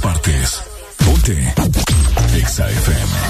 partes. Ponte. Exa de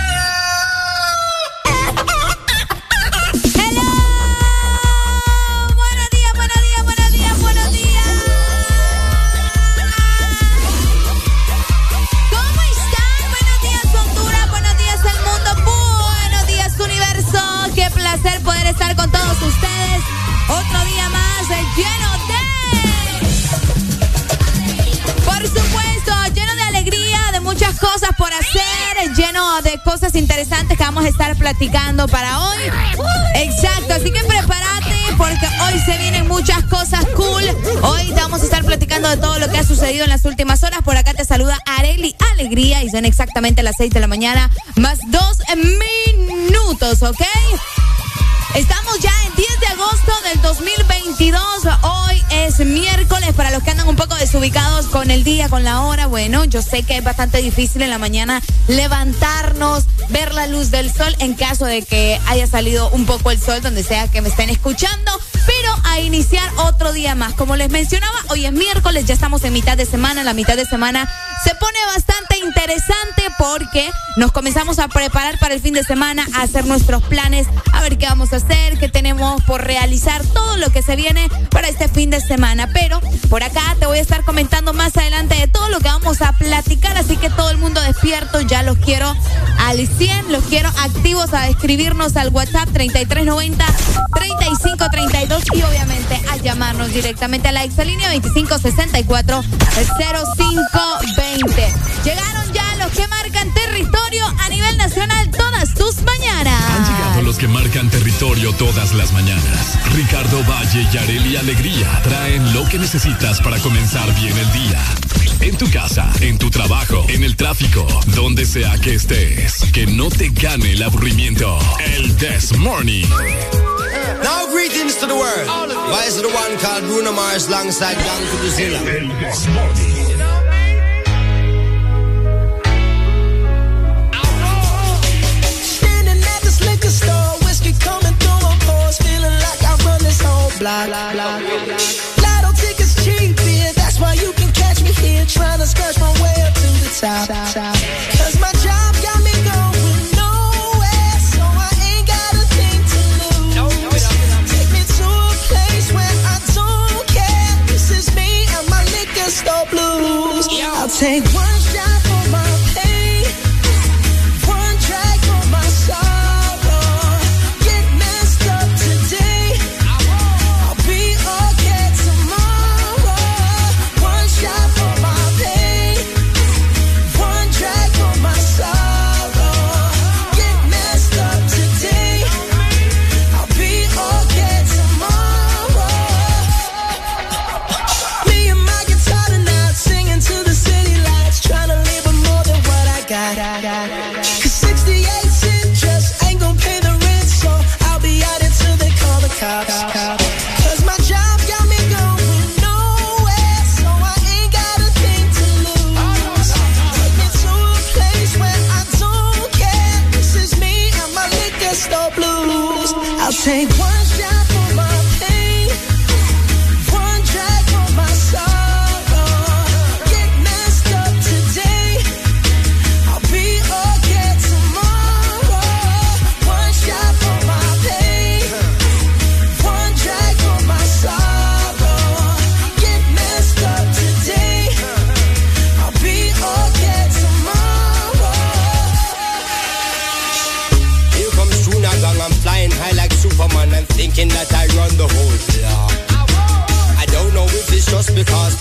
Platicando para hoy. Exacto, así que prepárate porque hoy se vienen muchas cosas cool. Hoy te vamos a estar platicando de todo lo que ha sucedido en las últimas horas. Por acá te saluda Areli Alegría y son exactamente las 6 de la mañana más dos minutos, ¿ok? Estamos ya en 10 de agosto del 2022. Desubicados con el día, con la hora. Bueno, yo sé que es bastante difícil en la mañana levantarnos, ver la luz del sol en caso de que haya salido un poco el sol donde sea que me estén escuchando, pero a iniciar otro día más. Como les mencionaba, hoy es miércoles, ya estamos en mitad de semana, la mitad de semana se pone bastante interesante porque nos comenzamos a preparar para el fin de semana, a hacer nuestros planes, a ver qué vamos a hacer, qué tenemos por realizar, todo lo que se viene para este fin de semana. Pero por acá te voy a estar comentando más adelante de todo lo que vamos a platicar, así que todo el mundo despierto, ya los quiero al 100, los quiero activos a escribirnos al WhatsApp 3390 3532 y obviamente a llamarnos directamente a la exalínea 2564 0520. Llegaron ya los que marcan territorio a nivel nacional los que marcan territorio todas las mañanas. Ricardo Valle y Areli Alegría traen lo que necesitas para comenzar bien el día. En tu casa, en tu trabajo, en el tráfico, donde sea que estés. Que no te gane el aburrimiento. El This Morning. Now greetings to the world. Why is the one called Bruno Mars alongside Young Kuduzilla? El Blah. Lotto tickets cheap, yeah, that's why you can catch me here trying to scratch my way up to the top. Cause my job got me going nowhere, so I ain't got a thing to lose. Take me to a place where I don't care. This is me and my liquor store blues. I'll take one shot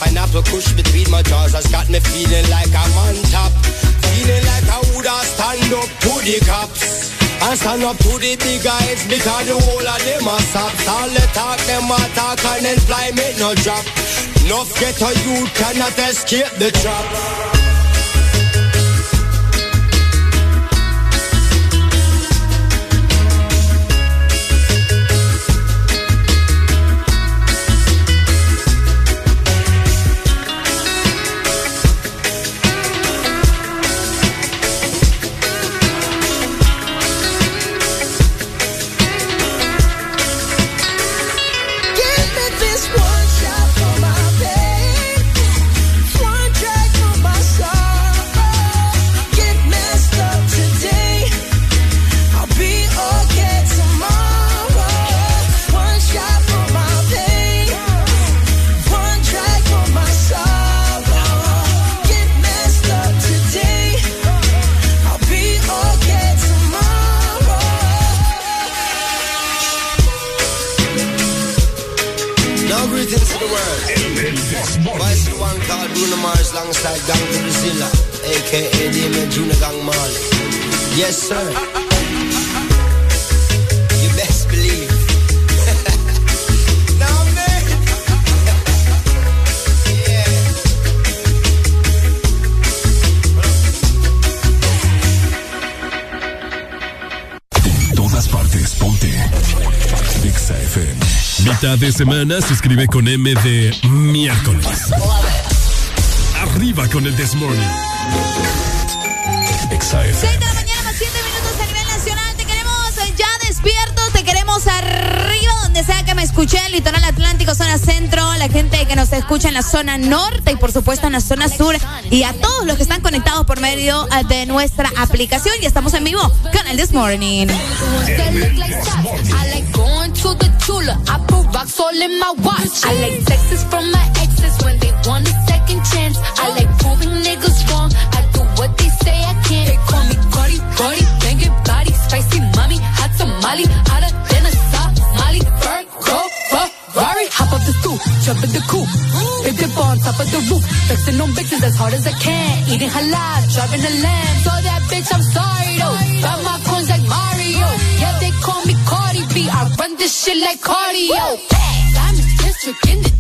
pineapple kush between my jaws has got me feeling like I'm on top. Feeling like I woulda stand up to the cops. I stand up to the big guys because the whole of them are sops. All the talk, them a talk and then fly me no drop. Enough get a you cannot escape the trap. Alongside Gang to Brazilla, aka Damien Junior Gang Marley. Yes, sir. Mitad de semana se escribe con M de miércoles. Arriba con el This Morning. 6 de la mañana más 7 minutos a nivel nacional. Te queremos eh, ya despierto, te queremos arriba donde sea que me escuche, el litoral atlántico, zona centro, la gente que nos escucha en la zona norte y por supuesto en la zona sur y a todos los que están conectados por medio eh, de nuestra aplicación y estamos en vivo con el This Morning. Chance. I like proving niggas wrong. I do what they say I can't. They call me Cardi, Cardi, banging body, spicy mommy, hot tamale, hotter than a Somali. Virgo, Ferrari, hop up the stoop, jump in the coupe. Big dip on top of the roof, flexing on bitches as hard as I can. Eating halal, driving a lamb. So that bitch, I'm sorry though. Got my coins like Mario. B. I run this shit like cardio. Diamond district in the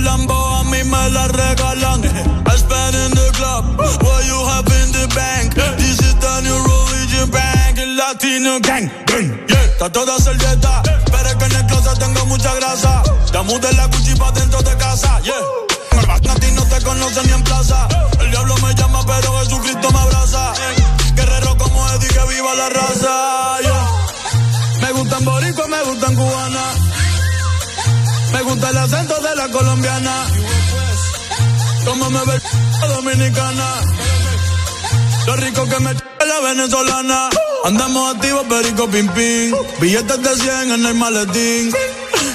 Lambo a mí me la regalan. I spend in the club, what you have in the bank. This is the new religion bank, el latino gang. Yeah, está toda servieta, pero es que en el closet tengo mucha grasa. Ya mudé la cuchipa dentro de casa, yeah. A ti no te conocen ni en plaza. El diablo me llama, pero Jesucristo me abraza. Guerrero como Eddie, que viva la raza, yeah. Me gustan boricua, me gustan cubana me gusta el acento de la colombiana. Como me ve la dominicana. Lo rico que me la venezolana. Andamos activos, perico pim pim. Billetes de 100 en el maletín.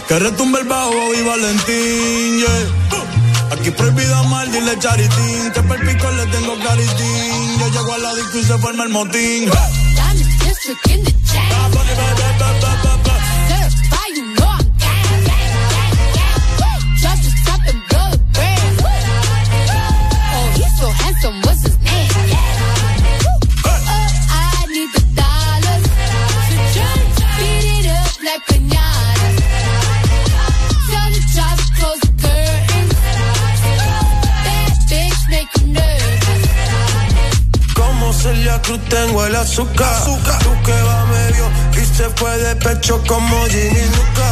Que retumbe el bajo y Valentín, yeah. Aquí prohibida mal, dile charitín. Que pico le tengo claritín. Yo llego a la disco y se forma el motín. Cruz tengo el azúcar. azúcar. Tú que va medio y se fue de pecho como Ginny Luca.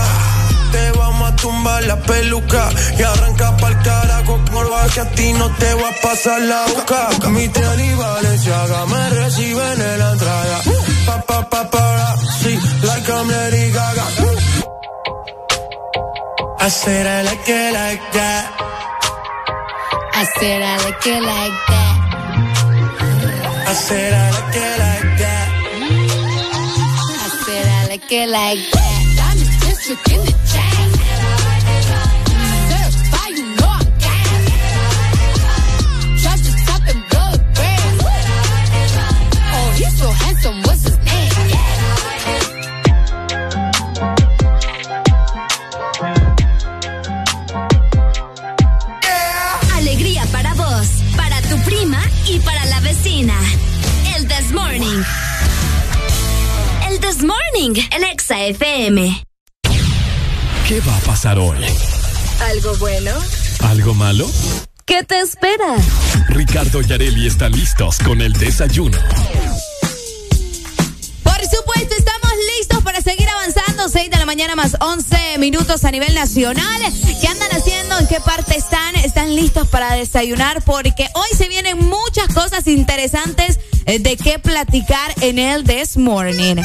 Te vamos a tumbar la peluca y arranca pa'l carajo corva que a ti no te va a pasar la boca. Mi tren y Valenciaga me reciben en la entrada. Pa, pa, sí, like I'm Lady Gaga. I said I like it like that. I said I like it like that. I said I like it like that. I said I like it like that. I'm the district in the Exa FM. ¿Qué va a pasar hoy? ¿Algo bueno? ¿Algo malo? ¿Qué te espera? Ricardo y Areli están listos con el desayuno. Por supuesto, estamos listos para seguir avanzando. 6 de la mañana más 11 minutos a nivel nacional. ¿Qué andan haciendo? ¿En qué parte están? ¿Están listos para desayunar? Porque hoy se vienen muchas cosas interesantes de qué platicar en el This Morning.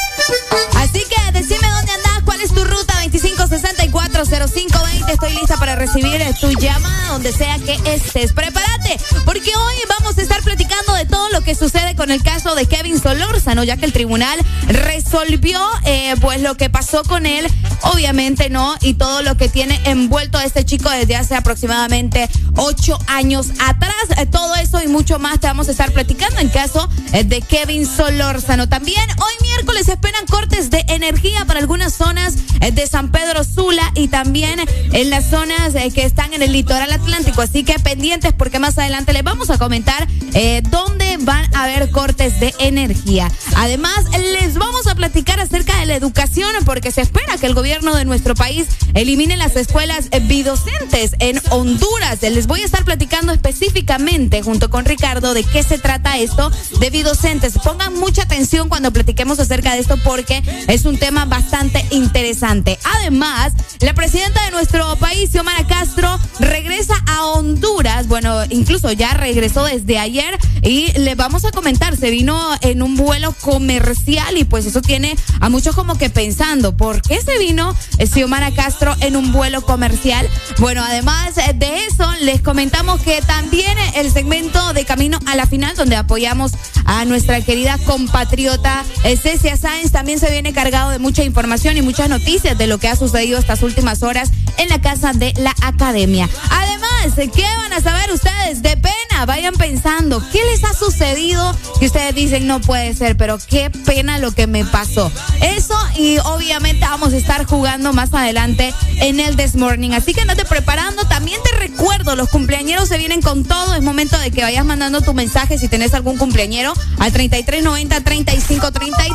Así que decime dónde andás, cuál es tu ruta 25640520. Estoy lista para recibir eh, tu llamada donde sea que estés. Prepárate, porque hoy vamos a estar platicando de todo lo que sucede con el caso de Kevin Solórzano, ya que el tribunal resolvió eh, pues lo que pasó con él, obviamente no, y todo lo que tiene envuelto a este chico desde hace aproximadamente ocho años atrás. Eh, todo eso y mucho más te vamos a estar platicando en caso eh, de Kevin Solórzano. También hoy miércoles esperan cortes de energía para algunas zonas eh, de San Pedro Sula y también en las zonas eh, que están en el litoral atlántico. Así que pendientes porque más adelante les vamos a comentar eh, dónde van a haber cortes de energía. Además, les vamos a platicar acerca de la educación porque se espera que el gobierno de nuestro país elimine las escuelas eh, bidocentes en Honduras. Les voy a estar platicando específicamente junto con Ricardo de qué se trata esto de bidocentes. Pongan mucha atención cuando platiquemos acerca de esto porque es un tema bastante interesante. Además, la presidenta de nuestro país, Xiomara Castro, regresa a Honduras. Bueno, incluso ya regresó desde ayer y le vamos a comentar, se vino en un vuelo comercial y pues eso tiene a muchos como que pensando, ¿por qué se vino eh, Xiomara Castro en un vuelo comercial? Bueno, además eh, de eso, les comentamos que también el segmento de Camino a la Final, donde apoyamos a nuestra querida compatriota eh, Cecia Sáenz, también se viene cargado de mucha información y muchas noticias de lo que ha sucedido estas últimas horas en la casa de la academia. Además, ¿qué van a saber ustedes? De pena, vayan pensando, ¿qué les ha sucedido? Que ustedes dicen, no puede ser, pero qué pena lo que me pasó. Eso y obviamente vamos a estar jugando más adelante en el This Morning. Así que andate preparando. También te recuerdo, los cumpleañeros se vienen con todo. Es momento de que vayas mandando tu mensaje si tenés algún cumpleañero al 3390-3532.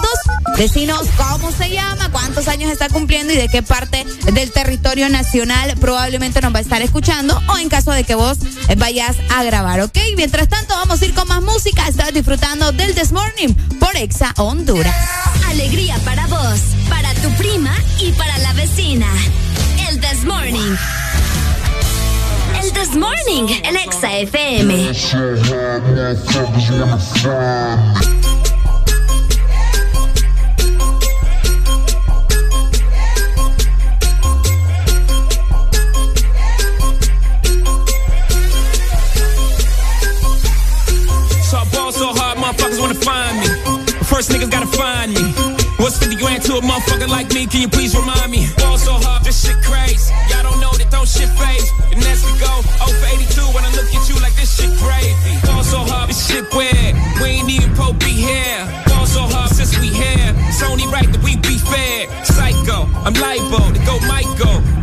Decinos cómo se llama, cuántos años está cumpliendo y de qué parte del territorio nacional probablemente nos va a estar escuchando o en caso de que vos vayas a grabar, ¿ok? Mientras tanto, vamos a ir con más música. Estás disfrutando del This Morning por Exa Honduras. Alegría para vos, para tu prima y para la vecina. El This Morning. This Morning, el Exa FM. First niggas gotta find me. What's 50 grand to a motherfucker like me? Can you please remind me?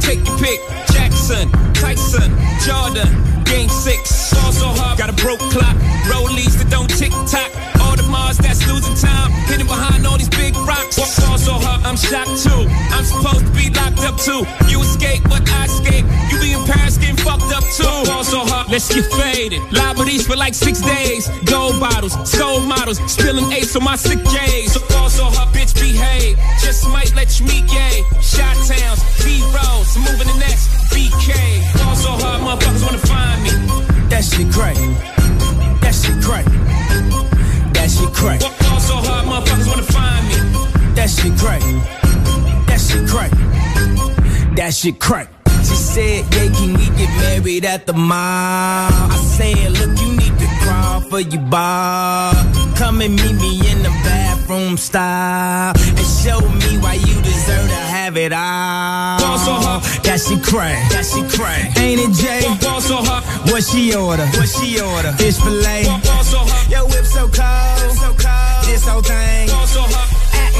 Take your pick. Jackson, Tyson, Jordan. Game six, ball so hard, got a broke clock. Rollies that don't tick tock. All the Mars that's losing time. Hidden behind all these big rocks. Ball so hard, I'm shocked too. I'm supposed to be locked up too. You escape, but I escape. You be in Paris getting fucked up too. Ball so hard, let's get faded. Liberties for like six days. Gold bottles, soul models, spilling ace on my sick days. So ball so hard, bitch behave. Just might let you meet gay. Shot towns, Rolls, moving the next BK. Ball so hard, motherfuckers wanna find me. That shit crack. That shit crack. That shit crack. Ball so hard, motherfuckers wanna find me. That shit crack. That shit crack. That shit crack. She said, yeah, can we get married at the mall? I said, look, you need to crawl for your bar. Come and meet me in the bathroom style and show me why you deserve to have it all. Ball so hot. That she cray, that she cray. Ain't it Jay? Ball so hot. What she order? What she order? Fish fillet. Ball so hot. Yo, whip so cold, so cold. This whole thing. Ball so hot.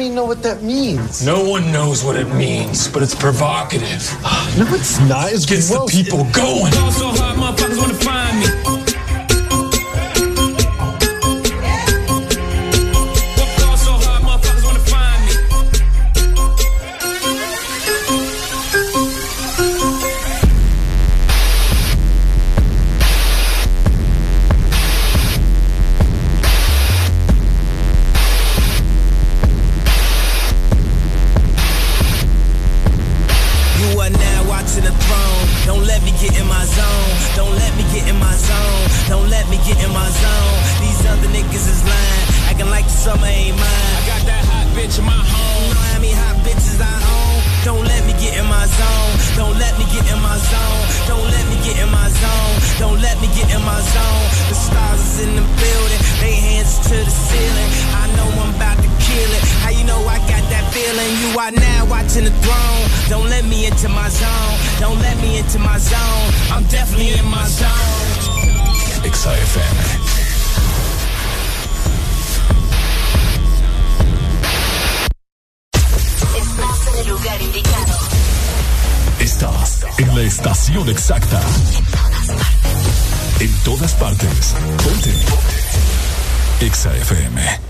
don't even know what that means. No one knows what it means, but it's provocative. No, it's not. It's Gets the people going. Exacta. En todas partes. Ponte. Exa FM.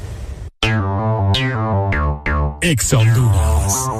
Exa Honduras.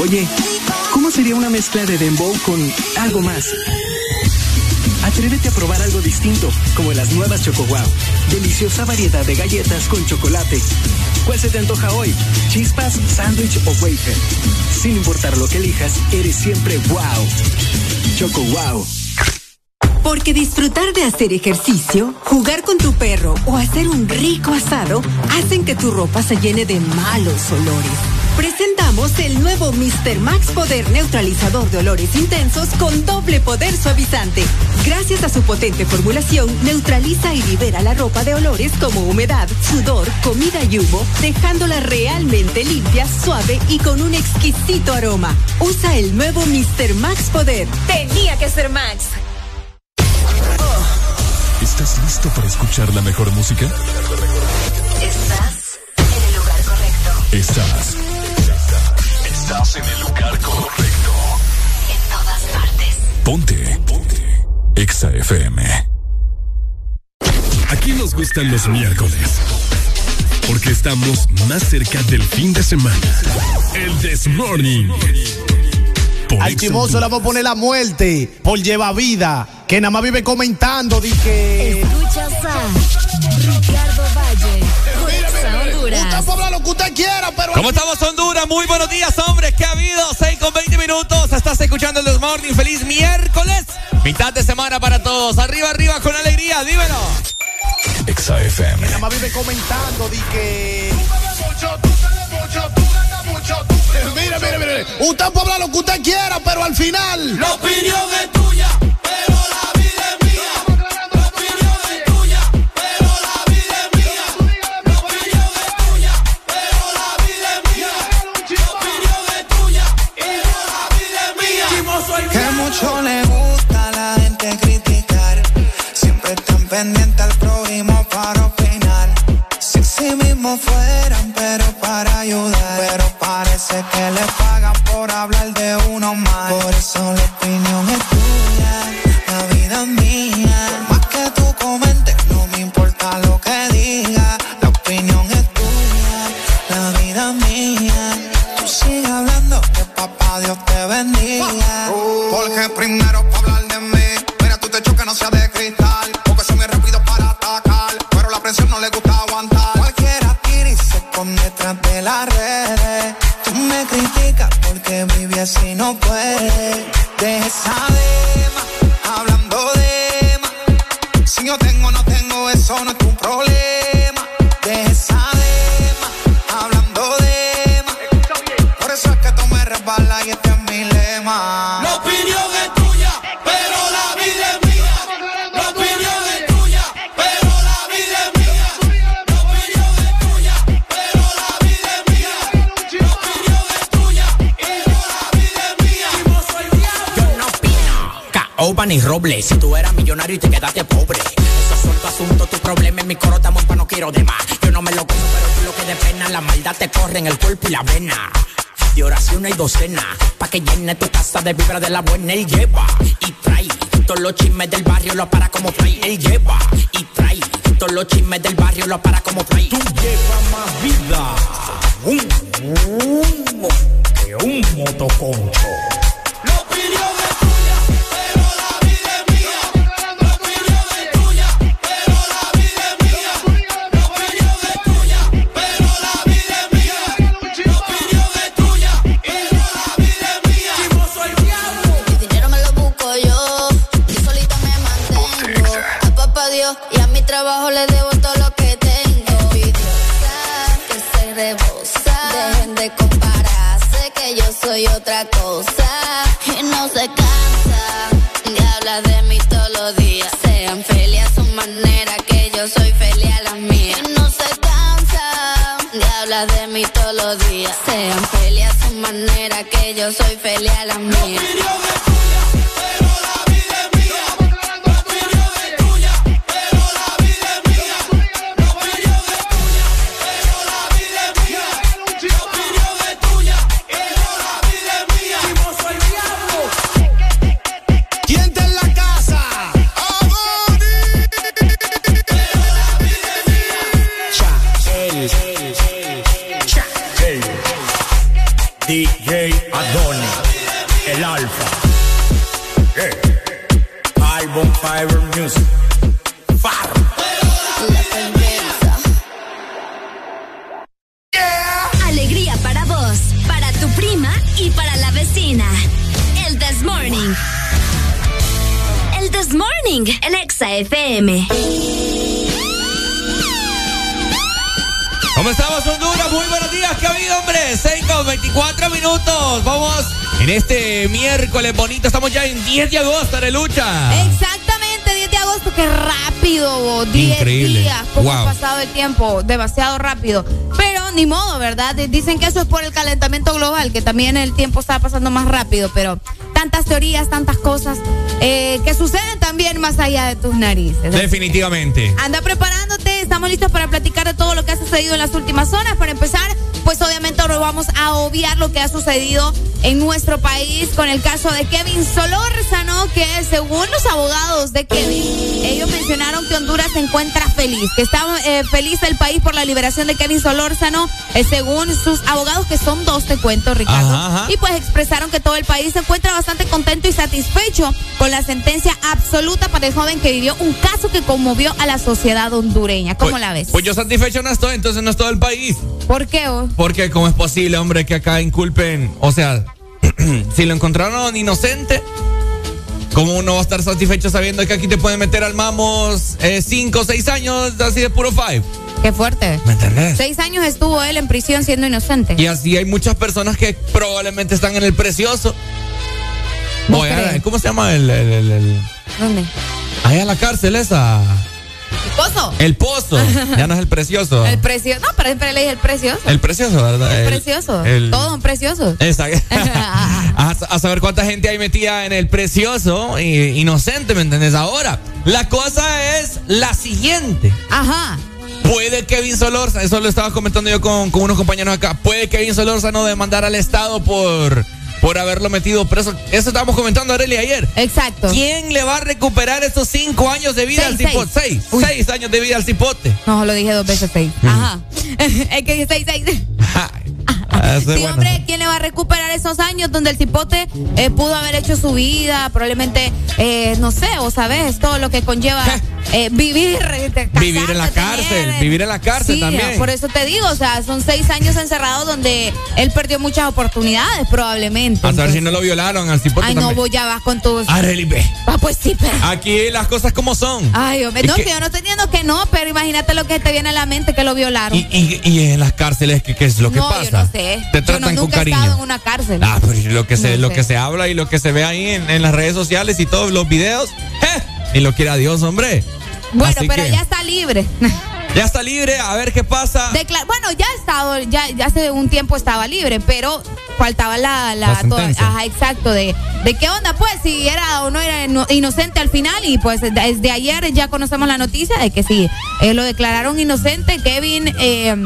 Oye, ¿cómo sería una mezcla de dembow con algo más? Atrévete a probar algo distinto, como las nuevas Choco Wow. Deliciosa variedad de galletas con chocolate. ¿Cuál se te antoja hoy? ¿Chispas, sándwich o wafer? Sin importar lo que elijas, eres siempre wow. Choco Wow. Porque disfrutar de hacer ejercicio, jugar con tu perro o hacer un rico asado hacen que tu ropa se llene de malos olores. Presentamos el nuevo Mr. Max Poder Neutralizador de Olores Intensos con doble poder suavizante. Gracias a su potente formulación, neutraliza y libera la ropa de olores como humedad, sudor, comida y humo, dejándola realmente limpia, suave y con un exquisito aroma. Usa el nuevo Mr. Max Poder. Tenía que ser Max. ¿Estás listo para escuchar la mejor música? Estás en el lugar correcto. Estás. Estás en el lugar correcto. En todas partes. Ponte. Ponte. Exa FM. Aquí nos gustan los miércoles. Porque estamos más cerca del fin de semana. El Desmorning. Al chimoso le vamos a poner la muerte por lleva vida. Que nada más vive comentando. Dije. Escucha a Ricardo Valle Honduras. Usted cobra lo que usted quiera, pero. ¿Cómo estamos, Honduras? Muy buenos días, hombres. ¿Qué ha habido? 6 con 20 minutos. Estás escuchando el Desmorning. Feliz miércoles. Mitad de semana para todos. Arriba, arriba, con alegría. Dímelo. Exa FM. Nada más vive comentando, di que. Mire, mire, mire. Usted puede hablar lo que usted quiera, pero al final. La opinión es tuya, pero la vida es mía. pendiente al prójimo para opinar. Si sí mismo fueran, pero para ayudar. Pero parece que le pagan por hablar de uno más. de vibra de la buena y lleva. tiempo demasiado rápido. Pero ni modo, ¿verdad? Dicen que eso es por el calentamiento global, que también el tiempo está pasando más rápido, pero tantas teorías, tantas cosas eh, que suceden también más allá de tus narices. Definitivamente. Anda preparándote, estamos listos para platicar de todo lo que ha sucedido en las últimas horas. Para empezar, pues obviamente ahora vamos a obviar lo que ha sucedido en nuestro país con el caso de Kevin Solórzano, que según los abogados de Kevin, ellos mencionaron que Honduras se encuentra feliz, que está eh, feliz el país por la liberación de Kevin Solórzano, eh, según sus abogados, que son dos, te cuento, Ricardo. Y pues expresaron que todo el país se encuentra bastante contento y satisfecho con la sentencia absoluta para el joven que vivió un caso que conmovió a la sociedad hondureña. ¿Cómo Pues- la ves? Pues yo satisfecho no estoy, entonces no es todo el país. ¿Por qué? oh? Porque cómo es posible, hombre, que acá inculpen, o sea, si lo encontraron inocente, ¿cómo uno va a estar satisfecho sabiendo que aquí te pueden meter al mamos 5 o 6 años así de puro five? Qué fuerte. ¿Me entendés? Seis años estuvo él en prisión siendo inocente. Y así hay muchas personas que probablemente están en el precioso. ¿Cómo se llama el, el, el- el- ¿Dónde? Allá en la cárcel esa. ¿El pozo? El pozo. ya no es el precioso. El precioso. No, pero siempre le dije el precioso. El precioso, ¿verdad? El El- precioso. el- Todos son preciosos. Exacto. a, a saber cuánta gente hay metida en el precioso y inocente, ¿me entiendes? Ahora, la cosa es la siguiente. Ajá. Puede Kevin Solorza, eso lo estaba comentando yo con, con unos compañeros acá, puede Kevin Solorza no demandar al Estado por, por haberlo metido preso. Eso estábamos comentando Arely ayer. Exacto. ¿Quién le va a recuperar esos cinco años de vida Seis, al cipote? seis. Seis años de vida al cipote. No, lo dije dos veces seis. Ajá. es que dije seis, seis. Ah, eso es Sí, bueno. hombre, ¿quién le va a recuperar esos años donde el cipote eh, pudo haber hecho su vida? Probablemente, eh, no sé, o sabes, todo lo que conlleva eh, vivir. eh, te- Vivir en la casarte, cárcel, tener- vivir en la cárcel Sí, también. Por eso te digo, o sea, son seis años encerrados donde él perdió muchas oportunidades, probablemente. A saber si no lo violaron al cipote Ay, no, vos ya vas con tus. Ah, pues sí, pero. Aquí las cosas como son. Ay, hombre, no, que- que yo no estoy diciendo que no, pero imagínate lo que te viene a la mente que lo violaron. Y, y, y en las cárceles, ¿qué, qué es lo que pasa? yo no sé. Te Yo tratan no, con nunca he cariño. estado en una cárcel. Ah, pero lo que se, No lo sé. que se habla y lo que se ve ahí en, en las redes sociales y todos los videos, ¡eh! Y lo quiera Dios, hombre. bueno, Así pero que ya está libre. ya está libre, a ver qué pasa. Bueno, ya ha estado, ya, ya hace un tiempo estaba libre, pero faltaba la, la, La toda- sentencia. ajá, exacto, de, de qué onda, pues, si era o no era ino- inocente al final, y pues desde ayer ya conocemos la noticia de que sí, eh, lo declararon inocente, Kevin, eh,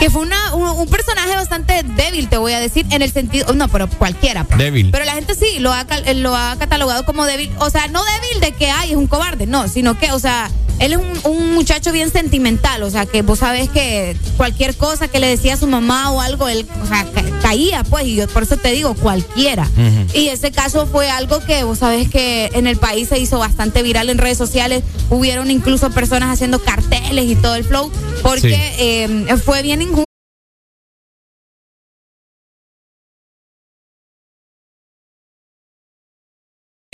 que fue una, un, un personaje bastante débil, te voy a decir, en el sentido, no, pero cualquiera. pues. Débil. Pero la gente sí lo ha, cal- lo ha catalogado como débil, o sea, no débil de que, ay, es un cobarde, no, sino que, o sea, él es un, un muchacho bien sentimental, o sea, que vos sabés que cualquier cosa que le decía a su mamá o algo, él, o sea, ca- caía, pues, y yo por eso te digo, cualquiera. Y ese caso fue algo que vos sabés que en el país se hizo bastante viral en redes sociales, hubieron incluso personas haciendo carteles y todo el flow, porque eh, fue bien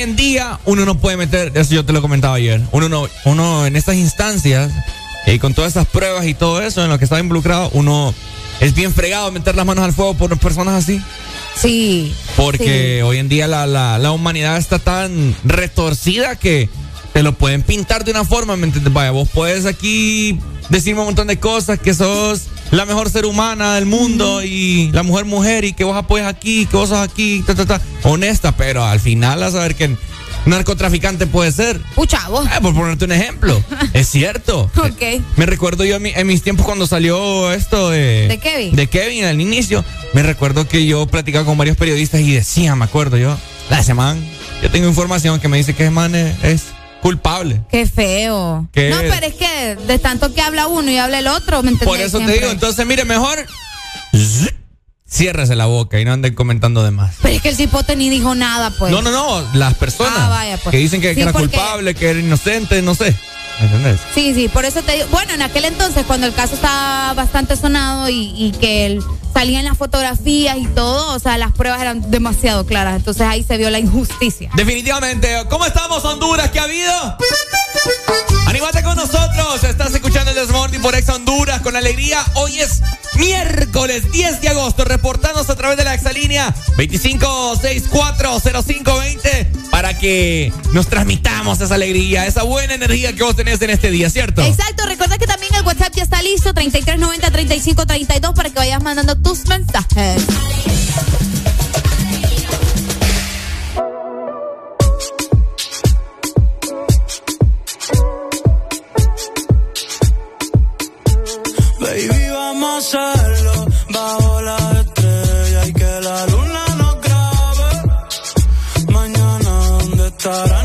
en día uno no puede meter, eso yo te lo comentaba ayer, uno no, uno en estas instancias y con todas esas pruebas y todo eso en lo que estaba involucrado, uno es bien fregado meter las manos al fuego por personas así. Sí. Porque hoy en día la, la, la humanidad está tan retorcida que te lo pueden pintar de una forma, ¿me entiendes? Vaya, vos puedes aquí decirme un montón de cosas, que sos la mejor ser humana del mundo y la mujer mujer y que vos apoyas aquí, que vos sos aquí, ta, ta, ta. honesta, pero al final a saber que narcotraficante puede ser. Pucha, vos. Eh, por ponerte un ejemplo, es cierto. Ok. Me recuerdo yo en, mi- en mis tiempos cuando salió esto de, ¿De Kevin? de Kevin al inicio. Me recuerdo que yo platicaba con varios periodistas y decía, me acuerdo yo, la ese man, yo tengo información que me dice que ese man es, es culpable. Qué feo. ¿Qué? No, pero es que de tanto que habla uno y habla el otro, ¿me entendés? Por eso te digo, entonces mire, mejor ciérrese la boca y no anden comentando de más. Pero es que el cipote ni dijo nada, pues. No, no, no, las personas Ah, vaya, pues. que dicen que, Sí, era porque- culpable, que era inocente, no sé. ¿Me entendés? Sí, sí, por eso te digo. Bueno, en aquel entonces, cuando el caso estaba bastante sonado y, y que él salía en las fotografías y todo, o sea, las pruebas eran demasiado claras. Entonces ahí se vio la injusticia. Definitivamente. ¿Cómo estamos, Honduras? ¿Qué ha habido? Anímate con nosotros. Estás escuchando el Desmorning por Ex Honduras con alegría. Hoy es miércoles 10 de agosto. Reportanos a través de la exalínea 25640520 para que nos transmitamos esa alegría, esa buena energía que vos tenés en este día, ¿cierto? Exacto, recuerda que también el WhatsApp ya está listo, 3390-3532, para que vayas mandando tus mensajes. Baby, vamos a hacerlo bajo la estrella y que la luna nos grabe. Mañana, ¿dónde estará?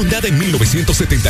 Fundada en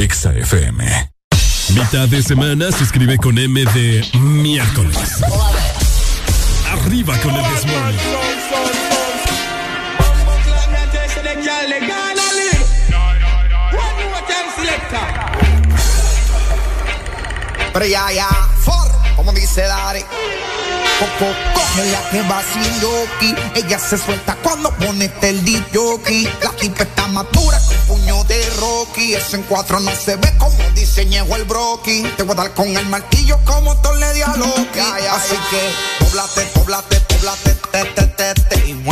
EXA FM. Mitad de semana se escribe con M de miércoles. Arriba con el desmorning. Pero ya, ya, for, como dice Dari. Coco, cógela que va sin. Ella se suelta cuando pone el jockey. La tipa está madura Rocky. Eso en cuatro no se ve como diseñó el broki. Te voy a dar con el martillo como Thor le a Loki. Así que, poblate, poblate, poblate, te, te, te, te.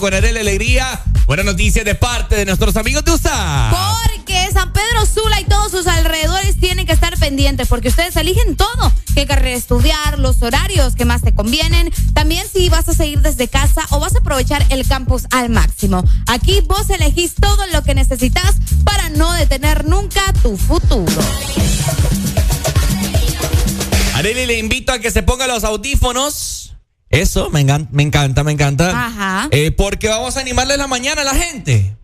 Con Arel Alegría. Buena noticia de parte de nuestros amigos de USA. Porque San Pedro Sula y todos sus alrededores tienen que estar pendientes porque ustedes eligen todo. Qué carrera estudiar, los horarios que más te convienen. También si vas a seguir desde casa o vas a aprovechar el campus al máximo. Aquí vos elegís todo lo que necesitas para no detener nunca tu futuro. Areli le invito a que se ponga los audífonos. Eso, me encanta, me encanta, me encanta. Ajá. Eh, porque vamos a animarles la mañana a la gente.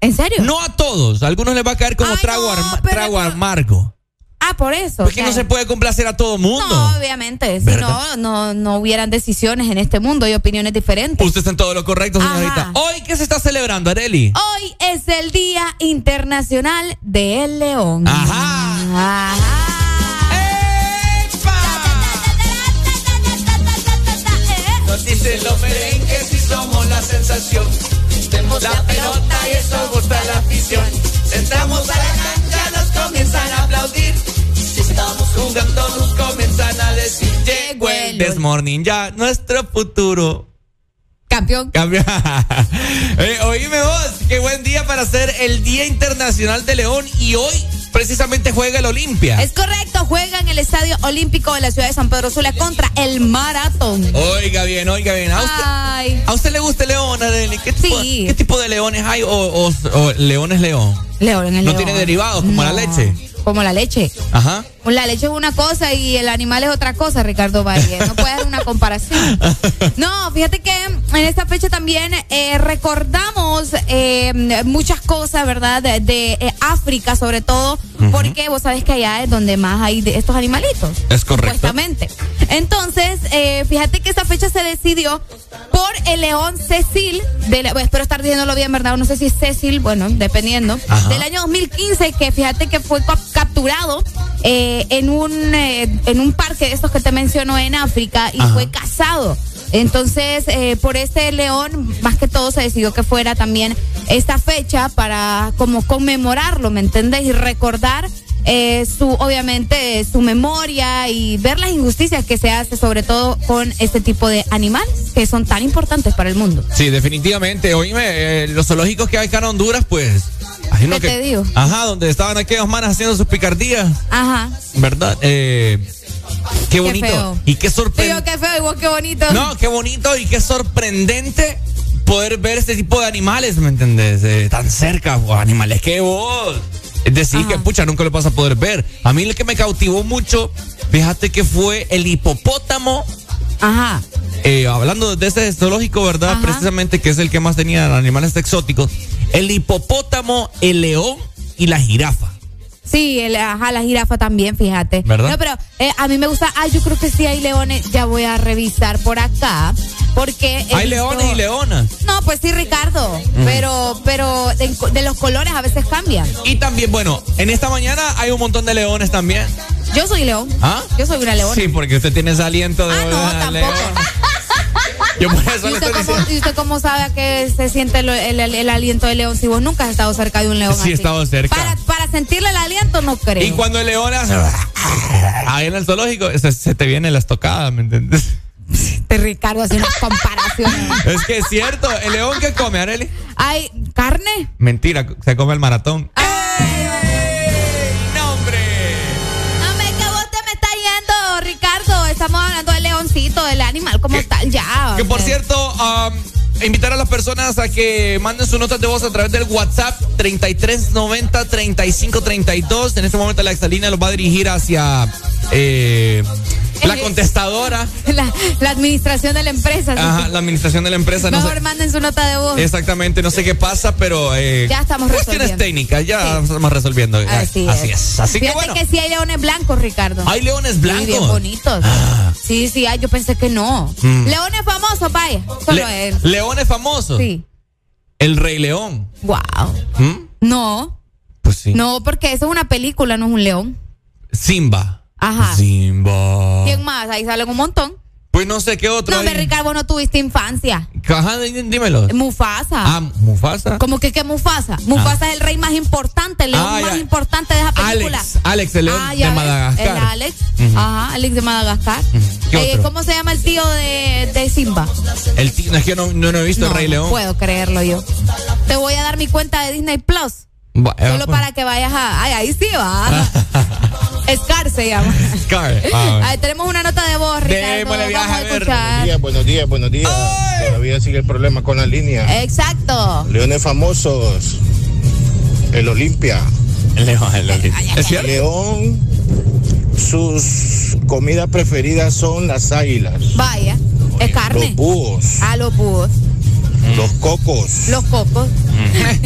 ¿En serio? No a todos. A algunos les va a caer como trago, arma- trago amargo. Ah, por eso. Porque claro. no se puede complacer a todo mundo. No, obviamente. Si no, no, no hubieran decisiones en este mundo y opiniones diferentes. Usted está en todo lo correcto, señorita. Ajá. Hoy, ¿qué se está celebrando, Areli? Hoy es el Día Internacional del León. Ajá. Nos dicen los merengues y somos la sensación. La pelota y eso gusta la afición. Entramos a la cancha, nos comienzan a aplaudir. Si estamos jugando, nos comienzan a decir: Llegó el This Morning, ya nuestro futuro. Campeón. Campeón. eh, oíme vos, qué buen día para hacer el Día Internacional de León y hoy precisamente juega el Olimpia. Es correcto, juega en el Estadio Olímpico de la ciudad de San Pedro Sula contra el Maratón. Oiga bien, oiga bien. ¿A usted, Ay. ¿a usted le gusta el león, Arely? ¿Qué, tipo, ¿Qué tipo de leones hay o, o- o león es león? León en el No león. tiene derivados como la leche. Como la leche. Ajá. La leche es una cosa y el animal es otra cosa, Ricardo Valle. No puede haber una comparación. No, fíjate que en esta fecha también eh, recordamos eh, muchas cosas, ¿verdad? De, de, eh, África, sobre todo, porque vos sabés que allá es donde más hay de estos animalitos. Es correcto. Supuestamente. Entonces, eh, fíjate que esta fecha se decidió por el león Cecil, de la- espero estar diciéndolo bien, ¿verdad? No sé si es Cecil, bueno, dependiendo, Ajá. del año 2015, que fíjate que fue cap- capturado eh, eh, en, un, eh, en un parque de estos que te menciono en África y fue cazado. Entonces, eh, por este león, más que todo se decidió que fuera también esta fecha para como conmemorarlo, ¿me entiendes? Y recordar eh, su, obviamente, su memoria y ver las injusticias que se hace, sobre todo con este tipo de animales que son tan importantes para el mundo. Sí, definitivamente. Oíme, eh, los zoológicos que hay acá en Honduras, pues. ¿Qué te digo? Ajá, donde estaban aquellos manos haciendo sus picardías. Ajá. ¿Verdad? Eh, qué bonito. y qué sorprendente. qué feo, qué bonito. No, qué bonito y qué sorprendente poder ver este tipo de animales, ¿me entendés? Eh, tan cerca, animales que vos. Es decir, que pucha, nunca lo vas a poder ver. A mí lo que me cautivó mucho, fíjate que fue el hipopótamo. Ajá. Eh, hablando de ese zoológico, ¿verdad? Precisamente que es el que más tenía animales exóticos. El hipopótamo, el león y la jirafa. Sí, el, ajá, la jirafa también, fíjate. ¿Verdad? No, pero eh, a mí me gusta. Ah, yo creo que sí hay leones. Ya voy a revisar por acá. Porque. Hay leones y leonas. No, pues sí, Ricardo. Pero, pero de, los colores a veces cambian. Y también, bueno, en esta mañana hay un montón de leones también. Yo soy león. ¿Ah? Yo soy una leona. Sí, porque usted tiene ese aliento de. Ah, no, tampoco. Yo por eso ¿Y le usted, estoy cómo. ¿Y usted cómo sabe que se siente el, el- el aliento de león si vos nunca has estado cerca de un león? Sí, así? he estado cerca. Para, para sentirle el aliento, no creo. Y cuando el león hace. Ahí en el zoológico, se, se te viene la estocada, ¿me entiendes? Este Ricardo hace unas comparaciones. Es que es cierto. ¿El león qué come, Areli? Hay carne. Mentira, se come el maratón. ¡No, Estamos hablando del leoncito, del animal como tal, ya. Que por cierto, um, invitar a las personas a que manden sus notas de voz a través del WhatsApp 3390 3532. En este momento la exalina los va a dirigir hacia eh, la contestadora. La, la administración de la empresa. así Ajá, que la administración de la empresa. No Mejor sé, manden su nota de voz. exactamente, no sé qué pasa, pero eh, Ya estamos cuestiones resolviendo. técnicas, ya estamos resolviendo. Así, Así es. Así que Fíjate bueno. que sí hay leones blancos, Ricardo. Hay leones blancos. Sí, bien bonitos. Sí, sí, hay, yo pensé que no. Mm. Leones famosos, vaya. Solo Le- él. leones famosos. Sí. El Rey León. Wow. ¿Mm? No. Pues sí. No, porque eso es una película, no es un león. Simba. Ajá. Simba. ¿Quién más? Ahí salen un montón. Pues no sé qué otro. No, hombre, Ricardo, vos no tuviste infancia. Ajá, dí- dímelo. Mufasa. Ah, Mufasa. ¿Cómo que qué Mufasa? Mufasa es el rey más importante, el león Ah, más ya. importante de esa película. Alex, Alex, el león Ah, de ves, Madagascar. El Alex. Ajá, Alex de Madagascar. ¿Qué Eh, otro? ¿Cómo se llama el tío de, de Simba? El tío, no, es que yo no, no, no he visto el Rey León. Puedo creerlo yo. Te voy a dar mi cuenta de Disney Plus. Solo pues. para que vayas a. Ay, ahí sí va. Scar se llama. Scar. Ah, Ahí tenemos una nota de voz, Ricardo. Vamos a ver. escuchar. Buenos días, buenos días. Todavía sigue el problema con la línea. Exacto. Leones famosos. El Olimpia. León, el Olimpia. ¿Es cierto? León, sus comidas preferidas son las águilas, Vaya. Es carne. los búhos, A los búhos. Los cocos, Los cocos.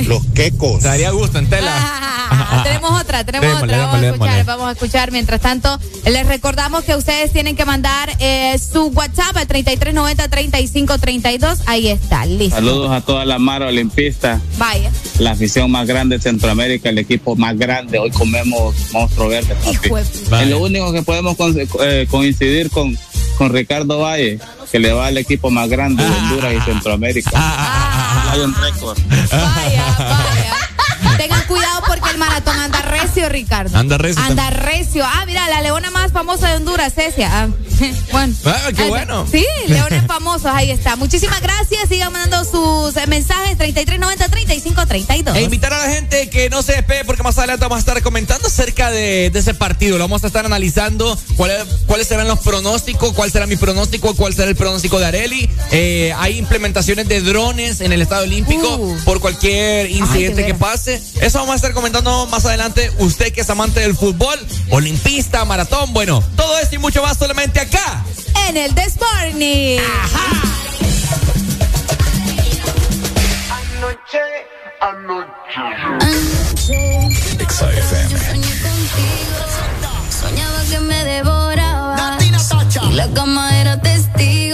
los quecos. Te daría gusto en tela. Ah, tenemos otra, tenemos Démosle, otra. Vamos a escuchar, démosle. vamos a escuchar. Mientras tanto, les recordamos que ustedes tienen que mandar eh, su WhatsApp al 3390-3532. Ahí está, listo. Saludos a toda la mar olimpista, Vaya. la afición más grande de Centroamérica, el equipo más grande. Hoy comemos monstruo verde, papi. Hijo de- Es lo único que podemos con- eh, coincidir con, con Ricardo Valle, que le va al equipo más grande de Honduras y Centroamérica. Lion Record. Vaya, vaya. Tengan cuidado porque el maratón anda recio, Ricardo. Anda recio Anda recio. Ah, mira, la leona más famosa de Honduras, Cecia. Ah, bueno. Ah, qué bueno. Sí, leones famosos, ahí está. Muchísimas gracias. Sigan mandando sus eh, mensajes 3390-3532. E invitar a la gente que no se despegue porque más adelante vamos a estar comentando acerca de, de ese partido. Lo vamos a estar analizando cuáles serán los pronósticos, cuál será mi pronóstico, cuál será el pronóstico de Areli. Eh, hay implementaciones de drones en el Estado Olímpico Uh. por cualquier incidente de que pase. Eso vamos a estar comentando más adelante. Usted que es amante del fútbol, olimpista, maratón, bueno, todo esto y mucho más solamente acá. En el This Morning. Soñaba que me devoraba. Y la cama era testigo.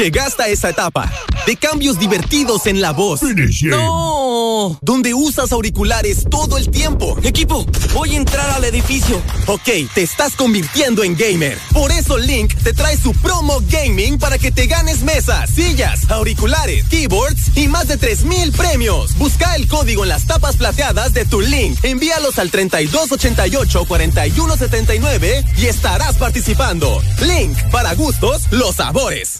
Llegaste a esa etapa de cambios divertidos en la voz. No, donde usas auriculares todo el tiempo. Equipo, voy a entrar al edificio. Ok, te estás convirtiendo en gamer. Por eso Link te trae su promo gaming para que te ganes mesas, sillas, auriculares, keyboards y más de 3000 premios. Busca el código en las tapas plateadas de tu Link. Envíalos al 3288 4179 y estarás participando. Link para gustos, los sabores.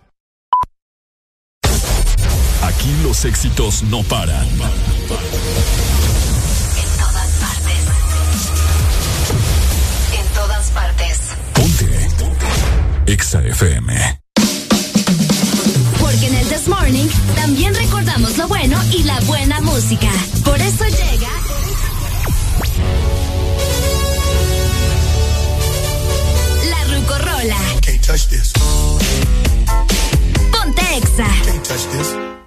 Los éxitos no paran. En todas partes. En todas partes. Ponte. Exa FM. Porque en el This Morning también recordamos lo bueno y la buena música. Por eso llega. La Rucorola. Ponte Exa.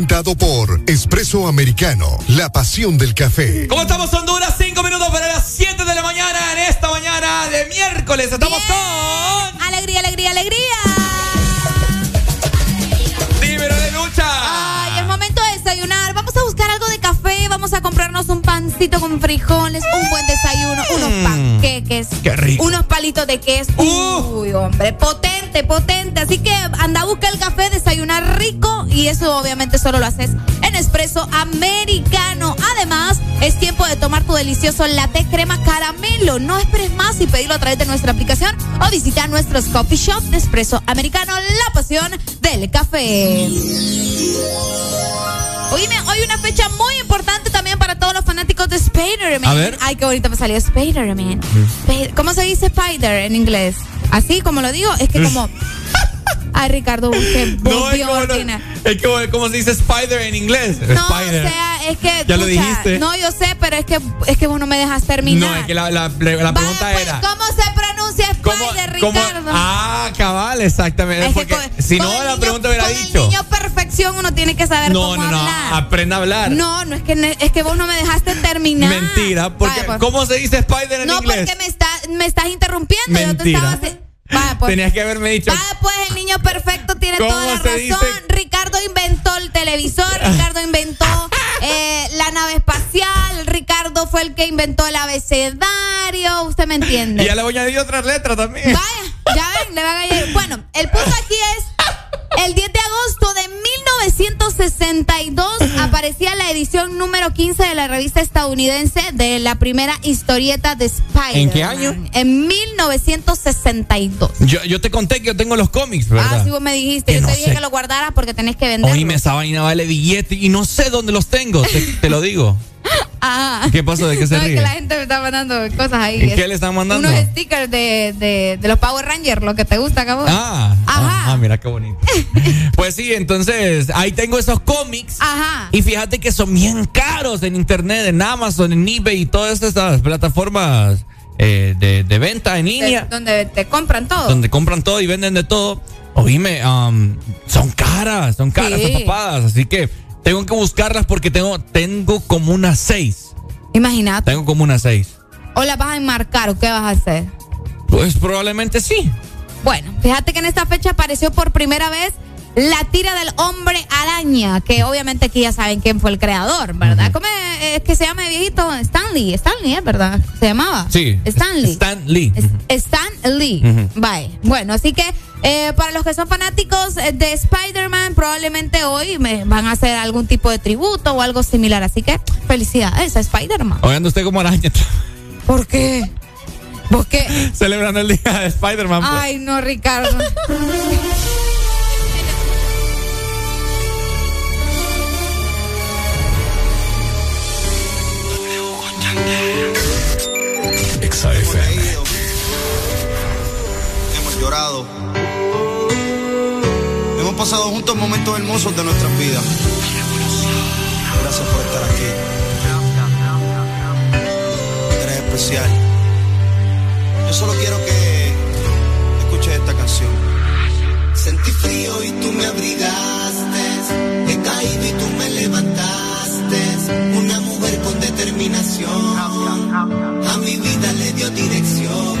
Presentado por Espresso Americano, la pasión del café. ¿Cómo estamos, Honduras? Cinco minutos para las 7 de la mañana en esta mañana de miércoles. Estamos con. Alegría, alegría, alegría. Dímelo de lucha. Ay, es momento de desayunar. Vamos a buscar algo de café. Vamos a comprarnos un pancito con frijoles, un buen desayuno, unos panqueques. Qué rico. Unos palitos de queso. Uy, hombre, potente, potente. Así que anda a buscar el café, rico. Y eso obviamente solo lo haces en espresso americano. Además, es tiempo de tomar tu delicioso latte crema caramelo. No esperes más y pedirlo a través de nuestra aplicación o visita nuestros coffee shop de espresso americano, la pasión del café. Oíme, hoy una fecha muy importante también para todos los fanáticos de Spider-Man. A ver. Ay, qué bonito me salió Spider-Man. Spider- ¿Cómo se dice Spider en inglés? Así como lo digo, es que como... Ay, Ricardo, busqué No, es volvió como, a ordenar. es como, ¿cómo se dice spider en inglés? No, spider. o sea, es que. Ya lo dijiste. No, yo sé, pero es que, es que vos no me dejas terminar. No, es que la, la- la pregunta Pues, era. ¿Cómo se pronuncia Spider, ¿cómo- Ricardo? Ah, cabal, exactamente. Es porque con- si con no, la niño- pregunta hubiera con dicho. El niño perfección uno tiene que saber No, cómo no, no. Aprenda a hablar. No, no es que es que vos no me dejaste terminar. Mentira, porque Vaya, pues. ¿cómo se dice spider en No, inglés? porque me, está, me estás interrumpiendo. Yo te Mentira. estaba pues. Tenías que haberme dicho. Vaya, pues el niño perfecto tiene ¿Cómo toda la razón. dice? Ricardo inventó el televisor, Ricardo inventó eh, la nave espacial, Ricardo fue el que inventó el abecedario. Usted me entiende. Y ya le voy a añadir otras letras también. Vaya, ya ven, le van a ir. Bueno, el punto aquí es. El 10 de agosto de 1962 aparecía la edición número 15 de la revista estadounidense de la primera historieta de Spider. ¿En qué año? En 1962. Yo, yo te conté que yo tengo los cómics, ¿verdad? Ah, sí, vos me dijiste. Que Yo no te dije sé. que lo guardaras porque tenés que venderlo. Oíme, esa vaina vale billete y no sé dónde los tengo. Te, te lo digo. Ah. ¿Qué pasó? ¿De qué se no, es ríe? que la gente me está mandando cosas ahí. ¿Y qué le están mandando? Unos stickers de, de, de los Power Rangers, lo que te gusta, cabrón. Ah, ah, ah, mira qué bonito. pues sí, entonces ahí tengo esos cómics. Ajá. Y fíjate que son bien caros en internet, en Amazon, en eBay y todas estas plataformas eh, de, de venta en línea, De- donde te compran todo. donde compran todo y venden de todo. Oíme, um, son caras, son caras, Sí. papadas. Así que tengo que buscarlas porque tengo, tengo como unas seis. Imagínate. Tengo como unas seis. ¿O la vas a enmarcar o qué vas a hacer? Pues probablemente sí. Bueno, fíjate que en esta fecha apareció por primera vez la tira del hombre araña, que obviamente aquí ya saben quién fue el creador, ¿verdad? ¿Cómo es es que se llama viejito? Stanley, Stanley, ¿es verdad? ¿Se llamaba? Sí. Stanley. Stan Lee. Stan Lee. Ujú. Bye. Bueno, así que eh, para los que son fanáticos eh, de Spider-Man, probablemente hoy me van a hacer algún tipo de tributo o algo similar. Así que felicidades a Spider-Man. Anda usted como araña. ¿Por qué? ¿Por qué? Celebrando el día de Spider-Man. pues. Ay, no, Ricardo. Exa FM. Hemos llorado. Hemos pasado juntos momentos hermosos de nuestras vidas. Gracias por estar aquí. Eres especial. Yo solo quiero que escuches esta canción. Sentí frío y tú me abrigaste. He caído y tú me levantaste. Una mujer con determinación. A mi vida le dio dirección.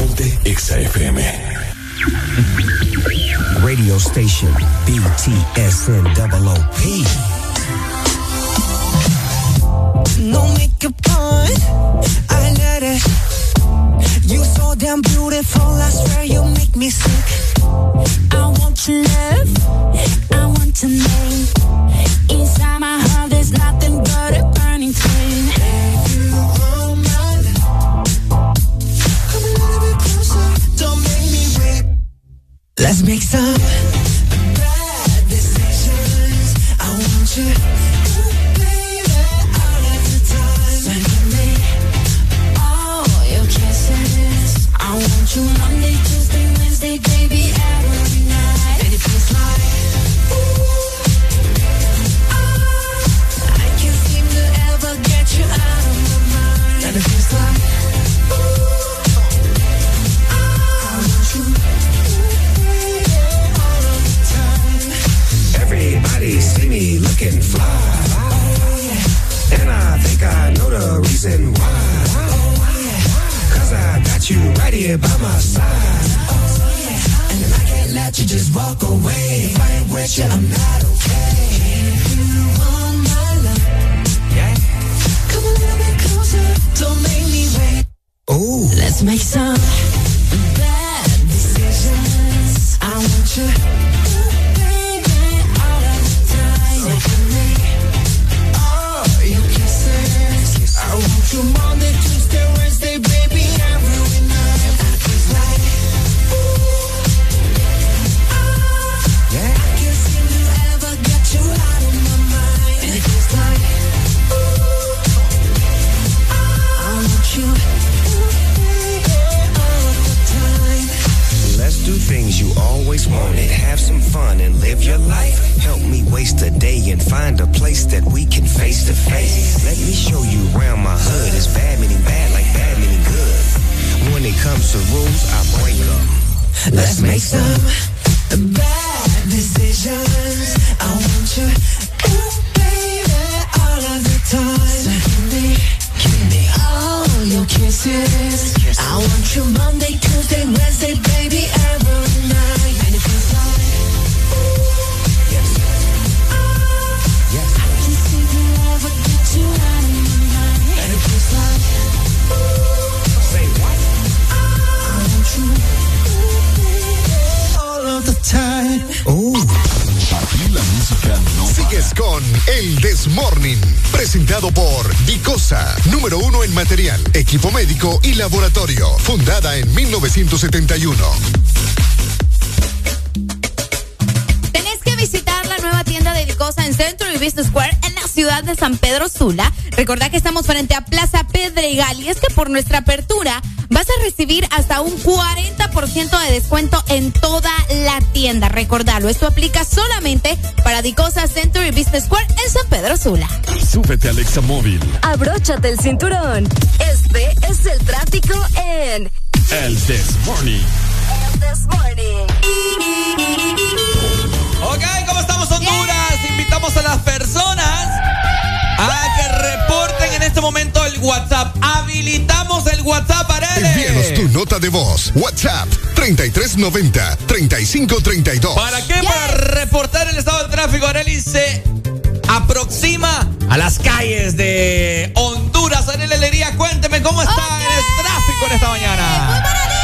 Ponte Exa Radio station BTSN OOP. No makeup on, I let it. You so damn beautiful, I swear you make me sick. I want to live. I want to name. Por nuestra apertura vas a recibir hasta un 40% de descuento en toda la tienda. Recordalo, esto aplica solamente para Dicosa Century Business Square en San Pedro Sula. Súbete al Examóvil. Abróchate el cinturón. Este es el tráfico en El This Morning. El This Morning. Ok, ¿cómo estamos Honduras? Invitamos a las personas a que en este momento el WhatsApp. Habilitamos el WhatsApp, Arele. Envíanos tu nota de voz. WhatsApp 3390-3532. ¿Para qué? Para reportar el estado del tráfico. Areli se aproxima a las calles de Honduras. Areli Lería, cuénteme cómo está el tráfico en esta mañana. Muy buenos días.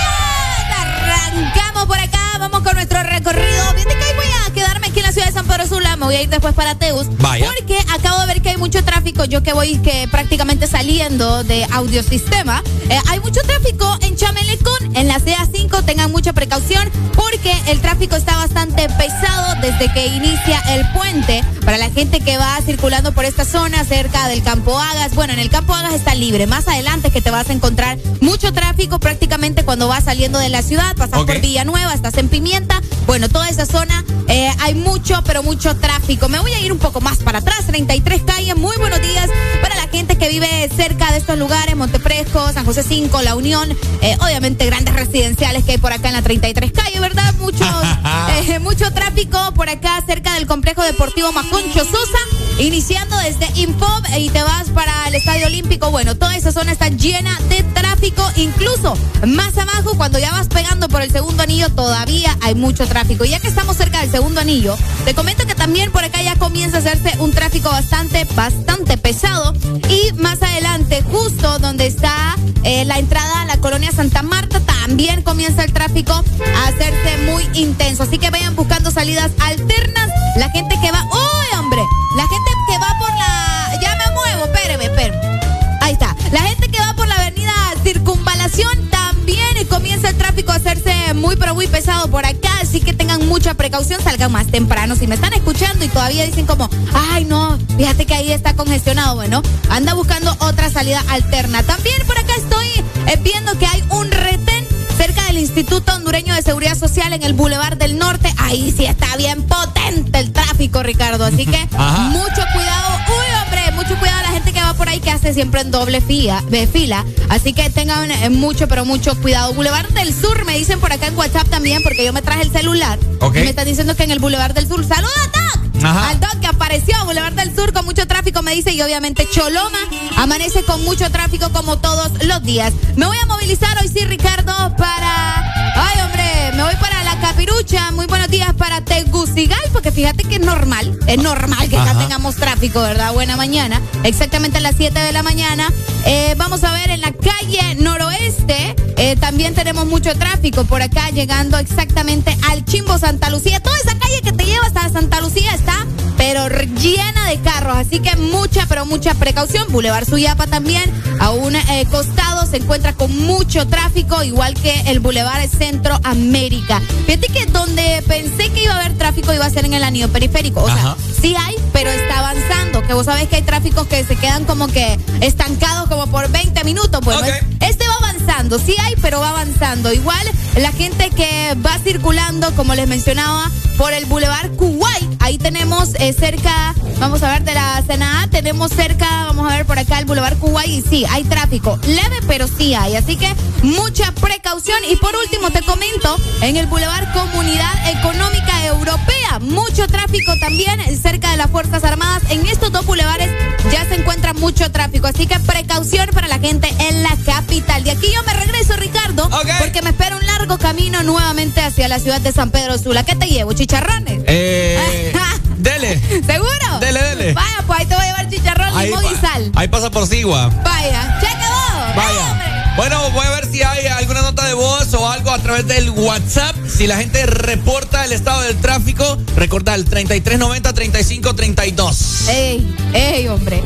Arrancamos por acá. Vamos con nuestro recorrido. Fíjate que hoy voy a quedarme aquí en la San Pedro Sula. Me voy a ir después para Teus. Vaya. Porque acabo de ver que hay mucho tráfico. Yo que voy que prácticamente saliendo de audiosistema. Eh, hay mucho tráfico en Chamelecón, en la CA5. Tengan mucha precaución porque el tráfico está bastante pesado desde que inicia el puente. Para la gente que va circulando por esta zona cerca del Campo Agas. Bueno, en el Campo Agas está libre. Más adelante que te vas a encontrar mucho tráfico prácticamente cuando vas saliendo de la ciudad. Pasas por Villanueva, estás en Pimienta. Bueno, toda esa zona eh, hay mucho, pero mucho tráfico. Me voy a ir un poco más para atrás. 33 calles. Muy buenos días para la gente que vive cerca de estos lugares. Montefresco, San José 5, La Unión. eh, obviamente grandes residenciales que hay por acá en la 33 calle, ¿verdad? Muchos, eh, mucho tráfico por acá cerca del complejo deportivo Maconcho Sosa. Iniciando desde Infob y te vas para el Estadio Olímpico. Bueno, toda esa zona está llena de tráfico. Incluso más abajo, cuando ya vas pegando por el segundo anillo, todavía hay mucho tráfico. Y ya que estamos cerca del segundo anillo, te comento que también por acá ya comienza a hacerse un tráfico bastante, bastante pesado. Y más adelante, justo donde está eh, la entrada a la colonia Santa Marta, también comienza el tráfico a hacerse muy intenso. Así que vayan buscando salidas alternas. La gente que va, ¡Uy, hombre! La gente que va por la. Ya me muevo, espéreme, espéreme. Ahí está. La gente que va por la avenida Circunvalación también comienza el tráfico a hacerse muy, pero muy pesado por acá. Así que tengan mucha precaución, salgan más temprano. Si me están escuchando y todavía dicen como, ay, no, fíjate que ahí está congestionado. Bueno, anda buscando otra salida alterna. También por acá estoy eh, viendo que hay un retén cerca del Instituto Hondureño de Seguridad Social en el Boulevard del Norte. Ahí sí está bien potente el tráfico, Ricardo. Así que Ajá. mucho cuidado. Uy, hombre, mucho cuidado la gente que va por ahí que hace siempre en doble fila, de fila. Así que tengan eh, mucho, pero mucho cuidado. Boulevard del Sur, me dicen por acá en WhatsApp también, porque yo me traje el celular. Ok. Y me están diciendo que en el Boulevard del Sur. ¡Saluda, Doc! Ajá. Al Doc que apareció, Boulevard del Sur con mucho tráfico, me dice. Y obviamente Choloma amanece con mucho tráfico como todos los días. Me voy a movilizar hoy sí, Ricardo, para. Ay, hombre, me voy para la capirucha. Muy buenos días para Tegucigalpa, porque fíjate que es normal. Es normal que Ajá. tengamos tráfico, ¿verdad? Buena mañana. Exactamente a las 7 de la mañana. Eh, vamos a ver en la calle noroeste. eh, también tenemos mucho tráfico por acá, llegando exactamente al Chimbo Santa Lucía. Toda esa calle que te lleva hasta Santa Lucía está, pero llena de carros. Así que mucha, pero mucha precaución. Boulevard Suyapa también, a un eh, costado, se encuentra con mucho tráfico, igual que el Boulevard Centroamérica. Fíjate que donde pensé que iba a haber tráfico iba a ser en el anillo periférico. O sea, sí hay, pero está avanzando. Que vos sabés que hay tráficos que se quedan como que estancados como por 20 minutos. Bueno, este va avanzando. Sí hay, pero va avanzando. Igual la gente que va circulando, como les mencionaba, por el Boulevard Kuwait. Ahí tenemos eh, cerca, vamos a ver, de la Senada, tenemos cerca, vamos a ver por acá el Boulevard Kuwait. Y sí, hay tráfico. Leve, pero sí hay. Así que mucha precaución. Y por último, te comento, en el Boulevard Comunidad Económica Europea, mucho tráfico también cerca de las Fuerzas Armadas. En estos dos bulevares ya se encuentra mucho tráfico. Así que precaución para la gente en la capital. De aquí yo me regreso, Ricardo, porque me espera un largo camino nuevamente hacia la ciudad de San Pedro Sula. ¿Qué te llevo? ¿Chicharrones? Eh, dele. ¿Seguro? Dele, dele. Vaya, pues ahí te voy a llevar chicharrón, Ahí limón y sal. Ahí pasa por Sigua. Vaya, cheque vos. Vaya. Bueno, voy a ver si hay alguna nota de voz o algo a través del WhatsApp. Si la gente reporta el estado del tráfico, recorda el 3390-3532. Ey, ey, hombre.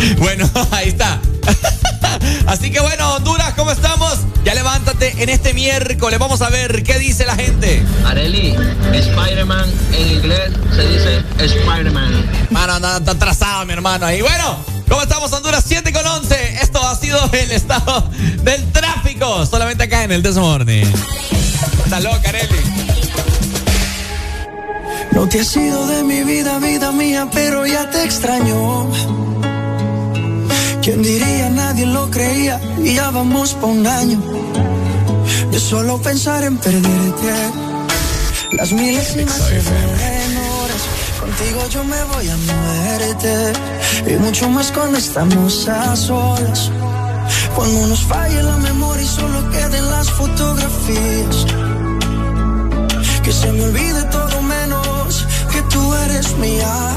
Bueno, ahí está. Así que bueno, Honduras, ¿cómo estamos? Ya levántate en este miércoles. Vamos a ver qué dice la gente. Areli, Spider-Man en inglés se dice Spider-Man. Mano, anda atrasado, mi hermano. Y bueno, ¿cómo estamos, Honduras? 7 con 11. Esto ha sido el estado del tráfico. Solamente acá en el Desmorning. Está loca, Areli. No te has ido de mi vida, vida mía, pero ya te extraño. ¿Quién diría? Nadie lo creía y ya vamos por un año. De solo pensar en perderte. Las miles y más horas. Contigo yo me voy a muerte. Y mucho más cuando estamos a solas. Cuando nos falle la memoria y solo queden las fotografías. Que se me olvide todo menos que tú eres mía.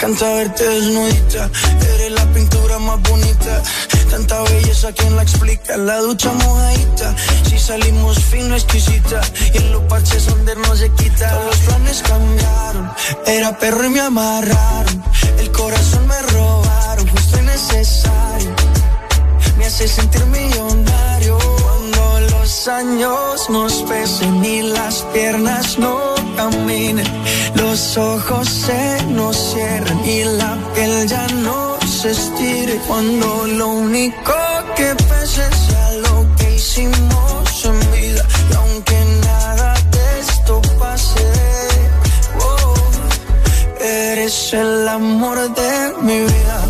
Encanta verte desnudita. Eres la pintura más bonita. Tanta belleza, ¿quién la explica? La ducha mojadita. Si salimos fino, exquisita. Y en los parches donde no se quita. Todos los planes cambiaron. Era perro y me amarraron. El corazón me robaron. Justo y necesario. Me hace sentir millonario. Cuando los años nos pesen y las piernas no caminen. Los ojos se nos cierren y la piel ya no se estire. Cuando lo único que pese sea lo que hicimos en vida. Y aunque nada de esto pase, oh, eres el amor de mi vida.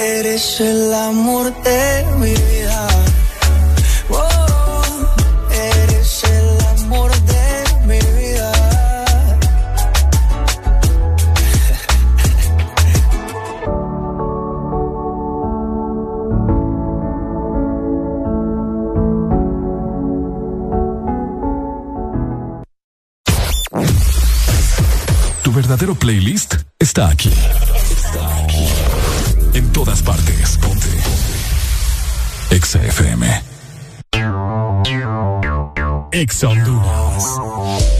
eres el amor de mi vida. Oh, el amor de mi vida. Tu verdadero playlist. Está aquí. FM. Honduras.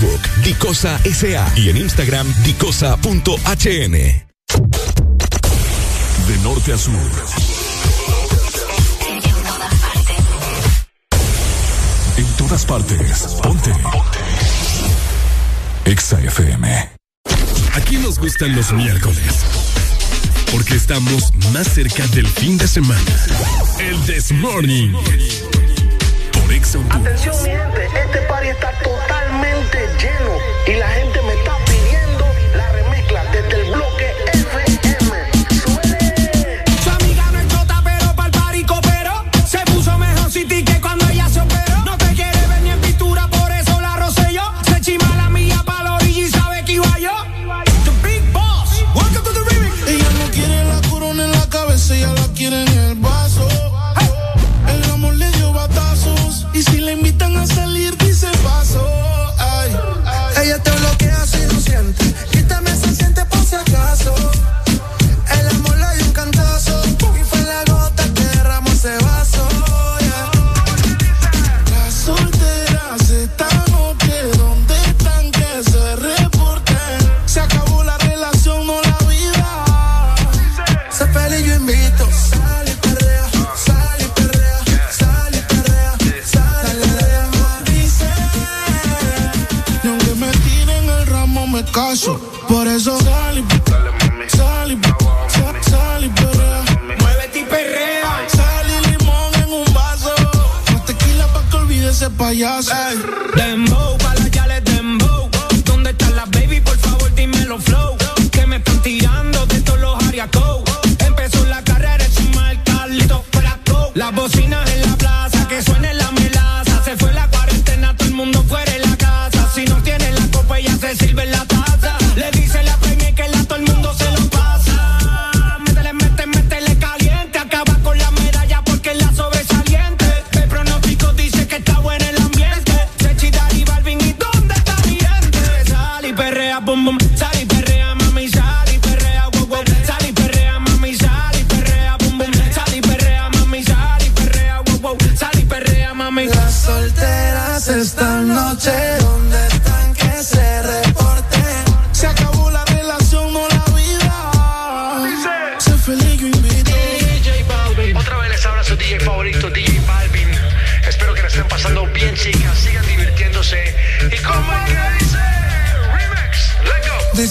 Facebook, Dicosa SA y en Instagram, dicosa.hn. De norte a sur. En todas partes. Ponte. Exa FM. Aquí nos gustan los miércoles. Porque estamos más cerca del fin de semana. El This Morning. Por Exa Atención, mi gente. Este party está total Y la gente payaso. Hey.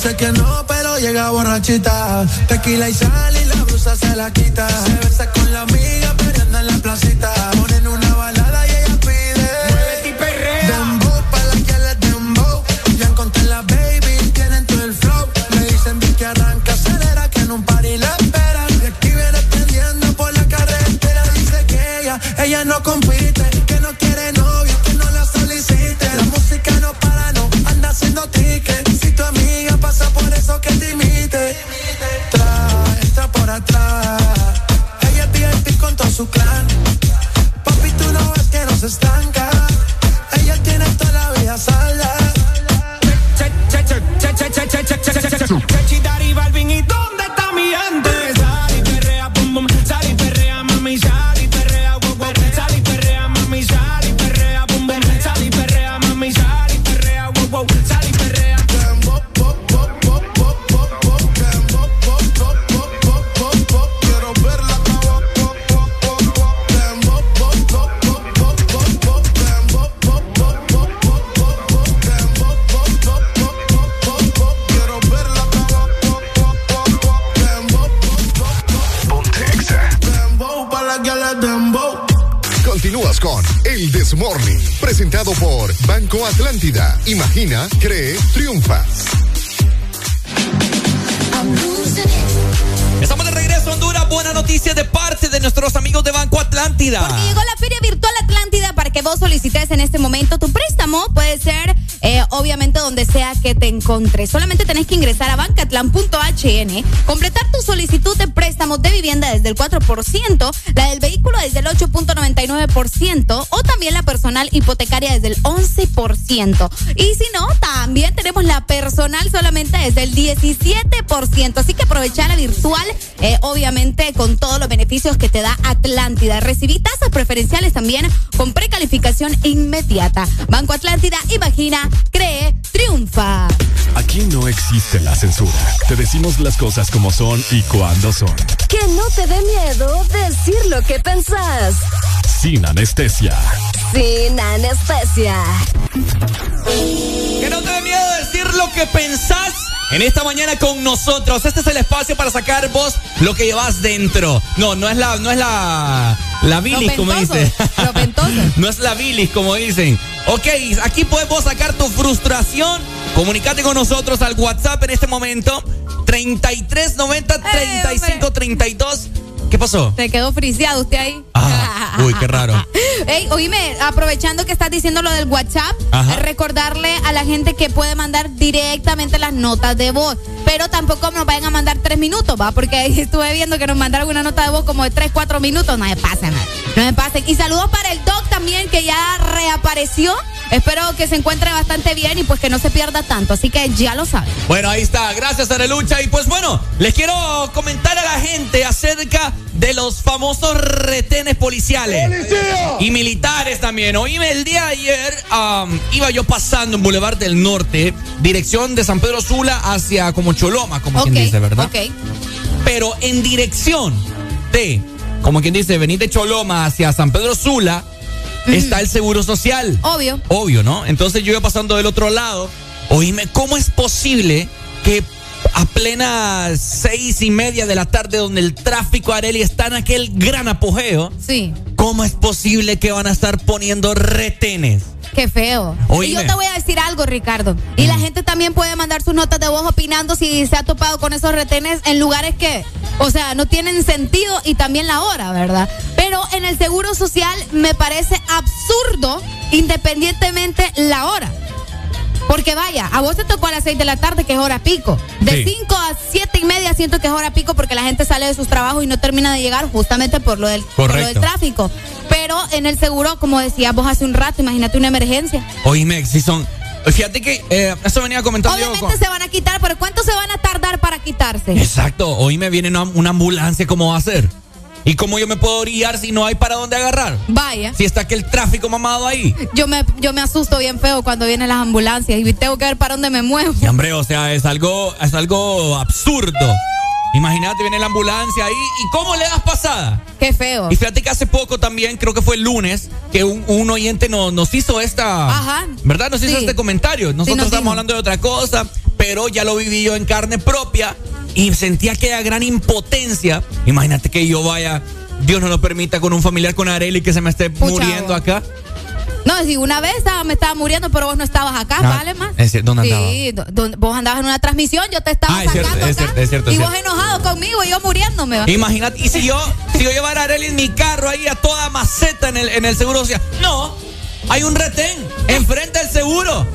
dice que no, pero llega borrachita. Tequila y sal y la blusa se la quita. Atlántida. Imagina, cree, triunfa. Estamos de regreso a Honduras. Buena noticia de parte de nuestros amigos de Banco Atlántida. Porque llegó la Feria Virtual Atlántida para que vos solicites en este momento tu préstamo. Puede ser, eh, obviamente, donde sea que te encontres. Solamente tenés que ingresar a bancatlan.hn, completar tu solicitud de préstamo de vivienda desde el 4%, desde el 8.99% o también la personal hipotecaria desde el 11%. Y si no, también tenemos la personal solamente desde el 17%. Así que aprovecha la virtual, eh, obviamente con todos los beneficios que te da Atlántida. Recibí tasas preferenciales también con precalificación inmediata. Banco Atlántida, imagina, cree Aquí no existe la censura. Te decimos las cosas como son y cuando son. Que no te dé miedo decir lo que pensás. Sin anestesia. Sin anestesia. Que no te dé miedo decir lo que pensás en esta mañana con nosotros. Este es el espacio para sacar vos lo que llevas dentro. No, no es la, no es la, la bilis, como dicen. no es la bilis, como dicen. Ok, aquí podemos sacar tu frustración. Comunicate con nosotros al WhatsApp en este momento. 33 90 35 32 ¿Qué pasó? Se quedó friseado usted ahí. Ah, uy, qué raro. Ey, oíme, aprovechando que estás diciendo lo del WhatsApp, recordarle a la gente que puede mandar directamente las notas de voz. Pero tampoco nos vayan a mandar tres minutos, ¿va? Porque estuve viendo que nos mandaron una nota de voz como de tres, cuatro minutos. No me pasen, no me pasen. Y saludos para el Doc también, que ya reapareció. Espero que se encuentre bastante bien y pues que no se pierda tanto. Así que ya lo saben. Bueno, ahí está. Gracias, Arelucha. Y pues bueno, les quiero comentar a la gente acerca de los famosos retenes policiales. ¡Policía! Y militares también. Oíme, el día de ayer iba yo pasando en Boulevard del Norte, dirección de San Pedro Sula hacia como Choloma, como quien dice, ¿verdad? Ok. Pero en dirección de, como quien dice, venir de Choloma hacia San Pedro Sula, está el seguro social. Obvio. Obvio, ¿no? Entonces yo iba pasando del otro lado. Oíme, ¿cómo es posible que a plena seis y media de la tarde, donde el tráfico Areli está en aquel gran apogeo? Sí. ¿Cómo es posible que van a estar poniendo retenes? Qué feo. Y yo te voy a decir algo, Ricardo. Y la gente también puede mandar sus notas de voz opinando si se ha topado con esos retenes en lugares que, o sea, no tienen sentido y también la hora, ¿verdad? Pero en el seguro social me parece absurdo, independientemente la hora. Porque vaya, a vos te tocó a las 6 de la tarde, que es hora pico. De 5 a 7 y media siento que es hora pico porque la gente sale de sus trabajos y no termina de llegar justamente por lo del, por lo del tráfico. Pero en el seguro, como decías vos hace un rato, imagínate una emergencia. Oíme, si son... Fíjate que eh, eso venía comentando Obviamente se van a quitar, pero ¿cuánto se van a tardar para quitarse? Exacto, hoy me viene una, una ambulancia, ¿cómo va a ser? ¿Y cómo yo me puedo orillar si no hay para dónde agarrar? Vaya. Si está aquel tráfico mamado ahí. Yo me, yo me asusto bien feo cuando vienen las ambulancias y tengo que ver para dónde me muevo. Y hombre, o sea, es algo, es algo absurdo. Imagínate, viene la ambulancia ahí y ¿cómo le das pasada? Qué feo. Y fíjate que hace poco también, creo que fue el lunes, que un, oyente nos, nos hizo esta... Ajá. ¿Verdad? Nos hizo este comentario. Nosotros estamos hablando de otra cosa, pero ya lo viví yo en carne propia y sentía aquella gran impotencia. Imagínate que yo vaya Dios no lo permita con un familiar con Areli que se me esté muriendo acá. No, si una vez me estaba muriendo, pero vos no estabas acá, ah, ¿vale más? ¿Dónde sí, vos andabas en una transmisión, yo te estaba ah, es sacando cierto, acá. Es cierto, y vos enojado conmigo y yo muriéndome. Imagínate, y si yo, si yo llevara a Areli en mi carro ahí a toda maceta en el, en el seguro, o sea, no, hay un retén enfrente del seguro.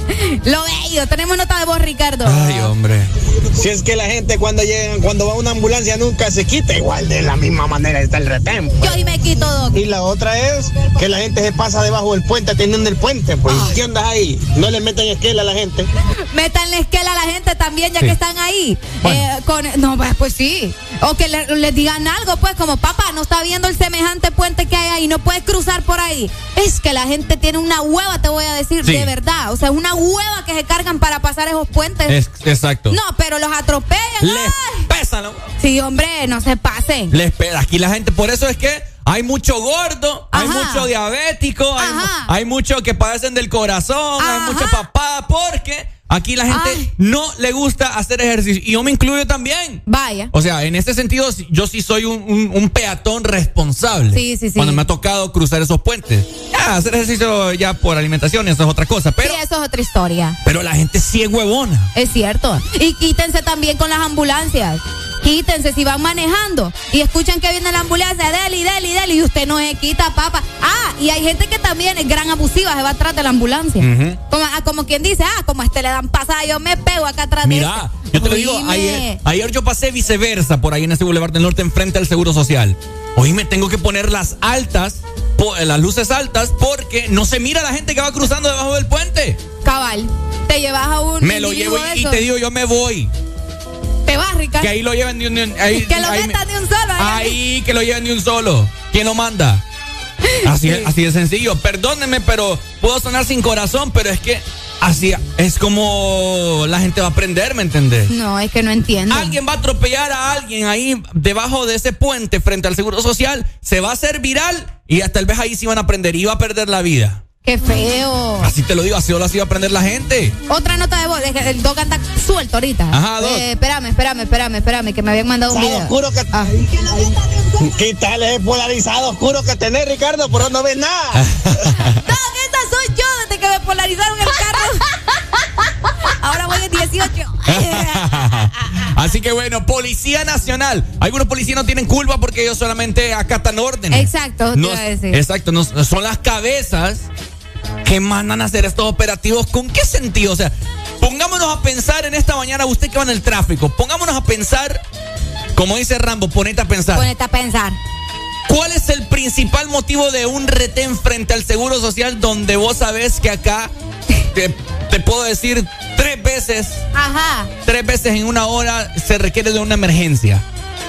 Lo bello. Tenemos nota de voz, Ricardo. Ay, hombre. Si es que la gente cuando llega, cuando va a una ambulancia nunca se quita, igual de la misma manera está el retén. Yo y me quito, Doc. Y la otra es que la gente se pasa debajo del puente teniendo el puente. Pues, ¿qué onda ahí? No le meten esquela a la gente. Métanle esquela a la gente también, ya que están ahí. Eh, con, no, pues, pues sí. O que les le digan algo, pues, como papá, no está viendo el semejante puente que hay ahí, no puedes cruzar por ahí. Es que la gente tiene un una hueva, te voy a decir, de verdad. O sea, una hueva que se cargan para pasar esos puentes. exacto. No, pero los atropellan. Les pesan. Sí, hombre, no se pasen. Les Aquí la gente, por eso es que hay mucho gordo, hay mucho diabético, hay, hay muchos que padecen del corazón, hay mucho papá, porque Aquí la gente no le gusta hacer ejercicio. Y yo me incluyo también. Vaya. O sea, en este sentido, yo sí soy un, peatón responsable. Sí, sí, sí. Cuando me ha tocado cruzar esos puentes. Ya, hacer ejercicio ya por alimentación, eso es otra cosa. Pero, sí, eso es otra historia. Pero la gente sí es huevona. Es cierto. Y quítense también con las ambulancias. Quítense si van manejando y escuchan que viene la ambulancia, deli, deli, deli, y usted no se quita, papá. Ah, y hay gente que también es gran abusiva, se va atrás de la ambulancia. como, ah, como, quien dice, ah, como a este le dan pasada, yo me pego acá atrás Mira, de yo te lo digo, ayer, ayer, yo pasé viceversa por ahí en ese Boulevard del Norte enfrente al Seguro Social. Hoy me tengo que poner las altas, las luces altas, porque no se mira la gente que va cruzando debajo del puente. Cabal, te llevas a un. Me lo llevo y te digo, yo me voy. Te vas, Ricardo. Que ahí lo lleven de un, ahí, que lo metan de un solo. Ahí, que lo lleven de un solo. ¿Quién lo manda? Así, así de sencillo. Perdónenme, pero puedo sonar sin corazón, pero es que así es como la gente va a aprender, ¿me entendés? No, es que no entiendo. Alguien va a atropellar a alguien ahí debajo de ese puente frente al Seguro Social, se va a hacer viral y hasta el vez ahí sí van a aprender y va a perder la vida. Qué feo. Así te lo digo, así lo ha sido aprender la gente. Otra nota de voz, es que el dog anda suelto ahorita. Ajá, Doc. Eh, espérame, espérame, espérame, espérame, que me habían mandado un video. oscuro que Ah. ¿Qué tal es polarizado oscuro que tenés, Ricardo? Por no ves nada. Dog, esa soy yo desde que me polarizaron el carro. Ahora voy en 18. Así que bueno, Policía Nacional. Algunos policías no tienen culpa porque ellos solamente acatan órdenes. Exacto, te No- iba a decir. Exacto, no- son las cabezas que mandan a hacer estos operativos. ¿Con qué sentido? O sea, pongámonos a pensar en esta mañana, usted que va en el tráfico, pongámonos a pensar, como dice Rambo, ponete a pensar. Ponete a pensar. ¿Cuál es el principal motivo de un retén frente al Seguro Social donde vos sabés que acá, te, te puedo decir, tres veces, Ajá. tres veces en una hora se requiere de una emergencia?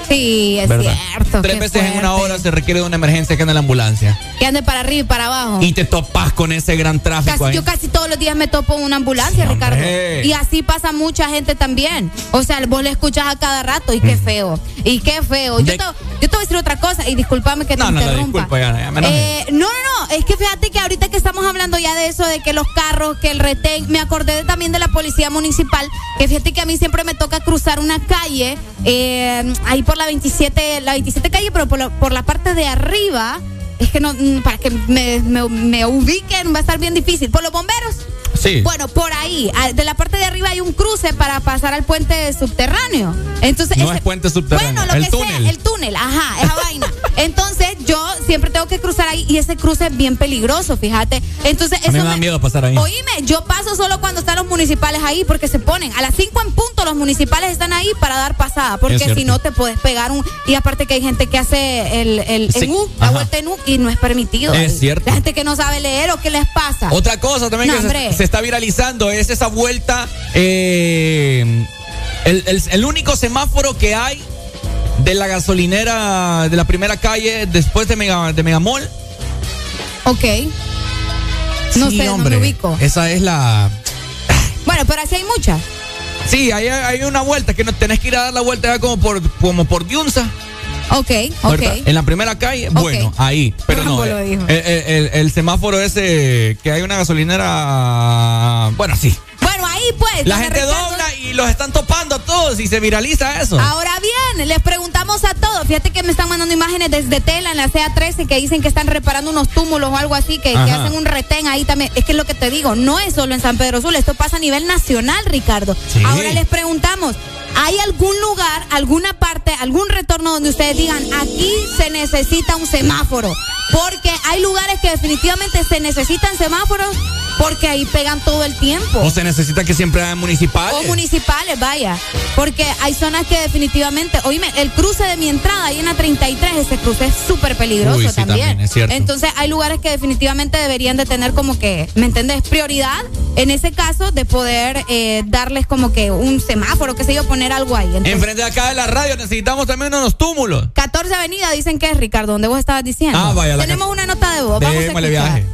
Sí, es ¿verdad? cierto. Tres veces en una hora se requiere de una emergencia acá en la ambulancia. Que ande para arriba y para abajo. Y te topas con ese gran tráfico Casi- ahí. yo casi todos los días me topo en una ambulancia, Ricardo. hombre. Y así pasa mucha gente también. O sea, vos le escuchas a cada rato y qué feo. Y qué feo. Yo, De- te, yo te voy a decir otra cosa y discúlpame que te No, no, no, interrumpa. disculpa, ya, ya me enojé. Eh, no, no, no. Es que fíjate que ahorita que estamos hablando ya de eso, de que los carros, que el retén, me acordé de- también de la policía municipal, que fíjate que a mí siempre me toca cruzar una calle, eh, ahí por la 27, la 27 calle, pero por la, por la parte de arriba. Es que no, mm, para que me, me- me ubiquen va a estar bien difícil. Por los bomberos. Sí. Bueno, por ahí, de la parte de arriba hay un cruce para pasar al puente subterráneo. Entonces, No ese- es puente subterráneo, Bueno, lo el que túnel. sea, el túnel, ajá, esa vaina. Entonces, yo siempre tengo que cruzar ahí y ese cruce es bien peligroso, fíjate. Entonces, A mí eso me da miedo pasar ahí. Oíme, yo paso solo cuando están los municipales ahí porque se ponen a las 5 en punto los municipales están ahí para dar pasada, porque si no te puedes pegar un y aparte que hay gente que hace el, el Sí, en U, la vuelta en U y no es permitido. Es ahí. cierto. La gente que no sabe leer o qué les pasa. Otra cosa también No, que se está viralizando es esa vuelta. eh, el, el- el único semáforo que hay de la gasolinera de la primera calle después de, Mega, de Megamall. Ok. No Sí, sé, hombre, no me ubico. Esa es la. Bueno, pero así hay muchas. Sí, hay, hay una vuelta que no tenés que ir a dar la vuelta ya como por, como por Diunza. Ok, ok. En la primera calle, bueno, ahí. Pero no, el, dijo. el- el- el semáforo ese que hay una gasolinera. Bueno, sí. Bueno, ahí pues. La gente Ricardo- dobla y los están topando todos y se viraliza eso. Ahora bien, les preguntamos a todos. Fíjate que me están mandando imágenes desde Tela en la CA13 que dicen que están reparando unos túmulos o algo así, que, hacen un retén ahí también. Es que es lo que te digo, no es solo en San Pedro Sula, esto pasa a nivel nacional, Ricardo. Sí. Ahora les preguntamos. ¿Hay algún lugar, alguna parte, algún retorno donde ustedes digan, aquí se necesita un semáforo? Porque hay lugares que definitivamente se necesitan semáforos porque ahí pegan todo el tiempo. O se necesita que siempre haya municipales. O municipales, vaya. Porque hay zonas que definitivamente, oíme, el cruce de mi entrada ahí en la 33, ese cruce es súper peligroso Uy, sí, también. también, es cierto. Entonces hay lugares que definitivamente deberían de tener como que, ¿me entendés? Prioridad en ese caso de poder eh, darles como que un semáforo, qué sé yo, poner algo ahí. Entonces, Enfrente de acá de la radio necesitamos también unos túmulos. 14 Avenida dicen que es, Ricardo, donde vos estabas diciendo. Ah, vaya, Tenemos una nota de voz. Vamos a escuchar. viaje.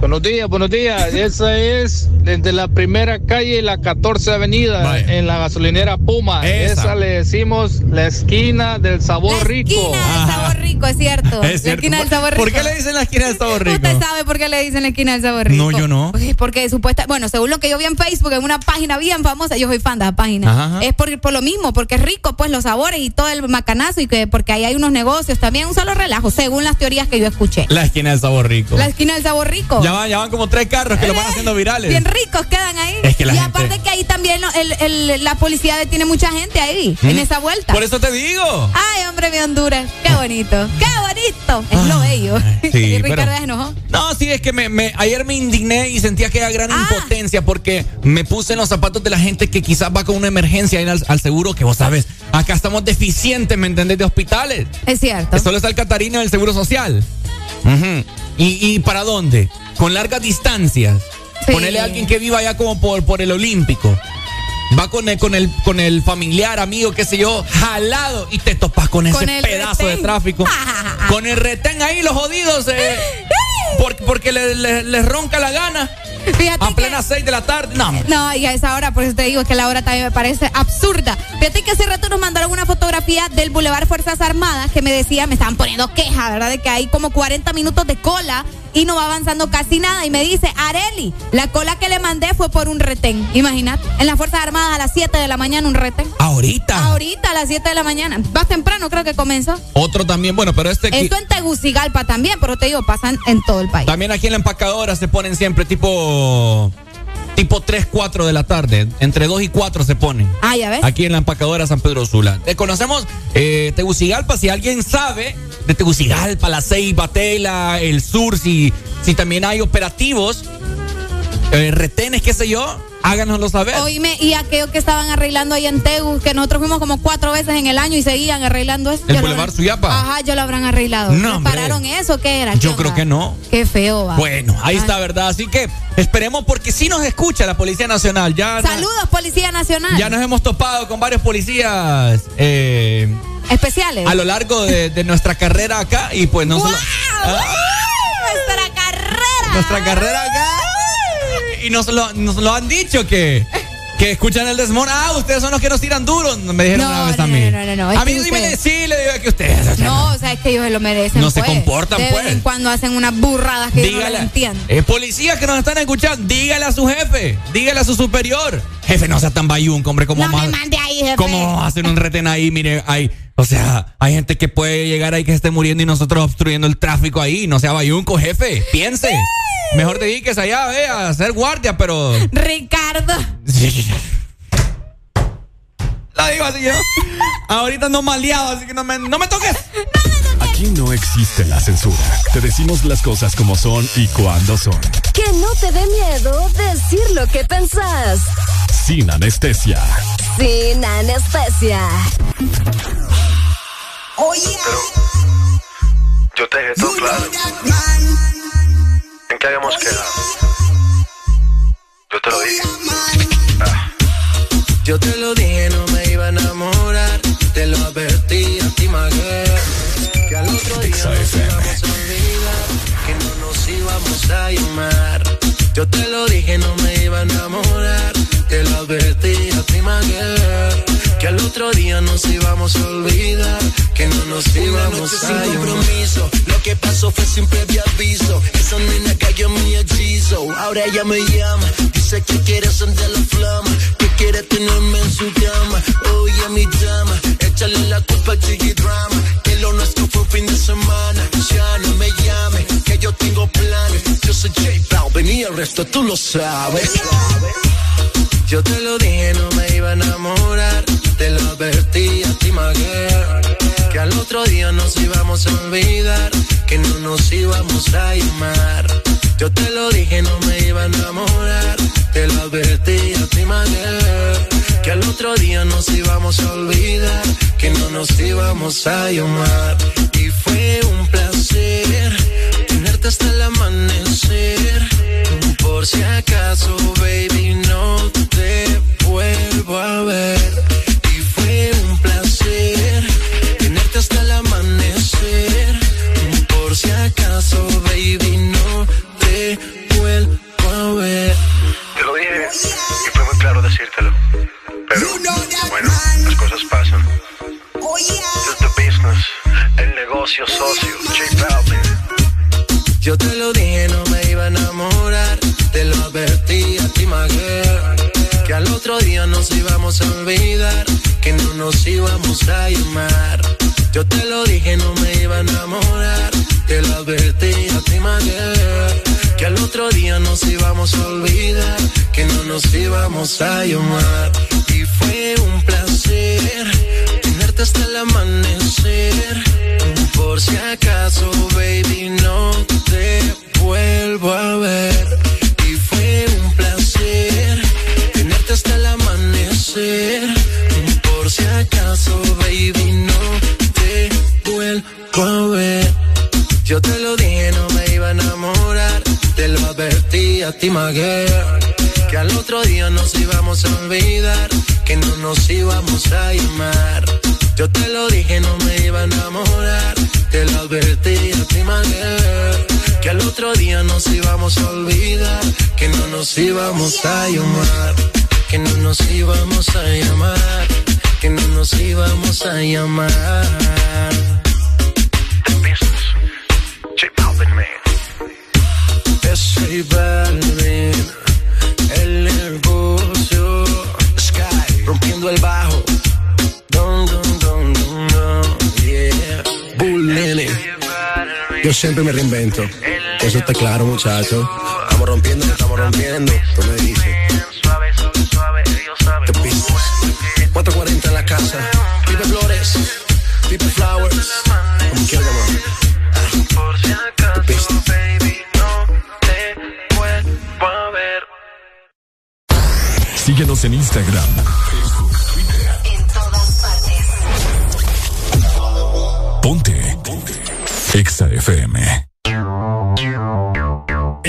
Buenos días, buenos días. Esa es desde la primera calle y la 14 avenida Vaya. en la gasolinera Puma. Esa. Esa, le decimos la esquina del sabor rico. Esquina del sabor rico, es cierto. Es La cierto. esquina del sabor rico. ¿Por qué le dicen la esquina del sabor rico? Usted sabe por qué le dicen la esquina del sabor rico. No, yo no. Pues Porque supuesta, bueno, según lo que yo vi en Facebook, en una página bien famosa, yo soy fan de la página. Ajá, ajá. Es por, por lo mismo, porque es rico, pues los sabores y todo el macanazo y que porque ahí hay unos negocios también, un solo relajo, según las teorías que yo escuché. La esquina del sabor rico. La esquina del sabor rico. Ya van, ya van como tres carros que lo van haciendo virales. Bien ricos quedan ahí. Es que la y gente- aparte que ahí también lo- el- el- la policía detiene mucha gente ahí, en esa vuelta. Por eso te digo. Ay, hombre, mi Honduras. Qué bonito. Qué bonito. Es lo bello. sí, y Ricardo pero- enojó. No, sí, es que me, me- ayer me indigné y sentía aquella gran Ah. impotencia porque me puse en los zapatos de la gente que quizás va con una emergencia ahí al, al seguro, que vos sabes, acá estamos deficientes, ¿me entendés? De hospitales. Es cierto. Que solo está el Catarino del Seguro Social. Ujú. ¿Y, ¿Y para dónde? Con largas distancias. Sí. Ponerle a alguien que viva allá como por, por el Olímpico. Va con el, con, el, con el familiar, amigo, qué sé yo, jalado y te topas con ese Con pedazo de tráfico. con el retén ahí, los jodidos, eh, por- porque le- le- les ronca la gana. Fíjate A plena 6 de la tarde. No. No, y a esa hora, por eso te digo que la hora también me parece absurda. Fíjate que hace rato nos mandaron una fotografía del Boulevard Fuerzas Armadas que me decía, me estaban poniendo queja, ¿verdad? De que hay como 40 minutos de cola y no va avanzando casi nada. Y me dice, Areli, la cola que le mandé fue por un retén. Imagínate, en las Fuerzas Armadas a las 7 de la mañana un retén. Ahorita. Ahorita a las 7 de la mañana. Más temprano creo que comenzó. Otro también, bueno, pero este... Esto en Tegucigalpa también, pero te digo, pasan en todo el país. También aquí en la empacadora se ponen siempre tipo tipo 3, 4 de la tarde. Entre 2 y 4 se ponen. Ah, ya ves. Aquí en la empacadora San Pedro Sula. Eh, conocemos eh, Tegucigalpa, si alguien sabe de Tegucigalpa, La Ceiba, Tela, el Sur, si, si también hay operativos, eh, retenes, qué sé yo, háganoslo saber. Oíme, y aquello que estaban arreglando ahí en Tegu, que nosotros fuimos como cuatro veces en el año y seguían arreglando eso. ¿El Boulevard Suyapa? Ajá, yo lo habrán arreglado. No. ¿Repararon eso? ¿Qué era? Yo ¿Qué creo que no. Qué feo, va. Bueno, ahí Ay. está, ¿verdad? Así que esperemos porque sí nos escucha la Policía Nacional. Ya, Saludos, Policía Nacional. ya nos hemos topado con varios policías eh, Especiales. a lo largo de, de nuestra carrera acá y pues no solo... Ah, Nuestra carrera. nuestra carrera acá. Y nos lo, nos lo han dicho que, que escuchan el desmón. Ah, ustedes son los que nos tiran duros. Me dijeron No, una vez no, a mí. no, no, no, A mí sí me ustedes- sí le digo que ustedes. No, o sea, es que ellos se lo merecen. No se pues. comportan, de pues. vez en cuando hacen unas burradas que yo no las entiendo. eh, policías que nos están escuchando, dígale a su jefe, dígale a su superior. Jefe, no sea tan bayunco, hombre, como No me mande ahí, jefe. ¿Cómo hacen un retén ahí? Mire, hay, o sea, hay gente que puede llegar ahí que se esté muriendo y nosotros obstruyendo el tráfico ahí. No sea bayunco, jefe, piense. Mejor dedíquese allá, ve, a ser guardia, pero... Ricardo. La digo así yo. Ahorita no maleado, así que no me, no me toques. Aquí no existe la censura. Te decimos las cosas como son y cuando son. Que no te dé miedo decir lo que pensás. Sin anestesia. Sin anestesia. Yo te dejé todo claro. ¿En qué habíamos quedado? Yo te lo dije. Yo te lo dije, no me iba a enamorar. Te lo advertí a ti, Maguire. Que al otro día nos íbamos a olvidar. Que no nos íbamos a llamar. Yo te lo dije, no me iba a enamorar. Te lo advertí a ti, Maguire. Que al otro día nos íbamos a olvidar. Que no nos íbamos a sin compromiso. Lo que pasó fue sin previo aviso. Esa nena cayó en mi hechizo. Ahora ella me llama. Dice que quiere encender la flama. Que quiere tenerme en su cama. Oye, mi dama. Échale la culpa al Chigi Drama. Que lo nuestro fue un fin de semana. Ya no me llame. Que yo tengo planes. Yo soy J Balvin y el resto tú lo sabes. Yo te lo dije, no me iba a enamorar. Te lo advertí a ti, Maguire. Que al otro día nos íbamos a olvidar. Que no nos íbamos a llamar. Yo te lo dije, no me iba a enamorar. Te lo advertí a ti, Maguire. Que al otro día nos íbamos a olvidar. Que no nos íbamos a llamar. Y fue un placer tenerte hasta el amanecer. Por si acaso, baby, no te vuelvo a ver. Y fue un placer tenerte hasta el amanecer. Por si acaso, baby, no te vuelvo a ver. Te lo dije y fue muy claro decírtelo. Pero bueno, las cosas pasan. It's the business, el negocio socio, J Balvin. Yo te lo dije, no me iba a enamorar. Te lo advertí a ti, Maguire. Que al otro día nos íbamos a olvidar. Que no nos íbamos a llamar. Yo te lo dije, no me iba a enamorar. Te lo advertí a ti, Maguire. Que al otro día nos íbamos a olvidar. Que no nos íbamos a llamar. Y fue un placer hasta el amanecer. Por si acaso, baby, no te vuelvo a ver. Y fue un placer tenerte hasta el amanecer. Por si acaso, baby, no te vuelvo a ver. Yo te lo dije, no me iba a enamorar. Te lo advertí a ti, Maguire. Que al otro día nos íbamos a olvidar. Que no nos íbamos a llamar. Yo te lo dije, no me iba a enamorar. Te lo advertí a ti. Que al otro día nos íbamos a olvidar. Que no nos íbamos a llamar. Que no nos íbamos a llamar. Que no nos íbamos a llamar. The business, J Balvin, man. J Balvin, el negocio. Sky, rompiendo el bajo. Yo siempre me reinvento. Eso está claro, muchacho. Estamos rompiendo, estamos rompiendo. Tú me dices. The business. 440 en la casa. Pipe Flores.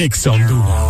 Exa Honduras.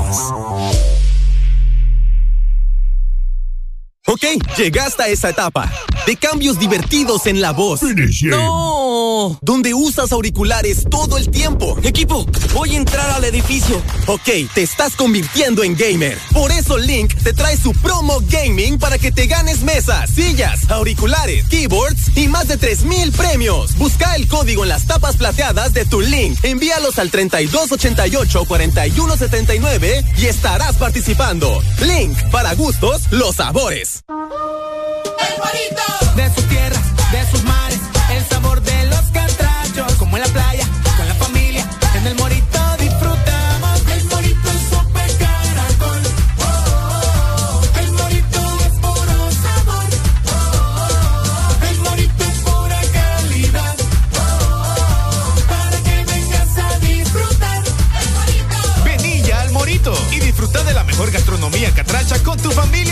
Llegaste a esa etapa de cambios divertidos en la voz. No, donde usas auriculares todo el tiempo. Equipo, voy a entrar al edificio. Ok, te estás convirtiendo en gamer. Por eso Link te trae su promo gaming para que te ganes mesas, sillas, auriculares, keyboards y más de 3000 premios. Busca el código en las tapas plateadas de tu Link. Envíalos al 3288 4179 y estarás participando. Link, para gustos, los sabores. El morito de su tierra, de sus mares, el sabor de los catrachos, como en la playa, con la familia, en el morito disfrutamos. El morito es sopa caracol, oh, oh, oh. el morito es puro sabor, oh, el morito es pura calidad, oh, para que vengas a disfrutar. El morito. Vení ya al Morito y disfruta de la mejor gastronomía catracha con tu familia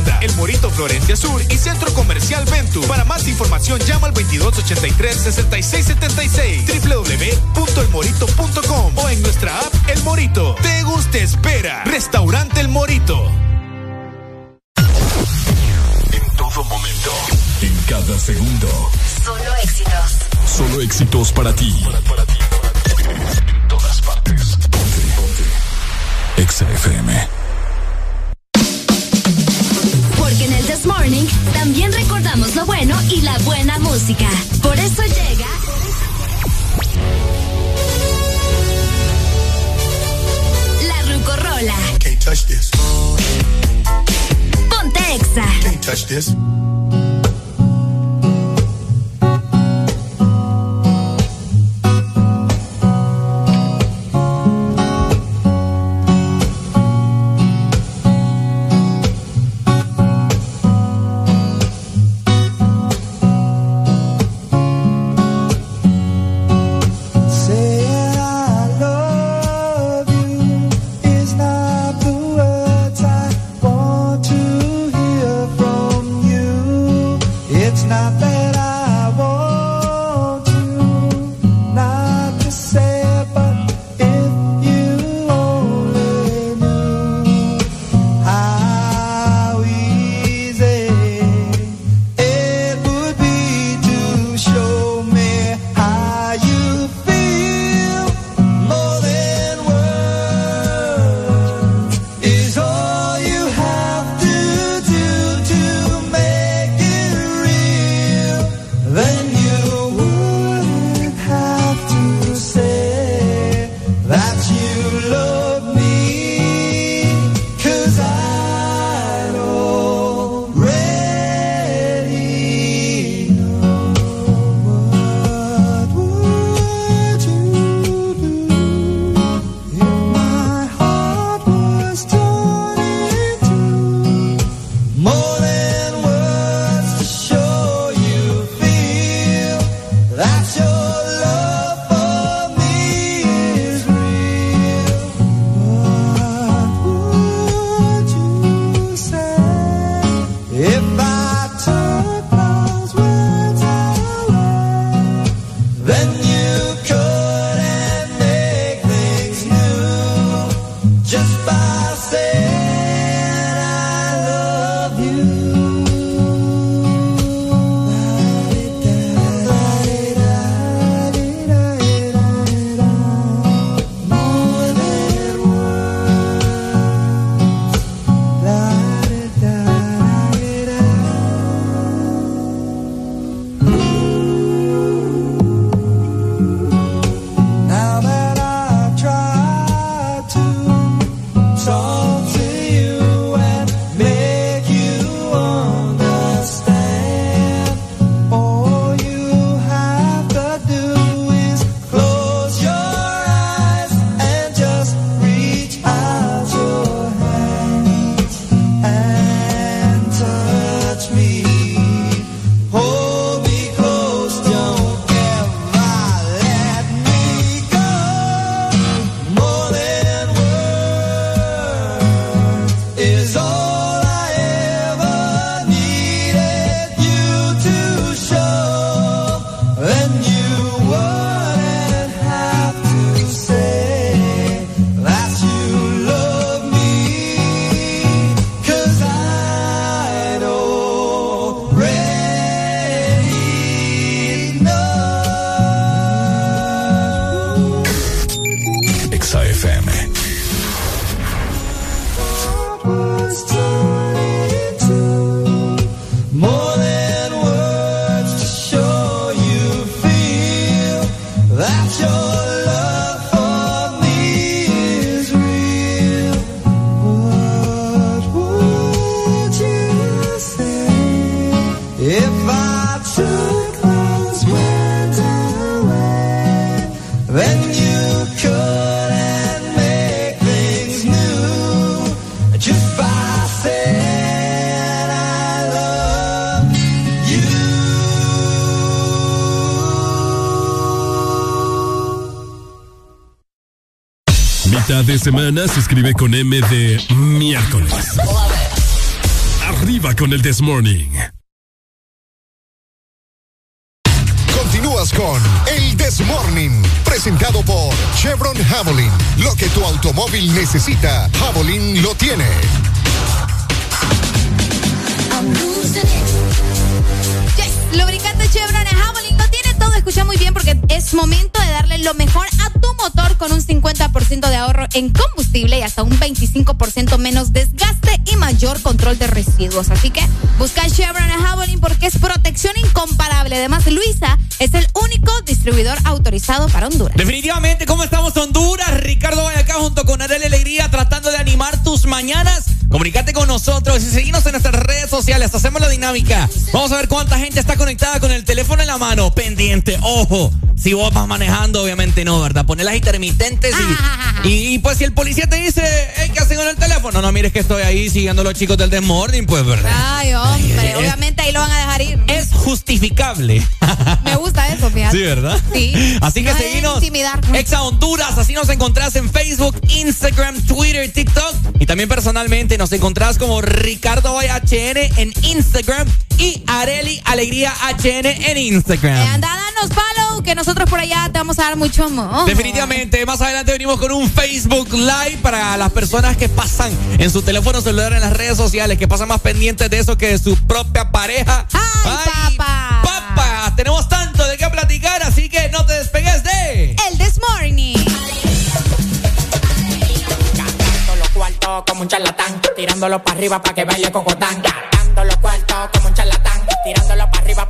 Hacienda, El Morito Florencia Sur y Centro Comercial Ventu. Para más información llama al 2283-6676 www.elmorito.com o en nuestra app El Morito. Te gusta espera. Restaurante El Morito. En todo momento. En cada segundo. Solo éxitos. Solo éxitos para ti. En todas partes. Ponte. Ponte. Exa FM. This Morning también recordamos lo bueno y la buena música. Por eso llega. La Rucorola. Can't touch this. Ponte Exa. Can't touch this. Semana se escribe con M de miércoles. Arriba con el This Morning. Continúas con El This Morning, presentado por Chevron Javelin. Lo que tu automóvil necesita, Javelin lo tiene. Yes, lubricante Chevron Javelin lo tiene todo. Escucha muy bien porque es momento lo mejor a tu motor con un 50% de ahorro en combustible y hasta un 25% menos desgaste y mayor control de residuos. Así que busca Chevron Javelin porque es protección incomparable. Además, Luisa es el único distribuidor autorizado para Honduras. Definitivamente, ¿cómo estamos Honduras? Ricardo acá junto con Arely Alegría tratando de animar tus mañanas. Comunicate con nosotros y seguimos en nuestras redes sociales. Hacemos la dinámica. Vamos a ver cuánta gente está conectada con el teléfono en la mano. Pendiente, ojo. Si vos vas manejando, obviamente no, ¿verdad? Poner las intermitentes y, y, y, pues si el policía te dice, hey, ¿qué hacen con el teléfono? No, mires que estoy ahí siguiendo a los chicos del Desmorning, pues, ¿verdad? Ay, hombre, Ay, obviamente ahí lo van a dejar ir. Es justificable. Me gusta eso, fíjate. Sí, ¿verdad? Sí. Así que No seguimos. Exa Honduras, así nos encontrás en Facebook, Instagram, Twitter, TikTok. Y también personalmente nos encontrás como Ricardo Valle HN en Instagram y Areli Alegría HN en Instagram. Eh, anda, danos que nosotros por allá te vamos a dar mucho amor. Definitivamente, más adelante venimos con un Facebook Live para las personas que pasan en su teléfono celular en las redes sociales, que pasan más pendientes de eso que de su propia pareja. ¡Ay, papá! ¡Papá! Tenemos tanto de qué platicar, así que no te despegues de... El This Morning. Cuartos como un charlatán, tirándolo para arriba para que baile cocotán. Gastando los cuartos como un charlatán, tirándolo para arriba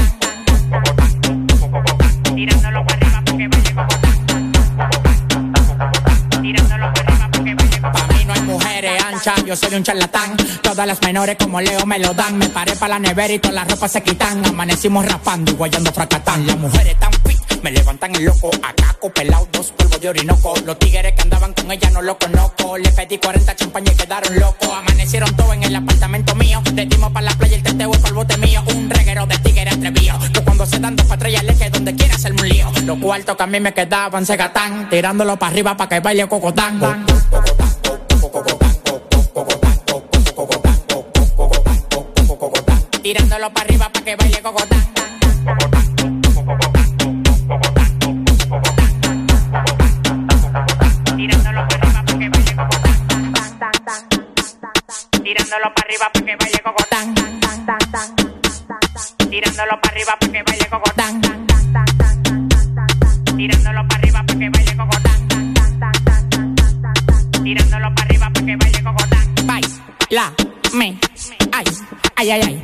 Yo soy un charlatán. Todas las menores como Leo me lo dan. Me paré para la nevera y todas las ropas se quitan. Amanecimos rapando y guayando fracatán. Las mujeres tan fit, me levantan el loco. Acaco, pelado, dos polvos de orinoco. Los tigres que andaban con ella no lo conozco. Le pedí 40 champañas y quedaron locos. Amanecieron todos en el apartamento mío. Le dimos para la playa el teteo y el bote mío. Un reguero de tigres atrevido. Que cuando se dan dos patrullas le donde quiera hacerme un lío. Los cuartos que a mí me quedaban se gatán. Tirándolo para arriba para que baile cocotán. Tirándolo para arriba para que baile cocotán. Tirándolo para arriba para que baile cocotán. Tirándolo para arriba para que baile cocotán. Tirándolo para arriba para que baile cocotán. Tirándolo para arriba para que baile cocotán. Tirándolo para arriba para que. Baila, me, ay, ay, ay, ay.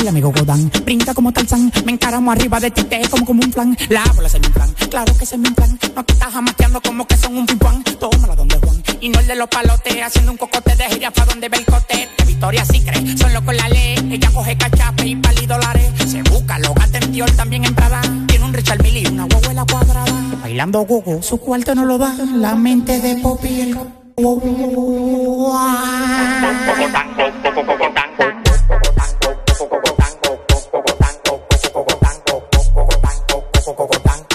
Baila mi cocotán, brinca como Tarzán, me encaramo arriba de ti, te como como un plan. La bola es mi plan, claro que es mi plan. No te estás jamateando como que son un pimpán. Tómala donde Juan, y no el de los palotes, haciendo un cocote de gira pa' donde ve el cote. De Victoria sí cree, son locos la ley. Ella coge cachape y pali dólares. Se busca, lo gata en también en Prada. Tiene un Richard Mille y una huevuela cuadrada. Bailando gogo, su cuarto no lo da. La mente de Poppy el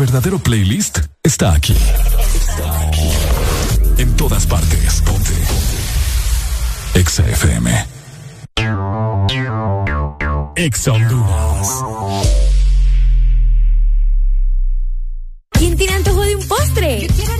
verdadero playlist está aquí. En todas partes. Ponte. Exa FM. Exa ¿Quién tiene antojo de un postre? Yo quiero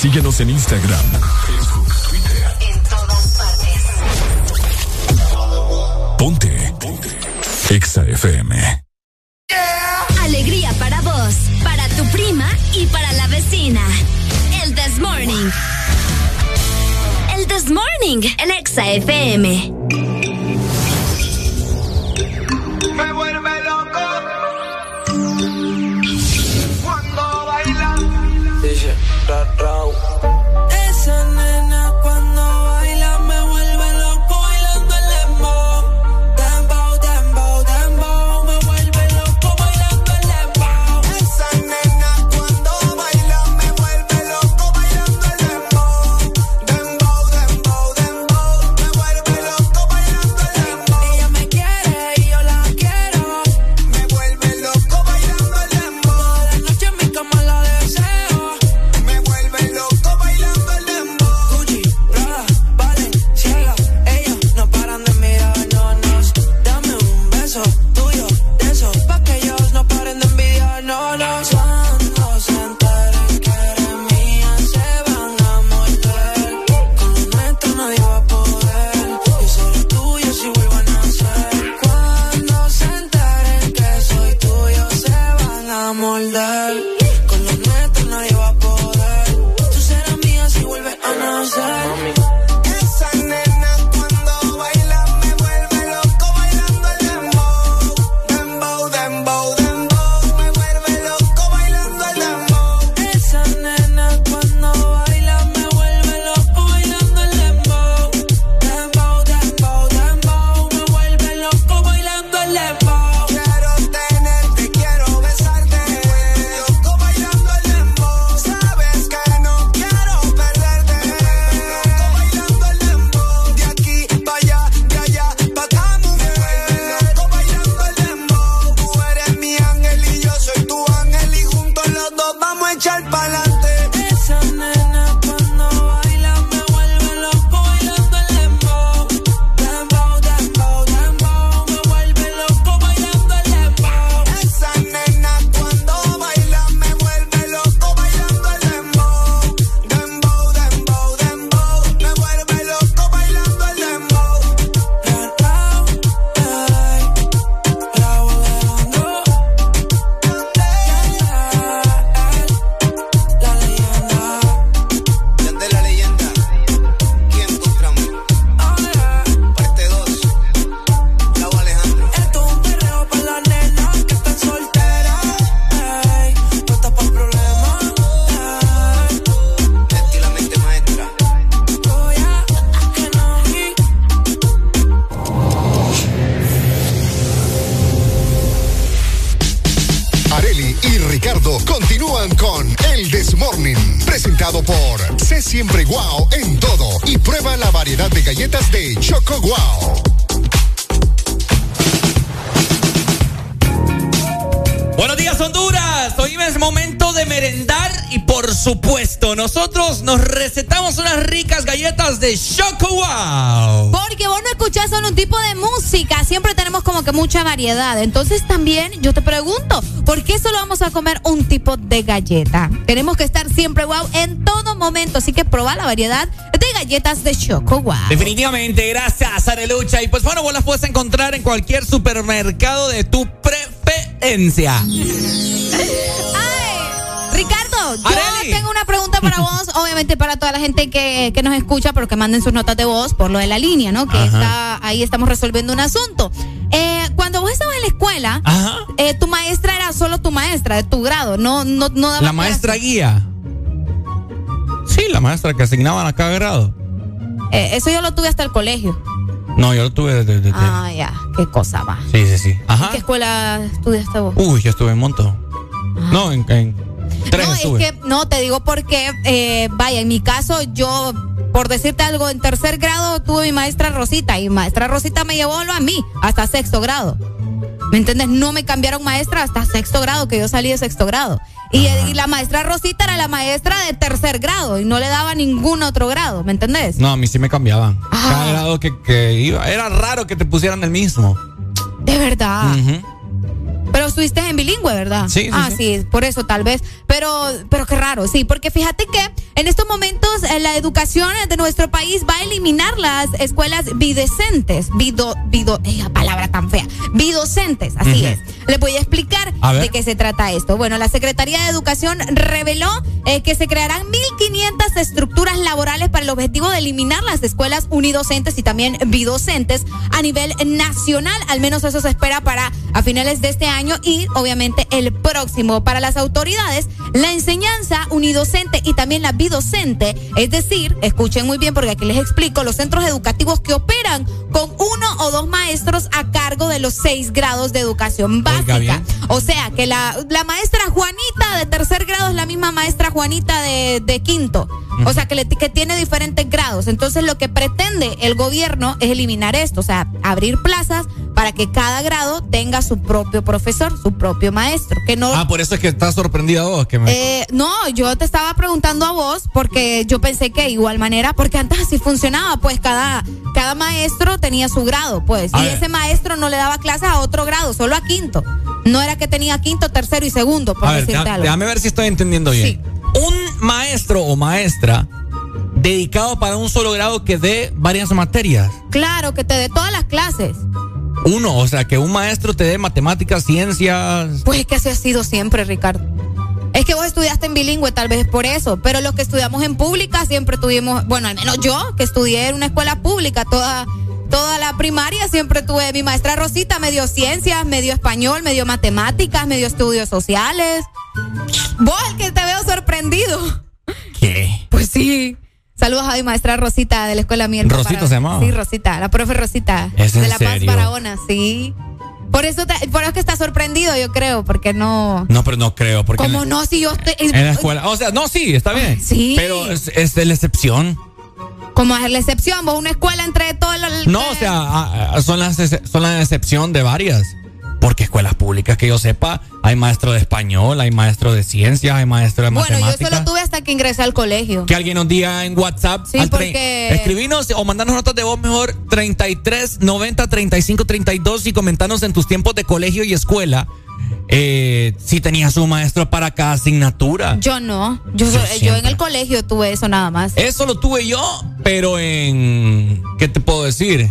Síguenos en Instagram, Facebook, Twitter. En todas partes. Ponte. Ponte. Exa FM. Alegría para vos, para tu prima y para la vecina. El This Morning. El This Morning, el Exa FM. De Choco Wow. Porque vos no escuchás solo un tipo de música, siempre tenemos como que mucha variedad. Entonces también yo te pregunto, ¿por qué solo vamos a comer un tipo de galleta? Tenemos que estar siempre wow en todo momento, así que prueba la variedad de galletas de Choco Wow. Definitivamente, gracias Arelucha. Y pues bueno, vos las puedes encontrar en cualquier supermercado de tu preferencia. Ricardo, yo tengo una pregunta para vos, obviamente para toda la gente que, que, nos escucha, pero que manden sus notas de voz por lo de la línea, ¿no? Que está, ahí estamos resolviendo un asunto. Eh, cuando vos estabas en la escuela, eh, tu maestra era solo tu maestra de tu grado, no, no, no daba La maestra guía. Sí, la maestra que asignaban a cada grado. Eh, eso yo lo tuve hasta el colegio. No, yo lo tuve desde. Ah, ya, qué cosa va. Sí, sí, sí. ¿En qué escuela estudiaste vos? Uy, yo estuve en montón. Ah. No, en, en tres No, estuve. es que no, te digo porque, eh, vaya, en mi caso, yo, por decirte algo, en tercer grado tuve mi maestra Rosita y maestra Rosita me llevó a mí hasta sexto grado. ¿Me entiendes? No me cambiaron maestra hasta sexto grado, que yo salí de sexto grado. Y, y, la maestra Rosita era la maestra de tercer grado y no le daba ningún otro grado, ¿me entendés? No, a mí sí me cambiaban. Ah. Cada grado que, que, iba. Era raro que te pusieran el mismo. De verdad. Uh -huh. Pero estuviste en bilingüe, ¿verdad? Sí, sí Ah, sí. sí. por eso tal vez. Pero, pero qué raro, sí, porque fíjate que en estos momentos eh, la educación de nuestro país va a eliminar las escuelas bidecentes. Bido, bido, eh, palabra tan fea. Bidocentes, así uh -huh. es. Les voy a explicar a de qué se trata esto. Bueno, la Secretaría de Educación reveló eh, que se crearán 1.500 estructuras laborales para el objetivo de eliminar las escuelas unidocentes y también bidocentes a nivel nacional. Al menos eso se espera para a finales de este año y obviamente el próximo. Para las autoridades, la enseñanza unidocente y también la bidocente, es decir, escuchen muy bien porque aquí les explico, los centros educativos que operan con uno o dos maestros a cargo de los seis grados de educación básica. O sea, que la, la, maestra Juanita de tercer grado es la misma maestra Juanita de, de quinto. O sea, que, le, que tiene diferentes grados. Entonces, lo que pretende el gobierno es eliminar esto, o sea, abrir plazas para que cada grado tenga su propio profesor, su propio maestro. Que no, ah, por eso es que estás sorprendida vos. Que me... eh, no, yo te estaba preguntando a vos porque yo pensé que de igual manera, porque antes así funcionaba, pues cada, cada maestro tenía su grado, pues. A y ver. ese maestro no le daba clases a otro grado, solo a quinto. No era que tenía quinto, tercero y segundo, por a ver, decirte déjame, algo. déjame ver si estoy entendiendo bien. Sí. Un maestro o maestra dedicado para un solo grado que dé varias materias. Claro, que te dé todas las clases. Uno, o sea, que un maestro te dé matemáticas, ciencias. Pues es que así ha sido siempre, Ricardo. Es que vos estudiaste en bilingüe, tal vez por eso, pero los que estudiamos en pública siempre tuvimos, bueno, al menos yo, que estudié en una escuela pública toda, toda la primaria, siempre tuve mi maestra Rosita, medio ciencias, medio español, medio matemáticas, medio estudios sociales. Vos, el que te veo sorprendido. ¿Qué? Pues sí. Saludos a mi maestra Rosita de la escuela Miel. ¿Rosita para, se llamaba? Sí, Rosita, la profe Rosita. ¿Es en de La Paz serio? Barahona, sí. Por eso, te, por eso que está sorprendido, yo creo, porque no. No, pero no creo. Porque ¿Cómo en, no? Si yo estoy. En la escuela. O sea, no, sí, está bien. Sí. Pero es, es la excepción. Como es la excepción, vos una escuela entre todos los. No, o sea, a- a- son las, son la excepción de varias. Porque escuelas públicas, que yo sepa, hay maestro de español, hay maestro de ciencias, hay maestro de Bueno, yo matemáticas. solo tuve hasta que ingresé al colegio. Que alguien nos diga en WhatsApp. Sí, porque- Escribinos o mandanos notas de voz mejor 33 90 35 32 y comentanos en tus tiempos de colegio y escuela eh, si tenías un maestro para cada asignatura. Yo no. Yo, Yo yo, siempre. en el colegio tuve eso nada más. Eso lo tuve yo, pero en. ¿Qué te puedo decir?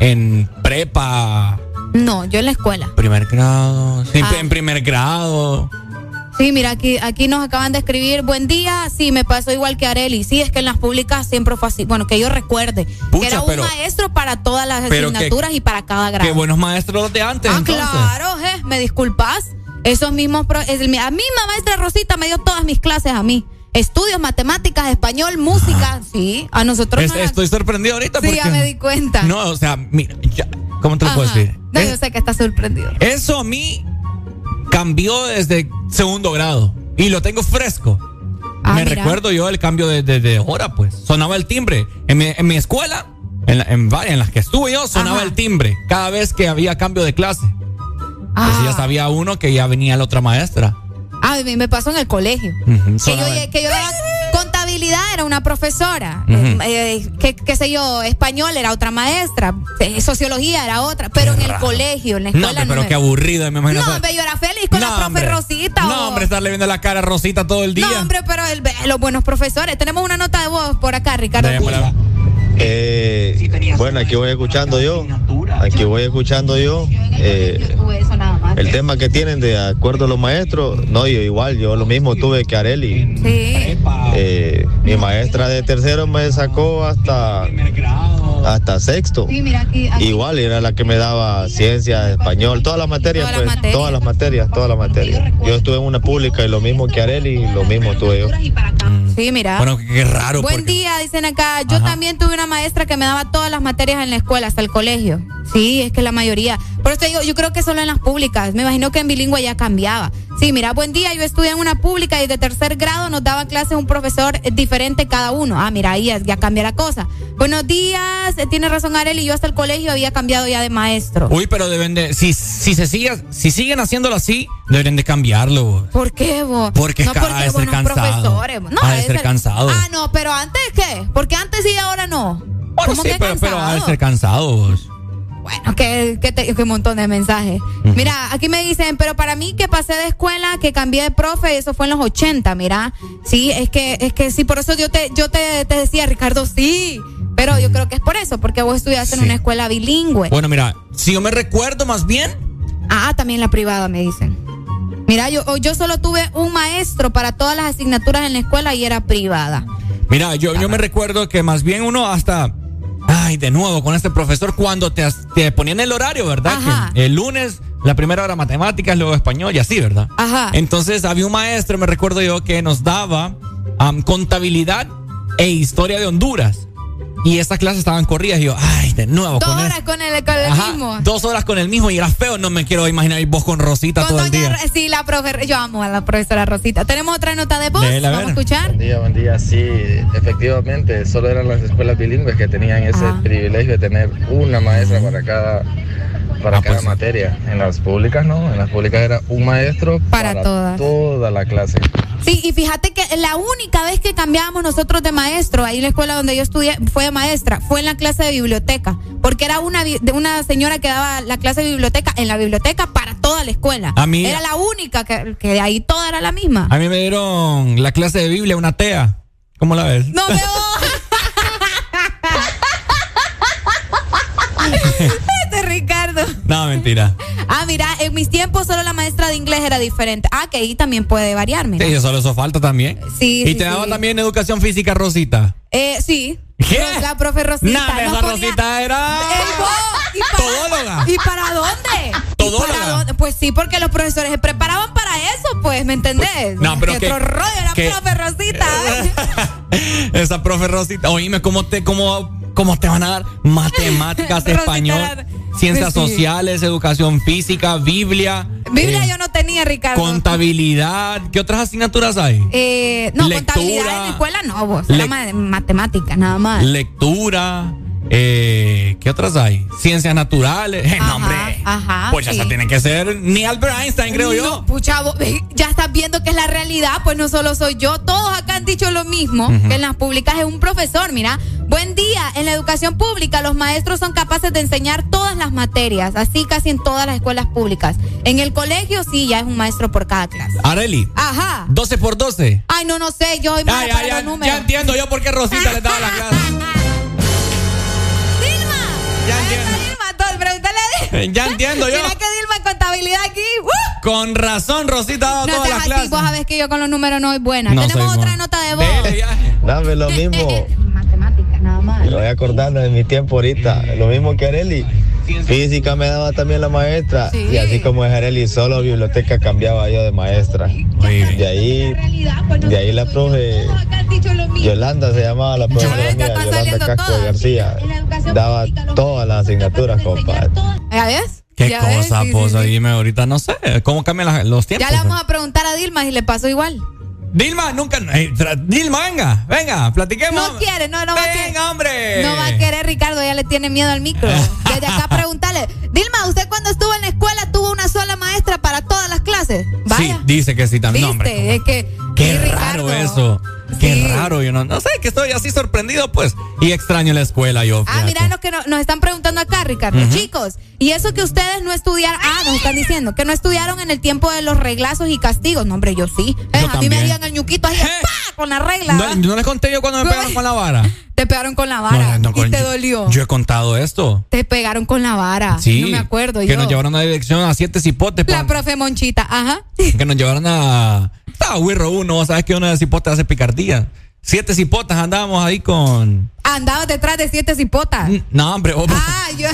En prepa, No, yo en la escuela. primer grado. Sí, Ah. en primer grado. Sí, mira, aquí, aquí nos acaban de escribir, buen día, sí, me pasó igual que Areli. Sí, es que en las públicas siempre fue así. Bueno, que yo recuerde. Pucha, que era un pero- maestro para todas las que- asignaturas y para cada grado. Qué buenos maestros de antes. Ah, entonces. claro, je, me disculpas. Esos mismos. el- la misma maestra Rosita me dio todas mis clases a mí. Estudios, matemáticas, español, música. Sí, a nosotros Es- estoy sorprendido ahorita Sí, porque. ya me di cuenta. No, o sea, mira, ya, ¿cómo te lo puedo decir? No, Es- yo sé que estás sorprendido. Eso a mí cambió desde segundo grado y lo tengo fresco. Ah, Me mira. recuerdo yo el cambio de, de- de hora, pues. Sonaba el timbre. En mi, en mi escuela, en, la- en varias en las que estuve yo, sonaba Ajá. el timbre cada vez que había cambio de clase. Pues Ah. ya sabía uno que ya venía la otra maestra. Ah, A mí me pasó en el colegio. que, yo, que yo contabilidad, era una profesora. Eh, que, qué sé yo, español era otra maestra. eh, sociología era otra. Pero en el colegio, en la No, escuela hombre, pero me- qué aburrido, me imagino. No, hombre, yo era feliz con la profe hombre. Rosita. No, o- hombre, estarle viendo la cara a Rosita todo el día. No, hombre, pero el- los buenos profesores. Tenemos una nota de voz por acá, Ricardo. Eh, bueno, aquí voy escuchando yo. Aquí voy escuchando yo. eh, el tema que tienen de acuerdo a los maestros, no, yo igual, yo lo mismo tuve que Areli. Eh, mi maestra de tercero me sacó hasta hasta sexto. Igual era la que me daba ciencia, español, todas las materias, Todas las pues, materias. todas las materias, todas las materias. Yo estuve en una pública y lo mismo que Areli, lo mismo tuve yo. Sí, mira. Bueno, qué, raro. Buen porque- día, dicen acá. Yo también tuve una maestra que me daba todas las materias en la escuela, hasta el colegio. Sí, es que la mayoría. Por eso te digo, yo creo que solo en las públicas. Me imagino que en bilingüe ya cambiaba. Sí, mira, buen día. Yo estudié en una pública y de tercer grado nos daba clases un profesor diferente cada uno. Ah, mira, ahí ya, ya cambia la cosa. Buenos días. eh, Tiene razón Areli. Yo hasta el colegio había cambiado ya de maestro. Uy, pero deben de. Si, si se sigue, si siguen haciéndolo así, deben de cambiarlo. vos. ¿Por qué vos? Porque no porque ha de ser cansado. No, Ha de ser cansado. Ah, no, pero antes qué? Porque antes sí y ahora no. ¿Cómo Sí, que pero, pero ha de cansado? ser cansado. Bueno, que, que, te- que montón de mensajes. Mira, aquí me dicen, pero para mí que pasé de escuela, que cambié de profe, eso fue en los 80, mira. Sí, es que, es que sí, por eso yo te, yo te, te decía, Ricardo, sí. Pero yo creo que es por eso, porque vos estudiaste en una escuela bilingüe. Bueno, mira, si yo me recuerdo más bien, Ah, también la privada, me dicen. Mira, yo, yo solo tuve un maestro para todas las asignaturas en la escuela y era privada. mira, yo, yo me recuerdo que más bien uno hasta. Ay, de nuevo, con este profesor, cuando te, te ponían el horario, ¿verdad? Ajá. Que el lunes, la primera hora matemáticas, luego español y así, ¿verdad? Ajá. Entonces había un maestro, me recuerdo yo, que nos daba am, contabilidad e historia de Honduras. Y estas clases estaban corridas y yo, ay, de nuevo Dos con horas el- con el, con el Ajá, mismo. Dos horas con el mismo y era feo, no me quiero imaginar ir vos con Rosita Con todo el día. Sí, la profe, yo amo a la profesora Rosita. Tenemos otra nota de voz. Vamos a escuchar. Buen día, buen día. Sí, efectivamente, solo eran las escuelas bilingües que tenían ese Ah. privilegio de tener una maestra para cada para Ah, cada pues. materia. En las públicas no, en las públicas era un maestro Para todas. toda la clase. Sí, y fíjate que la única vez que cambiábamos nosotros de maestro, ahí en la escuela donde yo estudié, fue de maestra, fue en la clase de biblioteca, porque era una, de una señora que daba la clase de biblioteca en la biblioteca para toda la escuela. A mí- Era la única que, que de ahí toda era la misma. A mí me dieron la clase de Biblia, una tea. ¿Cómo la ves? No veo. No, mentira. Ah, mira, en mis tiempos solo la maestra de inglés era diferente. Ah, que ahí también puede variar, mira. Sí, solo eso falta también. Sí, Y sí, te daba sí. también educación física, Rosita. Eh, sí. ¿Qué? La profe Rosita. Esa ponía- Rosita era vos, ¿y para, todóloga. ¿Y para dónde? ¿Y Todóloga. para dónde? Pues sí, porque los profesores se preparaban para eso, pues, ¿me entendés? no, pero ¿Qué que- rollo la que- profe Rosita. ¿eh? Esa profe Rosita. Oíme, ¿cómo te, cómo, cómo te van a dar matemáticas, español, ciencias Sí. sociales, educación física, Biblia? Biblia eh, yo no tenía, Ricardo. Contabilidad. ¿Qué otras asignaturas hay? Eh, no, Lectura. contabilidad en la escuela no, vos. Era matemática, nada más. Lectura. Eh, ¿Qué otras hay? Ciencias naturales. Eh, no, hombre. Ajá. Pues sí. esa tiene que ser ni Albert Einstein, creo yo. No, pucha, vos, eh, ya estás viendo que es la realidad, pues no solo soy yo, todos acá han dicho lo mismo, que en las públicas es un profesor, mira, buen día, en la educación pública los maestros son capaces de enseñar todas las materias, así casi en todas las escuelas públicas. En el colegio sí, ya es un maestro por cada clase. Areli. Ajá. 12 por 12. Ay, no, no sé, yo mala Ah, ya, ya, los números. ya entiendo yo por qué Rosita le daba la clase. Ya entiendo. Dilma, todo, pregúntale a Dilma. Eh, Ya entiendo yo. Mira que Dilma en contabilidad aquí. ¡uh! Con razón, Rosita ha dado No toda la seas así, clase. vos sabés que yo con los números no soy buena. No Tenemos soy otra buena. nota de voz. Dame lo mismo. Matemática, nada más. Me voy acordando de mi tiempo ahorita. Lo mismo que Areli. Física me daba también la maestra. Y así como es Areli, solo biblioteca cambiaba yo de maestra. De ahí, de ahí la profe Yolanda se llamaba la profe mía, Yolanda Casco García. Daba todas las asignaturas, compadre. ¿Ya ves? ¿Qué Ya ves, cosa, sí, sí. Dime ahorita, no sé. ¿Cómo cambian los tiempos? Ya le vamos a preguntar a Dilma si le pasó igual. Dilma, nunca. eh, Dilma, venga, venga, platiquemos. No quiere, no, no va a querer. Venga, hombre. No va a querer, Ricardo, ya le tiene miedo al micro. Desde acá preguntarle, Dilma, ¿usted cuando estuvo en la escuela tuvo una sola maestra para todas las clases? Vaya. Sí, Dice que sí también. ¿Viste? No, hombre, es que. Qué raro Ricardo. eso. Qué raro, yo no, no sé, que estoy así sorprendido, pues. Y extraño la escuela, yo. Ah, mira lo que no- nos están preguntando acá, Ricardo. Chicos, y eso que ustedes no estudiaron. Ah, nos están diciendo que no estudiaron en el tiempo de los reglazos y castigos. No, hombre, yo sí. Eh, Yo a mí me harían el ñuquito ahí, ¡pa! con la regla. No, no les conté yo cuando me pegaron con la vara. Te pegaron con la vara. No, no, y te yo- dolió. Yo he contado esto. Te pegaron con la vara. Sí. No me acuerdo Que yo. nos llevaron a dirección a siete cipotes. La profe Monchita, ajá. que nos llevaron a. Estaba Wirro uno, sabes que uno de cipotes hace picardía. Siete cipotas andábamos ahí con. Andabas detrás de siete cipotas. No, hombre, oh, Ah, yo.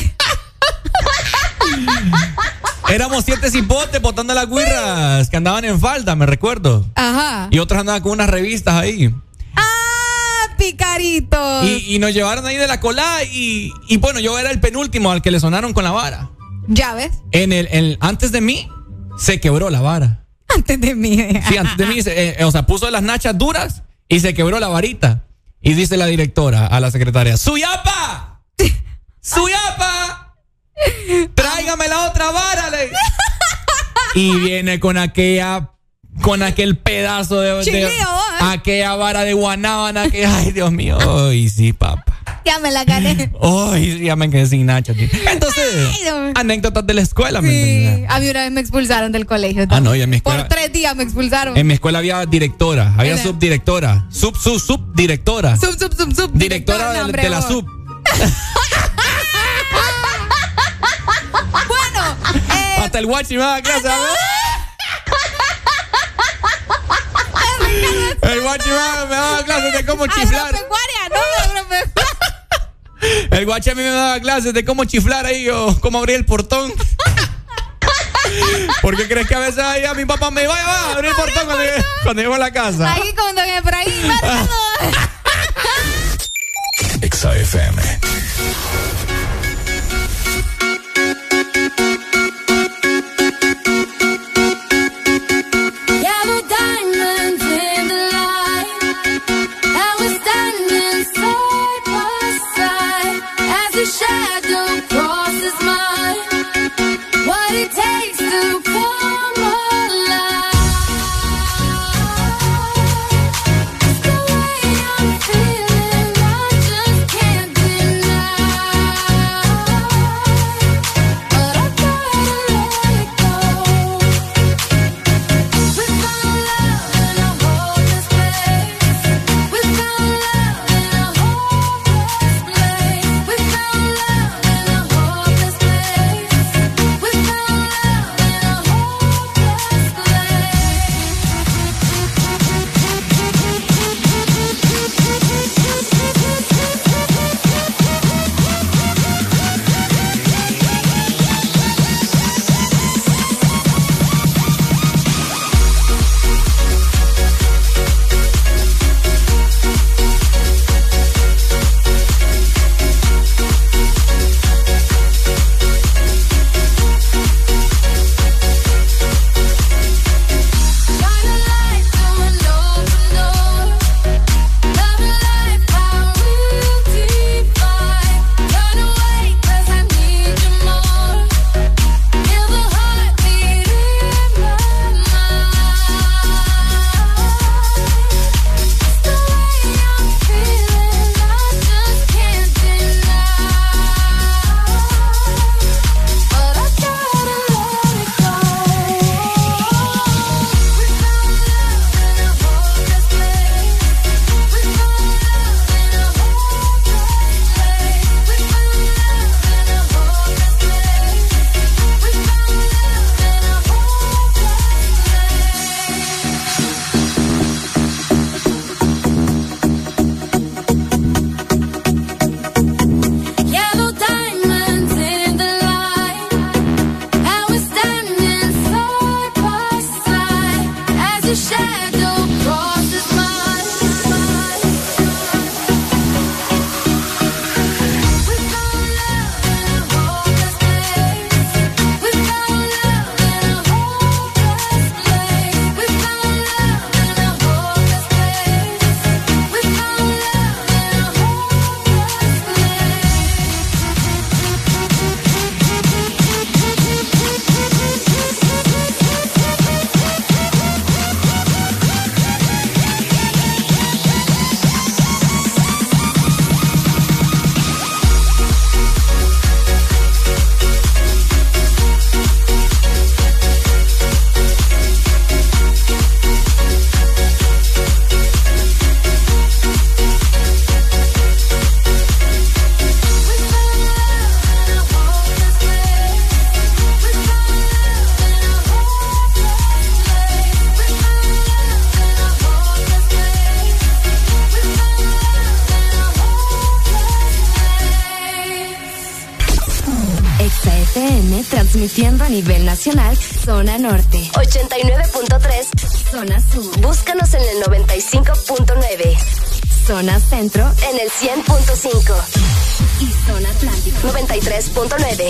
éramos siete cipotes botando las guirras que andaban en falda, me recuerdo. Ajá. Y otros andaban con unas revistas ahí. Ah, picarito. Y, y nos llevaron ahí de la cola y, y bueno, yo era el penúltimo al que le sonaron con la vara. Ya ves. En el, el- antes de mí se quebró la vara. Antes de mí. Sí, antes de mí, se- eh, o sea, puso las nachas duras y se quebró la varita. Y dice la directora a la secretaria, ¡Suyapa! ¡Suyapa! ¡Tráigame la otra vara! le- Y viene con aquella, con aquel pedazo de, ¿eh? aquella vara de guanábana que, ay, Dios mío, ay, sí, papá. Ya me la gané. Ay, sí, ya me quedé sin nachas. tío. Entonces, Ay, anécdotas de la escuela, ¿me Sí. entiendes? A mí una vez me expulsaron del colegio. Ah, no, y en mi Por escuela, tres días me expulsaron. en mi escuela había directora, había subdirectora, sub, sub, subdirectora. Sub, sub, sub, sub. Directora No, de, hombre, de la sub. Bueno, eh, Hasta el guachi me daba clase. El guachi me me daba clases de cómo chiflar. agropecuaria, no, agropecuaria. El guachi a mí me daba clases de cómo chiflar ahí o cómo abrir el portón. ¿Por qué crees que a veces ahí a mi papá me iba a abrir el portón cuando, llego a la casa? Aquí con Don Efraín. Exa FM.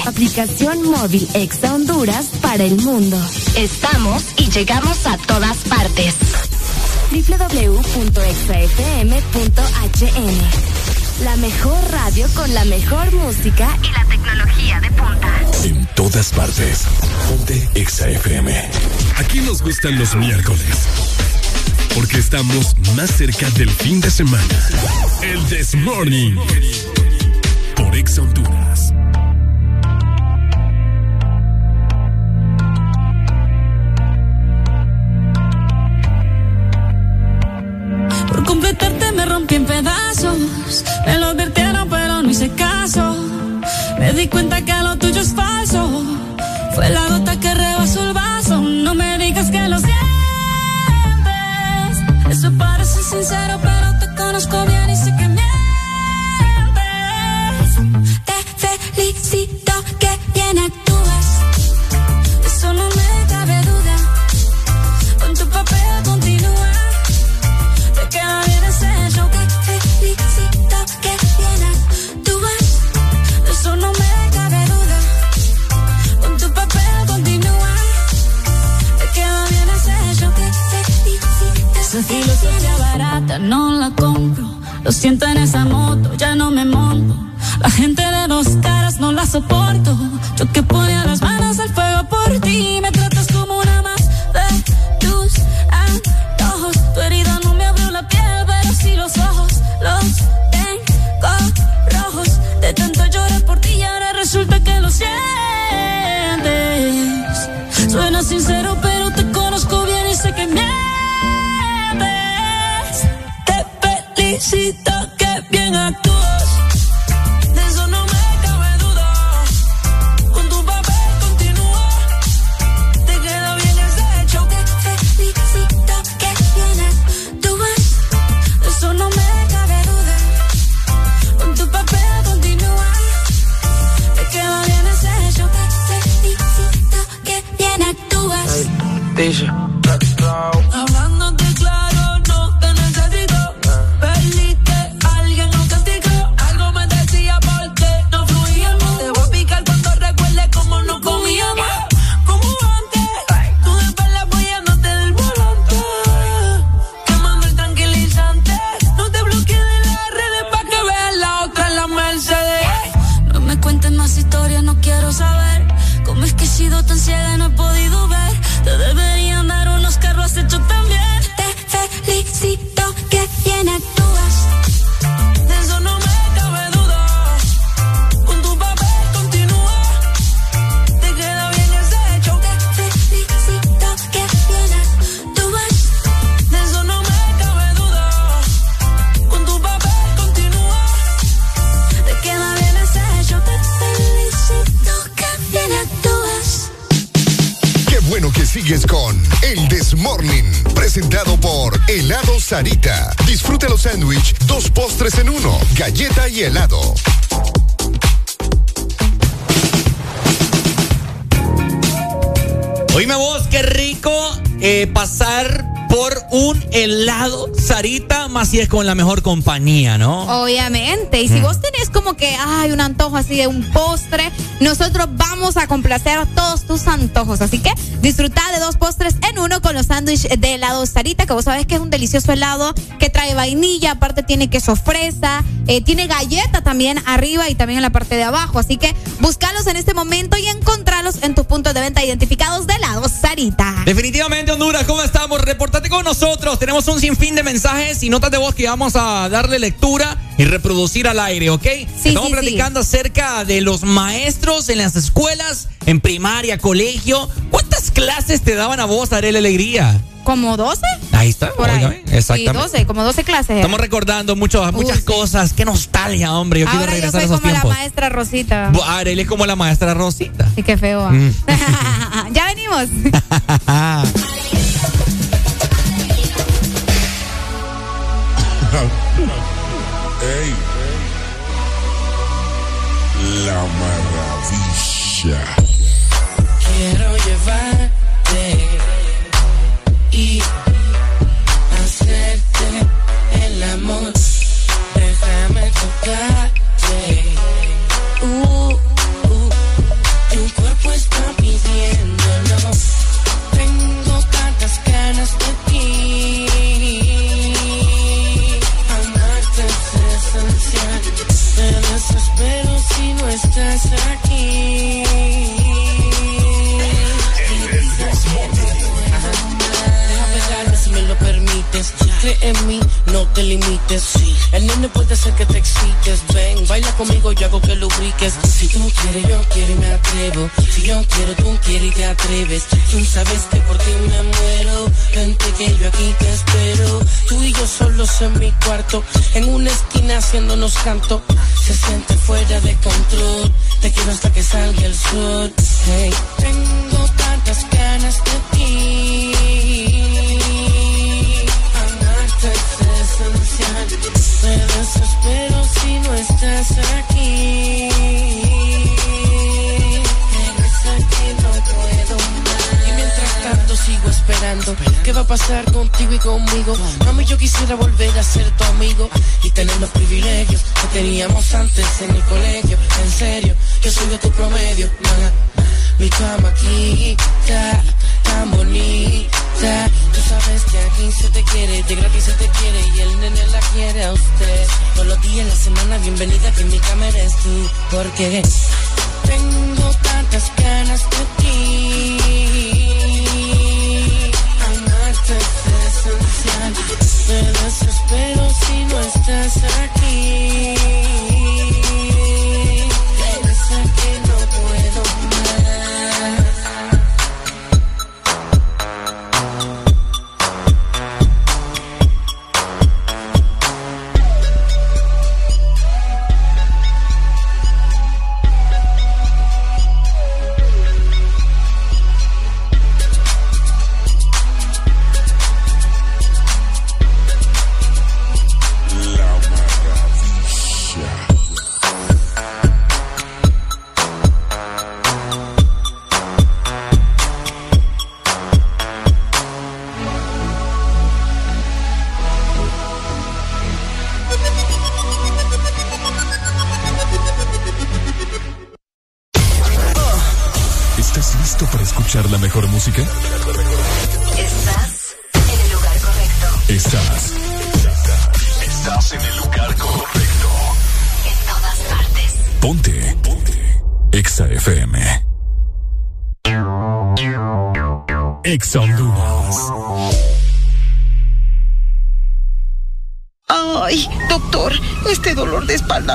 Aplicación móvil Exa Honduras para el mundo. Estamos y llegamos a todas partes. www.exafm.hn La mejor radio con la mejor música y la tecnología de punta. En todas partes. Ponte Exa FM. Aquí nos gustan los miércoles. Porque estamos más cerca del fin de semana. El This Morning. Por Exa Honduras. Fue la gota que rebasó el vaso. No me digas que lo sientes. Eso parece sincero, Lo siento en esa moto, Si es con la mejor compañía, ¿no? Obviamente. Y si vos tenés como que hay un antojo así de un postre, nosotros vamos a complacer todos tus antojos. Así que disfruta de dos postres en uno con los sándwiches de helado Sarita, que vos sabés que es un delicioso helado que trae vainilla, aparte tiene queso fresa, eh, tiene galleta también arriba y también en la parte de abajo. Así que búscalos en este momento y puntos de venta identificados de helado Sarita. Definitivamente, Honduras, ¿cómo estamos? Repórtate con nosotros. Tenemos un sinfín de mensajes y notas de voz que vamos a darle lectura y reproducir al aire, ¿ok? Estamos sí, platicando acerca de los maestros en las escuelas, en primaria, colegio. ¿Cuántas clases te daban a vos, Arela Alegría? ¿Como 12? Ahí está, Por ahí. óigame, exactamente. Sí, 12, como 12 clases. era. Estamos recordando mucho, muchas cosas. Qué nostalgia, hombre. Yo quiero Ahora yo regresar soy a esos como tiempos. la maestra Rosita. Bu- Arely es como la maestra Rosita. Sí, qué feo. ah. Mm. ya venimos. Ey. La maravilla. Quiero llevarte El nene puede ser que te excites. Ven, baila conmigo, yo hago que lubriques. Si tú quieres, yo quiero y me atrevo. Si yo quiero, tú quieres y te atreves. Tú sabes que por ti me muero. Vente que yo aquí te espero. Tú y yo solos en mi cuarto. En una esquina haciéndonos canto. Se siente fuera de control. Te quiero hasta que salga el sol. Hey, tengo tantas ganas de ti. ¿Qué va a pasar contigo y conmigo? Mami, yo quisiera volver a ser tu amigo y tener los privilegios que teníamos antes en el colegio. En serio, yo soy de tu promedio. Mi cama quita, tan bonita. Tú sabes que aquí se te quiere, de gratis se te quiere y el nene la quiere a usted. Todos los días la semana, bienvenida que en mi cama eres tú. Porque tengo tantas ganas de ti. Me desespero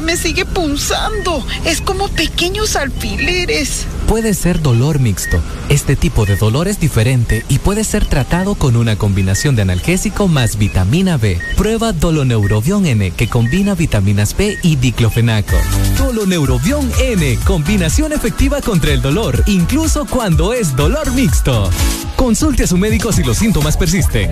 me sigue punzando. Es como pequeños alfileres. Puede ser dolor mixto. Este tipo de dolor es diferente y puede ser tratado con una combinación de analgésico más vitamina B. Prueba Doloneurobion N que combina vitaminas B y diclofenaco. Doloneurobion N, combinación efectiva contra el dolor, incluso cuando es dolor mixto. Consulte a su médico si los síntomas persisten.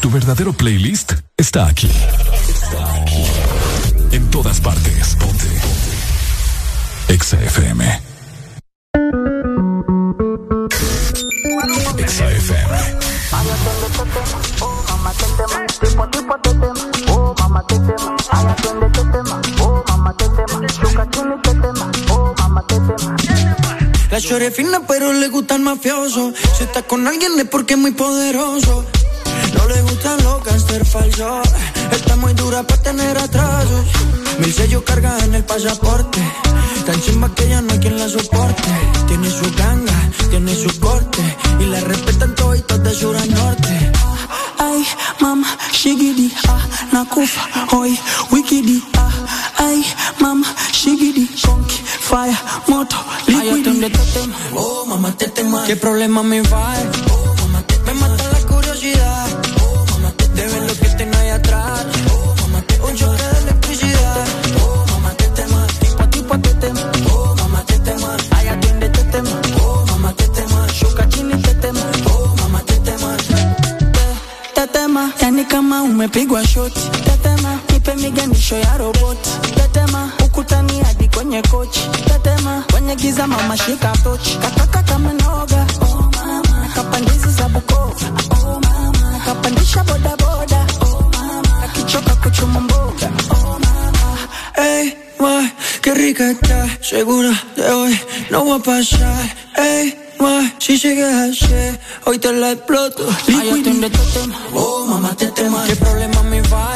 Tu verdadero playlist está aquí. En todas partes. Ponte. Exa FM. Exa FM. La chore fina pero le gusta el mafioso. Si está con alguien es porque es muy poderoso. No le gustan los gangster falsos. Está muy dura para tener atrasos. Mil sellos carga en el pasaporte. Tan chimba que ya no hay quien la soporte. Tiene su ganga, tiene su corte. Y la respetan toditos de sur a norte. Ay, mama, shigidi, ah, nakufa, hoy, wikidi, ah. Fire, moto, liquid. Oh, mamá, te tema. ¿Qué problema me va? Oh, mamá, te Me mata la curiosidad. Oh, mamá, te De ver lo que tengo ahí atrás. Oh, mamá, te Un choque de electricidad. Oh, mamá, te tema. Tipo a tipo te tema. Oh, mamá, te tema. Ay, atiende, te tema. Oh, mamá, te tema. Shuka chini, te tema. Oh, mamá, te tema. Te tema. Yani kama umepigwa shoti. Te tema. Nipe miganisho ya roboti. Te tema. Ukutani hadi kwenye kochi. Te tema. Kwenye giza mama shika tochi. Kataka kama noga. Oh mama. Kapandizi za Bukova. Oh mama. Kapandisha boda boda. Oh mama. Akichoka kuchuma mboga. Oh mama. Ey, ma, qué rica está. Segura de hoy no va a pasar. Ey, ma, si llegas ayer, hoy te la exploto. Ay, atiende, te tema. Oh, mamá, te tema. ¿Qué problema me va?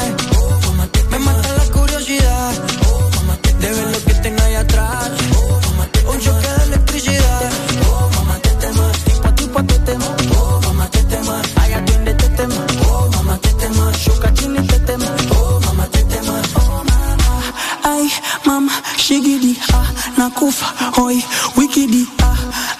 Oi, wikidi, ah,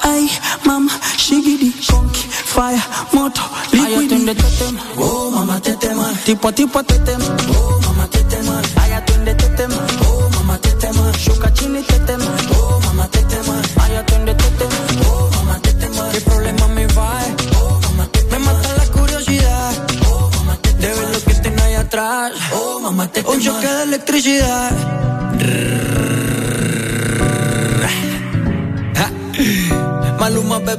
ay, mama, shigidi, konki, fire, moto, liquidi. te tema, oh, mama, te tema, tipo tipo te tema, oh, mama, te tema, ay, atiende, te tema, oh, mama, te tema, shuka chini, te tema, oh, mama, te tema, ay, atiende, te tema, oh, mama, te tema, qué problema me va, oh, mama, te Me mata la curiosidad, oh, mama, te De ver lo que tengo ahí atrás, oh, mamá, te Un choque de electricidad.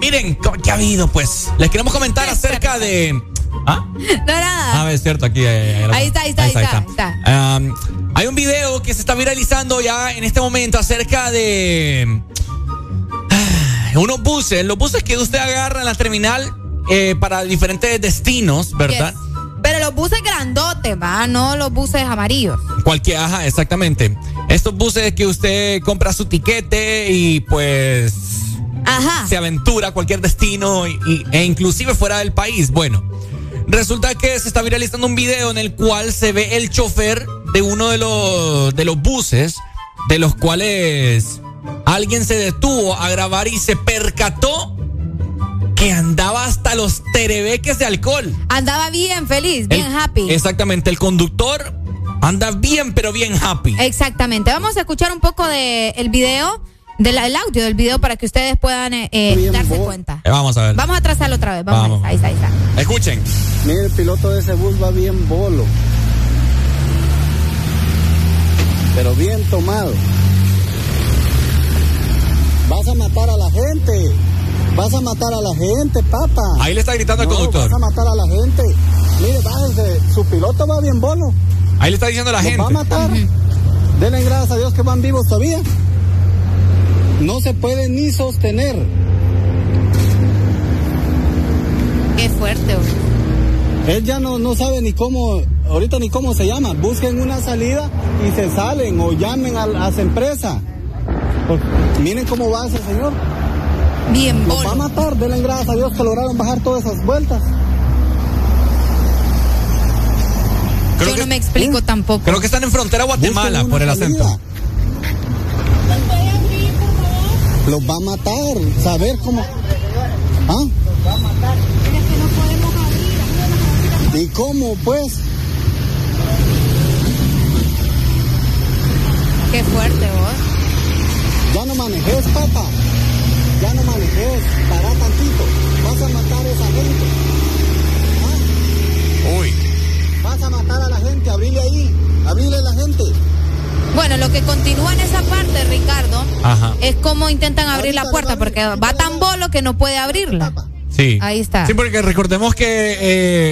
Miren, ¿qué ha habido? Pues les queremos comentar acerca de. ¿Ah? No, nada. A ver, es cierto, aquí. eh, Ahí está, ahí está, ahí está. ahí está. Um, hay un video que se está viralizando ya en este momento acerca de ah, unos buses, los buses que usted agarra en la terminal eh, para diferentes destinos, ¿verdad? Yes. Pero los buses grandotes, va, no los buses amarillos. Cualquier, ajá, exactamente. Estos buses que usted compra su tiquete y pues Ajá. se aventura a cualquier destino y- y- e inclusive fuera del país. Bueno, resulta que se está viralizando un video en el cual se ve el chofer de uno de los, de los buses, de los cuales alguien se detuvo a grabar y se percató que andaba hasta los terebeques de alcohol. Andaba bien feliz, bien El- happy. Exactamente, el conductor anda bien, pero bien happy. Exactamente. Vamos a escuchar un poco del el video, del el audio del video para que ustedes puedan eh, eh, darse cuenta. Eh, vamos a ver. Vamos a trazarlo otra vez. Vamos, Vamos. Ahí está, ahí está. Escuchen. Mire, el piloto de ese bus va bien bolo. Pero bien tomado. Vas a matar a la gente. Vas a matar a la gente, papá. Ahí le está gritando al No, conductor. Vas a matar a la gente. Mire, bájese. Su piloto va bien bolo. Ahí le está diciendo a la gente. va a matar. Denle gracias a Dios que van vivos todavía. No se puede ni sostener. Qué fuerte. güey. Él ya no, no sabe ni cómo, ahorita ni cómo se llama. Busquen una salida y se salen o llamen a, a esa empresa. Porque miren cómo va ese señor. Bien Nos va a matar, denle gracias a Dios que lograron bajar todas esas vueltas. Yo no me explico tampoco. Creo que están en frontera Guatemala por el acento. salida. Los va a matar, saber cómo. ¿Ah? ¿Y cómo, pues? Qué fuerte, vos. Ya no manejes, papá. Ya ya no manejes, para tantito, vas a matar a esa gente. ¿Ah? Uy. Vas a matar a la gente, abrile ahí, abrile a la gente. Bueno, lo que continúa en esa parte, Ricardo, Ajá. es cómo intentan abrir la puerta, porque va tan bolo que no puede abrirla. Sí. Ahí está. Sí, porque recordemos que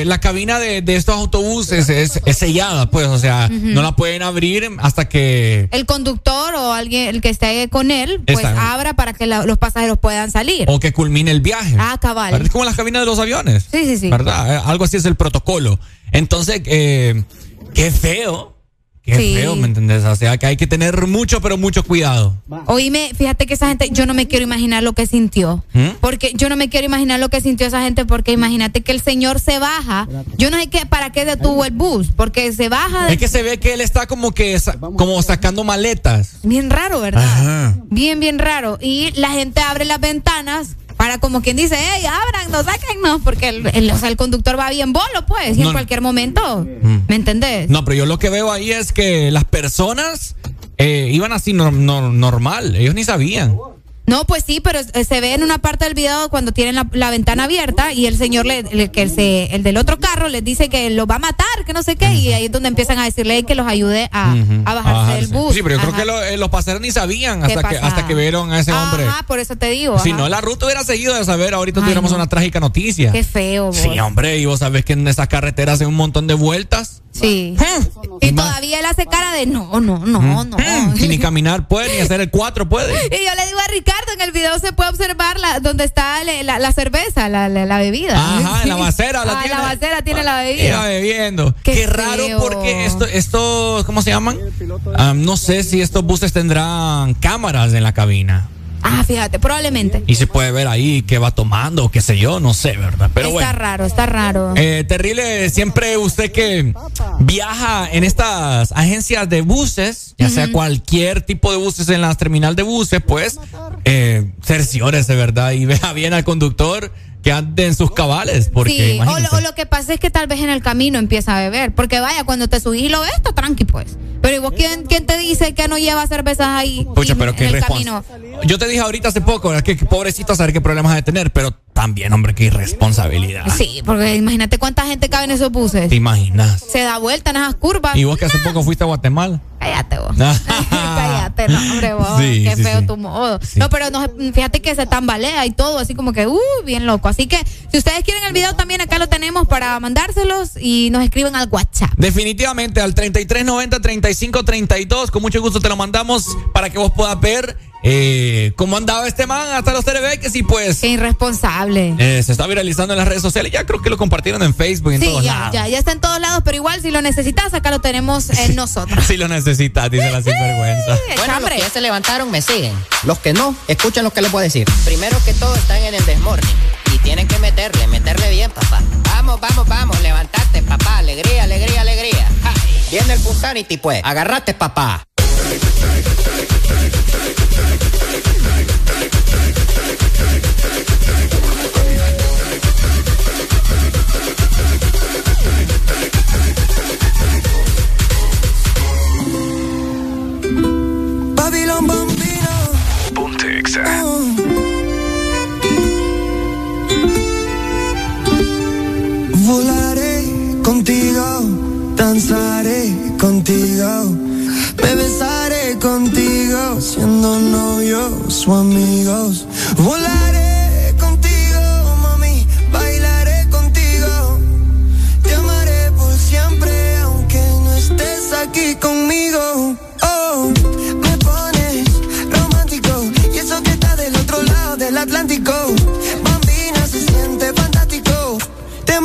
eh, la cabina de, de estos autobuses es, es sellada, pues, o sea, no la pueden abrir hasta que El conductor o alguien, el que esté con él, pues Está. abra para que la- los pasajeros puedan salir. o que culmine el viaje. Ah, cabal. Es como las cabinas de los aviones. Sí, sí, sí. ¿Verdad? Eh, Algo así es el protocolo. Entonces, eh, qué feo. Qué Sí. feo, ¿me entendés? O sea, que hay que tener mucho, pero mucho cuidado. Oíme, fíjate que esa gente, yo no me quiero imaginar lo que sintió. ¿Mm? Porque yo no me quiero imaginar lo que sintió esa gente, porque imagínate que el señor se baja. Yo no sé qué, para qué detuvo el bus, porque se baja. de- Es que se ve que él está como que como sacando maletas. Bien raro, ¿verdad? Ajá. Bien, bien raro. Y la gente abre las ventanas para como quien dice, hey, abran, no sáquennos, porque el, el- o sea, el conductor va bien bolo, pues, y No, en cualquier momento, ¿me entendés? No, pero yo lo que veo ahí es que las personas eh, iban así nor- nor- normal. Ellos ni sabían. No, pues sí, pero eh, se ve en una parte del video cuando tienen la, la ventana abierta y el señor, le, le- que se, el del otro carro, les dice que lo va a matar, que no sé qué, y ahí es donde empiezan a decirle que los ayude a, a bajarse del bus. Sí, pero yo creo que lo- eh, los pasajeros ni sabían ¿Qué hasta que, hasta que vieron a ese hombre. Ajá, por eso te digo. Si no, la ruta hubiera seguido de saber, ahorita Ay, tuviéramos no. una trágica noticia. Qué feo, vos. Sí, hombre, y vos sabés que en esas carreteras hacen un montón de vueltas. Sí. Y todavía él hace cara de no, no, no, no. Y ni caminar puede, ni hacer el 4 puede. Y yo le digo a Ricardo, en el video se puede observar la, donde está la, la cerveza, la, bebida. Ajá, en la vasera la Ah, en tiene. la vasera tiene la Iba bebida. bebiendo. Qué Qué, raro porque esto, estos, ¿cómo se llaman? Ah, no sé si estos buses tendrán cámaras en la cabina. Ah, fíjate, probablemente. Y se puede ver ahí qué va tomando, o qué sé yo, no sé, ¿verdad? Pero está bueno. raro, está raro. Eh, terrible, siempre usted que viaja en estas agencias de buses, ya sea cualquier tipo de buses en la terminal de buses, pues, eh, cerciórese, ¿verdad? Y vea bien al conductor que ande en sus cabales, porque sí, o lo, o lo que pasa es que tal vez en el camino empieza a beber. Porque vaya, cuando te subís y lo ves, está tranqui, pues. Pero ¿y vos quién, quién te dice que no lleva cervezas ahí Pucha, y- pero en qué el camino? Yo te dije ahorita hace poco, que, que pobrecito saber qué problemas ha de tener, pero también, hombre, qué irresponsabilidad. Sí, porque imagínate cuánta gente cabe en esos buses. ¿Te imaginas? Se da vuelta en esas curvas. Y vos que hace poco fuiste a Guatemala. Cállate vos. Cállate, no, hombre, vos. Sí, qué sí, feo sí. tu modo. No, pero no, fíjate que se tambalea y todo, así como que, uh, bien loco. Así que, si ustedes quieren el video, también acá lo tenemos para mandárselos y nos escriben al WhatsApp. Definitivamente al 3390-3532, con mucho gusto te lo mandamos para que vos puedas ver eh, cómo andaba este man hasta los Terebeques y pues Qué irresponsable. eh, se está viralizando en las redes sociales. Ya creo que lo compartieron en Facebook y en Sí, todos ya, lados. ya, ya está en todos lados, pero igual si lo necesitas, acá lo tenemos en nosotros. Si lo necesitas, dice la sinvergüenza. Bueno, los que ya se levantaron me siguen. Los que no, escuchen lo que les voy a decir. Primero que todo están en el desmorning y tienen que meterle, meterle bien, papá. Vamos, vamos, vamos, levantate, papá. Alegría, alegría, alegría. Ja, Viene el Punsanity, pues. Agarrate, papá. Contigo, danzaré contigo, me besaré contigo, siendo novios o amigos. Volaré contigo, mami, bailaré contigo, te amaré por siempre, aunque no estés aquí conmigo. Oh, me pones romántico, y eso que está del otro lado del Atlántico.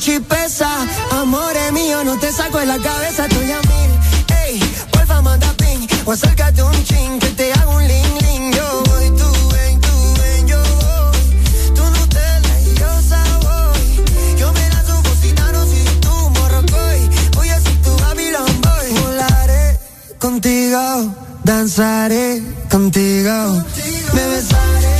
chipesa. Amores mío, no te saco de la cabeza, estoy a mil. Ey, porfa, manda ping o acércate un ching que te hago un ling ling. Yo voy, tú ven, tú ven, yo voy. Tú Nutella y yo Savoy. Yo me lanzo un positano si tú morrocoy. Voy a ser tu Babylon Boy. Volaré contigo, danzaré contigo, contigo. me besaré.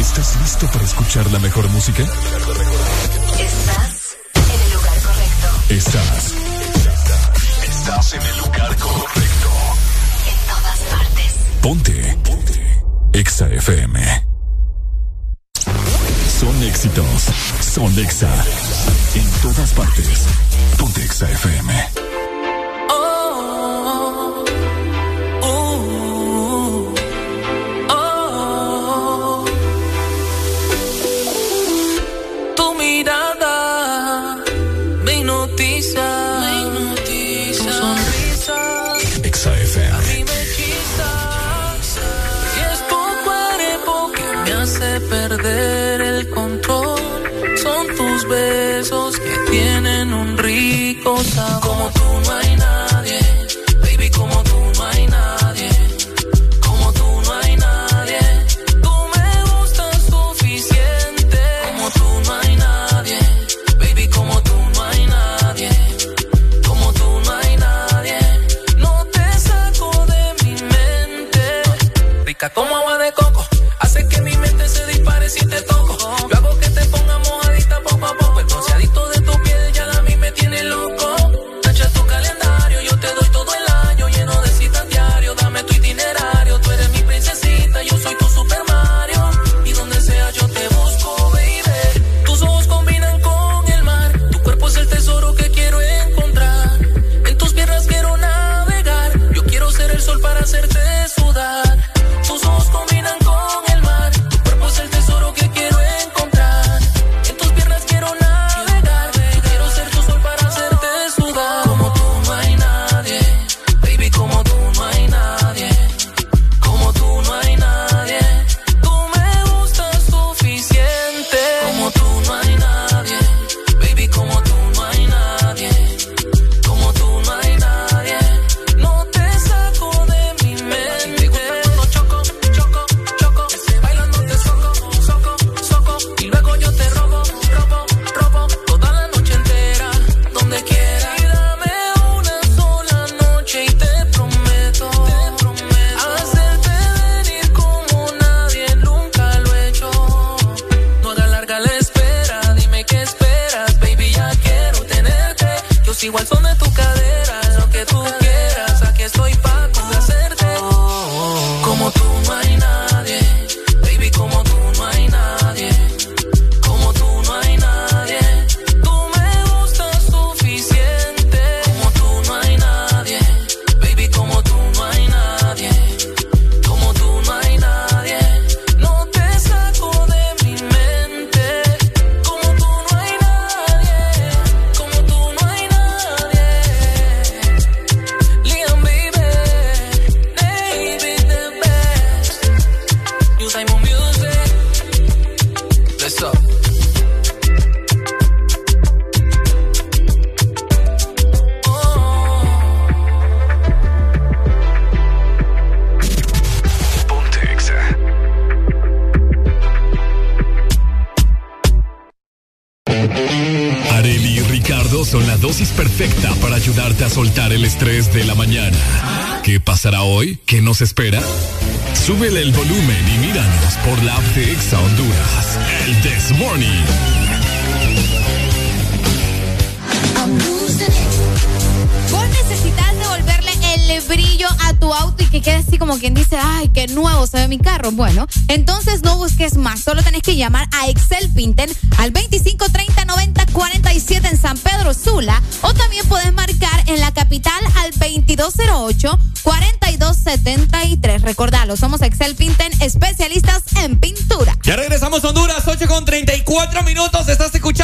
¿Estás listo para escuchar la mejor música? Estás en el lugar correcto. Estás. Estás en el lugar correcto. En todas partes. Ponte. Ponte. Exa FM. Son éxitos. Son Exa. En todas partes. Ponte Exa FM. Besos que tienen un rico sabor. Como tú no hay nadie, baby, como tú no hay nadie. Como tú no hay nadie. Tú me gustas suficiente. Como tú no hay nadie, baby, como tú no hay nadie. Como tú no hay nadie. No te saco de mi mente. Rica como de Exa Honduras, el This Morning. Vos necesitas devolverle el brillo a tu auto y que quede así como quien dice, ay, qué nuevo se ve mi carro. Bueno, entonces no busques más, solo tenés que llamar a Excel Pinten al 2530 90 47 en San Pedro Sula o también podés marcar en la capital al 2208 4273. Recordalo, somos Excel Pinten, especialistas cuatro minutos estás escuchando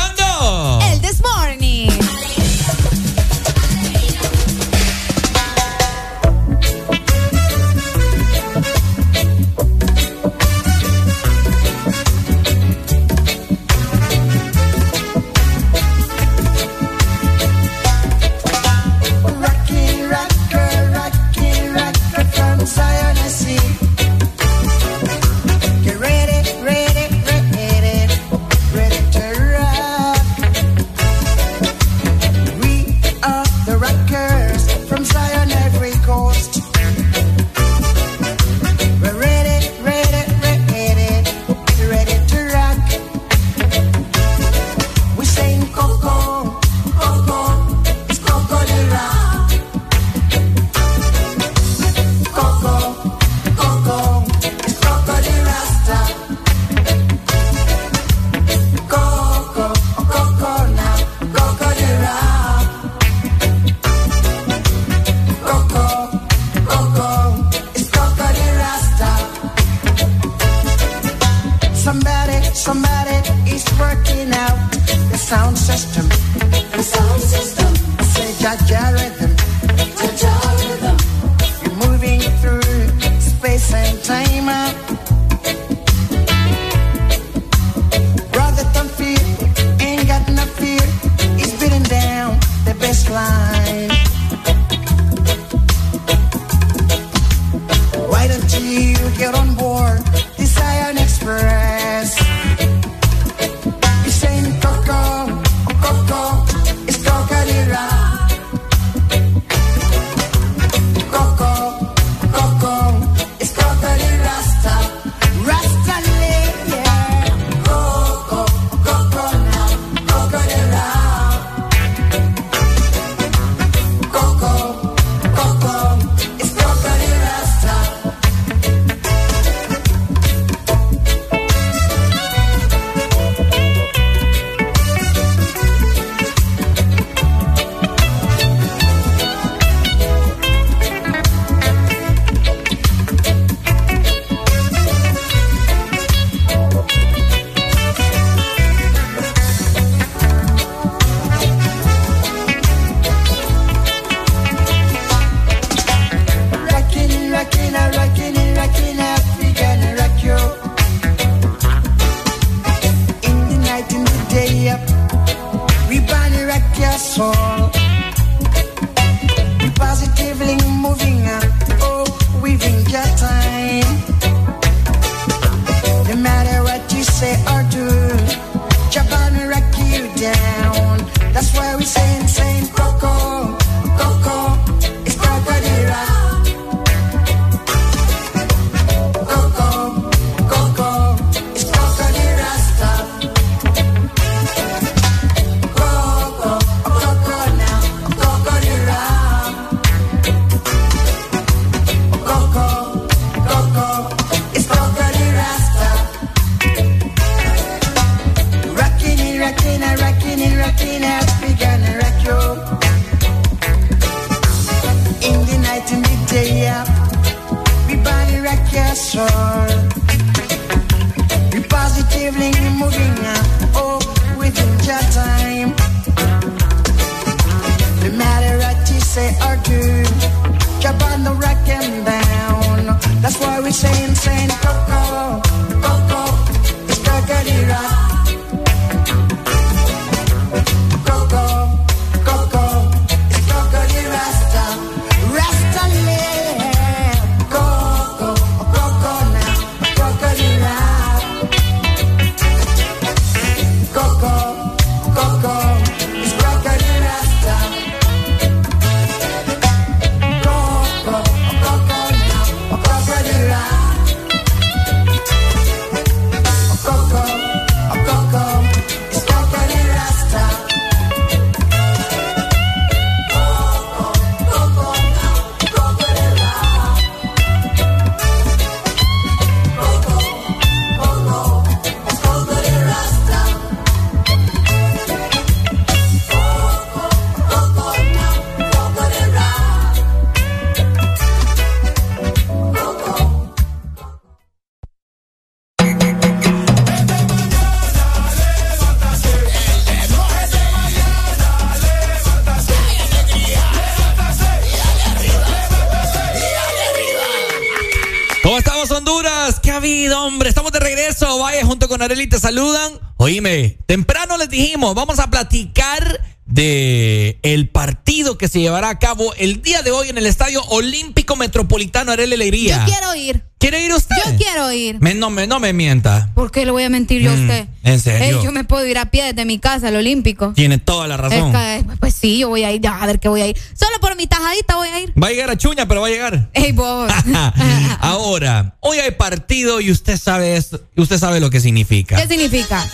con Areli te saludan. Oíme, temprano les dijimos, vamos a platicar de el partido que se llevará a cabo el día de hoy en el Estadio Olímpico Metropolitano Areli Alegría. Yo quiero ir. ¿Quiere ir usted? Yo quiero ir. Me- no, me, no me mienta. ¿Por qué le voy a mentir yo a Mm, usted? ¿en serio? Ey, yo me puedo ir a pie desde mi casa al Olímpico. Tiene toda la razón. Es que, pues sí, yo voy a ir, ya, a ver qué voy a ir. Solo por mi tajadita voy a ir. Va a llegar a Chuña, pero va a llegar. Ey, vos. Ahora, hoy hay partido y usted sabe esto, y usted sabe lo que significa. ¿Qué significa?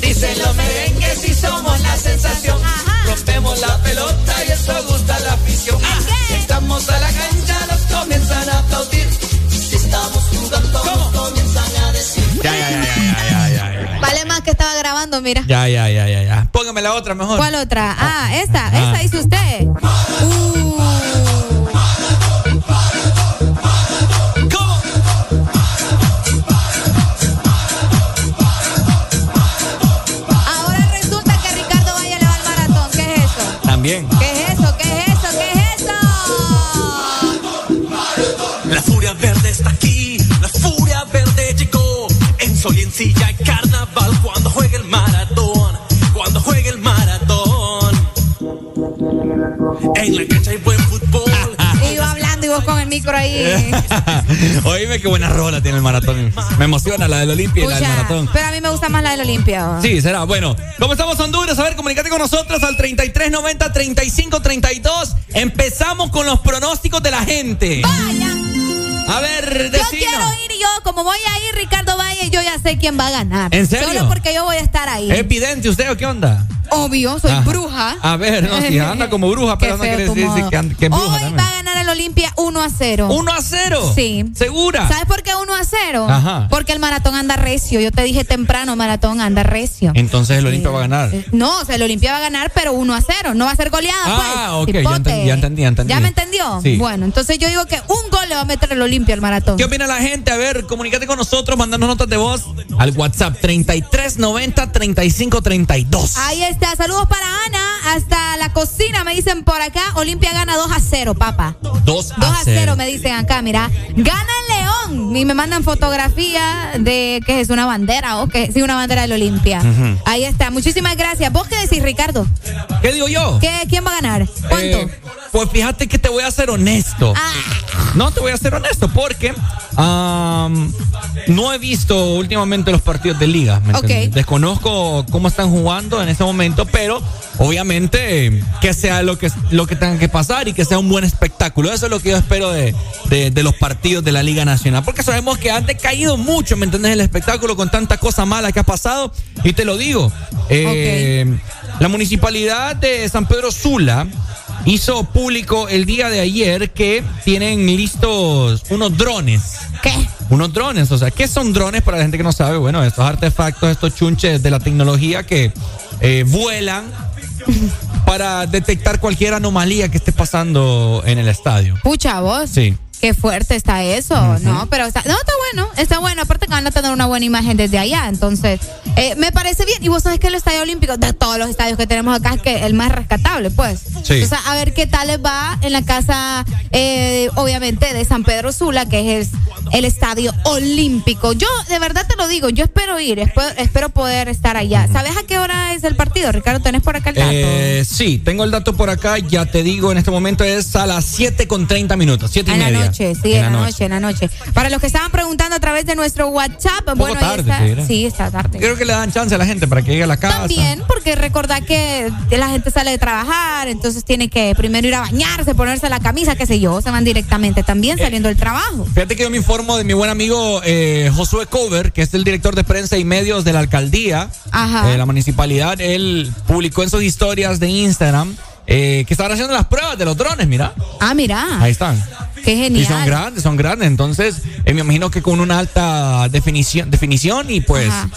Dicen los merengues y somos la sensación. Rompemos la pelota y eso gusta a la afición. Estamos a la cancha, nos comienzan a aplaudir. Si estamos jugando, nos comienzan a decir. Ya, ya, ya, ya, ya, ya, ya. Vale más que estaba grabando, mira. Ya, ya, ya, ya, ya. Póngame la otra mejor. ¿Cuál otra? Ah, esta, Ah. esta dice usted. Uh. En sol y en silla y carnaval cuando juegue el maratón, cuando juegue el maratón. En la cancha hay buen fútbol. Iba hablando y vos con el micro ahí. Oíme qué buena rola tiene el maratón. Me emociona la del Olimpia y la del maratón. pero a mí me gusta más la del Olimpia. Sí, será. Bueno, ¿cómo estamos Honduras? A ver, comunícate con nosotros al 3390-3532. Empezamos con los pronósticos de la gente. Vaya. A ver, Yo decinos. quiero ir y yo, como voy a ir Ricardo Valle, yo ya sé quién va a ganar. ¿En serio? Solo porque yo voy a estar ahí. ¿Es vidente usted o qué onda? Obvio, soy Ajá. bruja. A ver, no, si anda como bruja, pero no quiere decir que, and- que bruja Hoy también. va a ganar el Olimpia 1 a 0. 1 a 0. Sí. ¿Segura? ¿Sabes por qué 1 a 0? Ajá. Porque el maratón anda recio. Yo te dije temprano, maratón anda recio. Entonces el Olimpia va a ganar. No, o sea, el Olimpia va a ganar, pero 1 a 0. No va a ser goleada, Ah, pues. ok, ya entendí, ya entendí, ya entendí. ¿Ya me entendió? Sí. Bueno, entonces yo digo que un le va a meter el Olimpia al maratón. ¿Qué opina la gente? A ver, comunícate con nosotros, mandanos notas de voz al WhatsApp 3390-3532. Ahí está. Saludos para Ana. Hasta la cocina me dicen por acá. Olimpia gana 2 a 0, papá. 2 2 a 0 me dicen acá, mira. Gana Y me mandan fotografía de que es una bandera o que sí, una bandera del Olimpia. Ujú. Ahí está. Muchísimas gracias. ¿Vos qué decís, Ricardo? ¿Qué digo yo? ¿Qué, ¿Quién va a ganar? ¿Cuánto? Eh, pues fíjate que te voy a ser honesto. Ah. No te voy a ser honesto porque no he visto últimamente los partidos de liga. ¿me Ok. entiendes? Desconozco cómo están jugando en este momento, pero obviamente que sea lo que, lo que tenga que pasar y que sea un buen espectáculo. Eso es lo que yo espero de, de- de los partidos de la Liga Nacional. Porque sabemos que han decaído mucho, ¿me entiendes? El espectáculo con tanta cosa mala que ha pasado. Y te lo digo. eh, La municipalidad de San Pedro Sula hizo público el día de ayer que tienen listos unos drones. ¿Qué? Unos drones, o sea, ¿qué son drones para la gente que no sabe? Bueno, estos artefactos, estos chunches de la tecnología que eh, vuelan para detectar cualquier anomalía que esté pasando en el estadio. Pucha, vos. Sí. Qué fuerte está eso, ¿no? Pero está, no, está bueno, está bueno. Aparte que van a tener una buena imagen desde allá. Entonces, eh, me parece bien. Y vos sabés que el Estadio Olímpico, de todos los estadios que tenemos acá, es que el más rescatable, pues. Sí. O sea, a ver qué tal les va en la casa, eh, obviamente, de San Pedro Sula, que es el Estadio Olímpico. Yo, de verdad te lo digo, yo espero ir, espero, espero poder estar allá. ¿Sabes a qué hora es el partido, Ricardo? ¿Tenés por acá el dato? Eh, sí, tengo el dato por acá, ya te digo, en este momento es a las 7 con 30 minutos, 7 y la media. Noche, sí, en, la noche. en la noche. Para los que estaban preguntando a través de nuestro WhatsApp, bueno, ahí tarde, está. Sí, está tarde. Creo que le dan chance a la gente para que llegue a la casa. También, porque recordad que la gente sale de trabajar, entonces tiene que primero ir a bañarse, ponerse la camisa, qué sé yo, se van directamente también saliendo del trabajo. Fíjate que yo me informo de mi buen amigo eh, Josué Cover, que es el director de prensa y medios de la alcaldía de la municipalidad. Él publicó en sus historias de Instagram eh, que estaban haciendo las pruebas de los drones, mira. Ah, mira. Ahí están. Qué genial. Y son grandes, son grandes. Entonces, eh, me imagino que con una alta definición, definición y pues Ajá.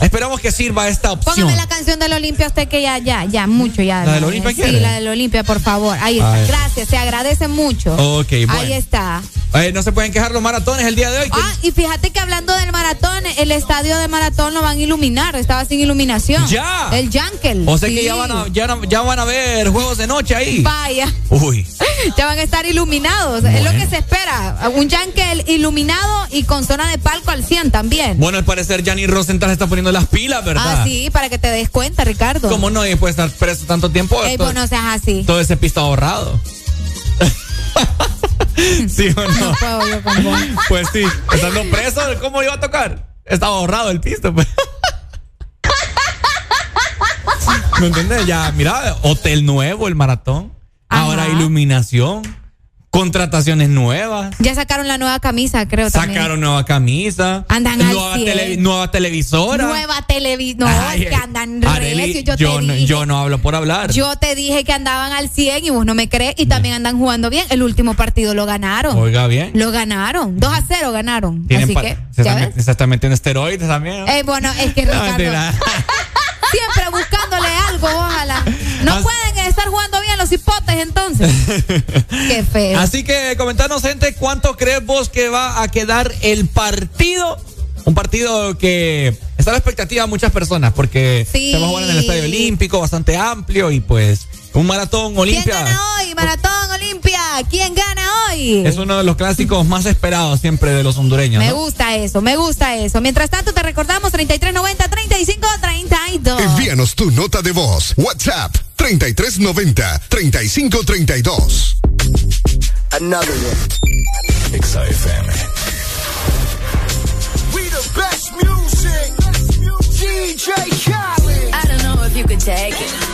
Esperamos que sirva esta opción. Póngame la canción del Olimpia, usted que ya, ya, ya, mucho ya. ¿La del Olimpia Sí, quiere? la del Olimpia, por favor. Ahí está. Gracias, se agradece mucho. Ok, bueno. Ahí está. Eh, no se pueden quejar los maratones el día de hoy. Ah, y fíjate que hablando del maratón, el estadio de maratón lo van a iluminar, estaba sin iluminación. Ya. El Yankel. O sea que ya van, a, ya, van a ver juegos de noche ahí. Vaya. Uy. Ya van a estar iluminados. Es lo que se espera. Un Yankel iluminado y con zona de palco al 100 también. Bueno, al parecer Gianni Rosenthal está poniendo las pilas, ¿verdad? Ah, sí, para que te des cuenta, Ricardo. ¿Cómo no? Y puede estar preso tanto tiempo. Ey, todo, no seas así. todo ese pisto ahorrado. ¿Sí o no? puedo yo con vos. Pues sí, estando preso, ¿cómo iba a tocar? Estaba ahorrado el pisto. Pues. ¿Me entiendes? Ya, mira, hotel nuevo, el maratón. Ahora iluminación, contrataciones nuevas. Ya sacaron la nueva camisa, creo también. Sacaron nueva camisa. Andan al nueva, 100. televi- nueva televisora. Nueva televisión. No, Ay, es que andan Arely, recio. Yo, yo, te no, dije. yo no hablo por hablar. Yo te dije que andaban al 100 y vos no me crees. Y también andan jugando bien. El último partido lo ganaron. Oiga bien. Lo ganaron. 2 a 0 ganaron. Así que, se, ¿ya están, ves? se están metiendo esteroides también. Eh, bueno, es que No, Ricardo. siempre buscándole algo, ojalá. No As- pueden estar jugando bien los hipotes entonces. Qué feo. Así que comentanos, gente, ¿cuánto crees vos que va a quedar el partido? Un partido que está a la expectativa de muchas personas porque Sí. se va a jugar en el Estadio Olímpico, bastante amplio y pues un maratón ¿Quién Olimpia gana hoy? Maratón Olimpia. ¿Quién gana hoy? es uno de los clásicos más esperados siempre de los hondureños. Me ¿no? gusta eso, me gusta eso. Mientras tanto, te recordamos 3390 3532. Envíanos tu nota de voz. WhatsApp 3390 3532. Another one. XAFM. We the best music. DJ Khaled. I don't know if you could take it.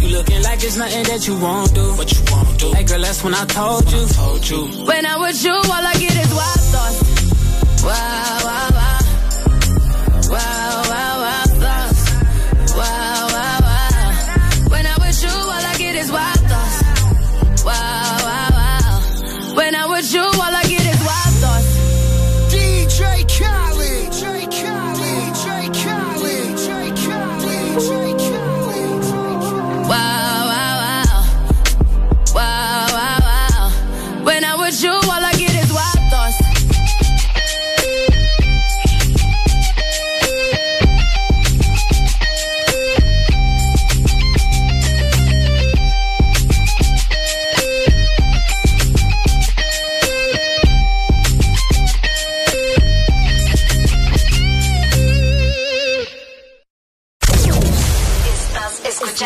You looking like it's nothing that you won't do. What you won't do. Hey girl, that's when I told you. Told you. When I'm with you, all I get is wild thoughts. Wow,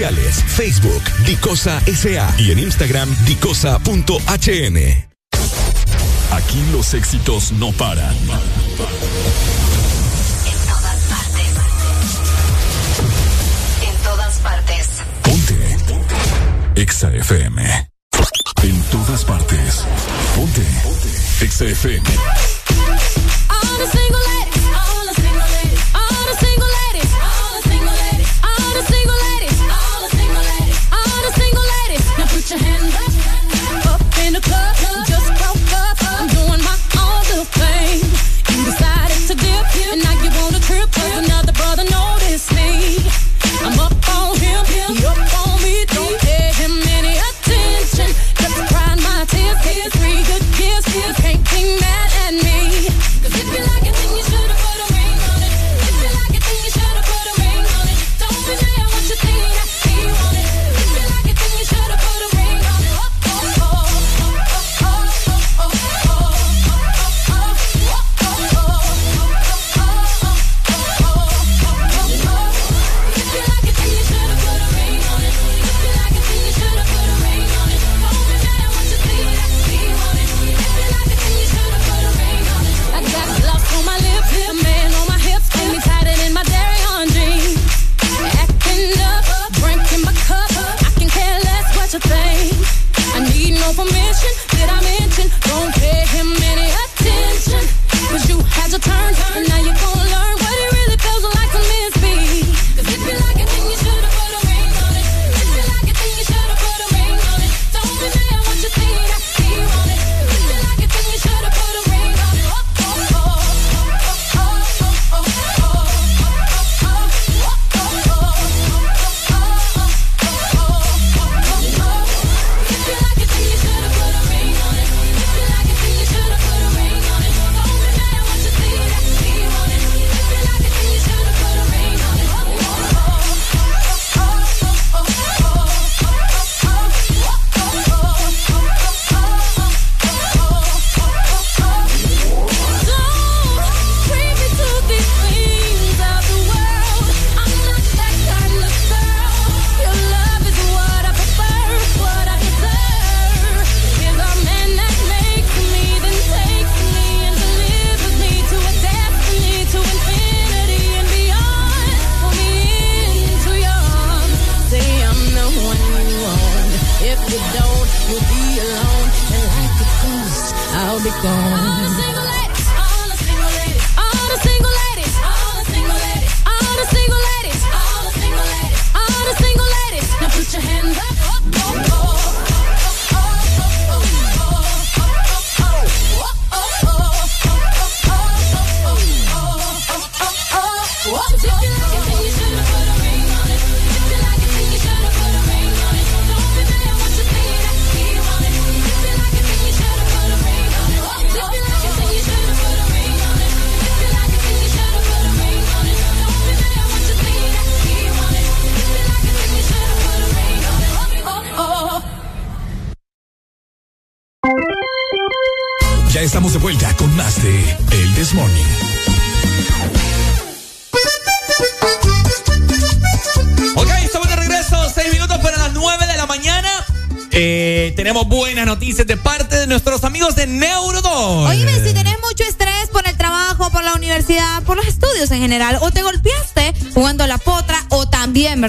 Facebook, Dicosa SA y en Instagram, dicosa.hn. Aquí los éxitos no paran. En todas partes. En todas partes. Ponte. Exa FM. En todas partes. Ponte. Exa FM. Your hands up, up in the club, just count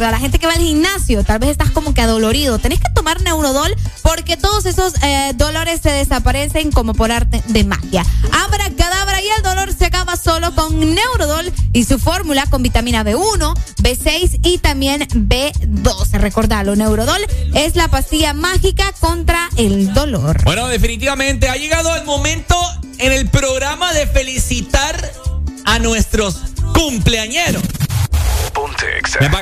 La gente que va al gimnasio, tal vez estás como que adolorido. Tenés que tomar Neurodol porque todos esos eh, dolores se desaparecen como por arte de magia. Abra cadabra y el dolor se acaba solo con Neurodol y su fórmula con vitamina B1, B6 y también B12. Recordalo, Neurodol es la pastilla mágica contra el dolor. Bueno, definitivamente ha llegado el momento en el programa de felicitar a nuestros cumpleañeros.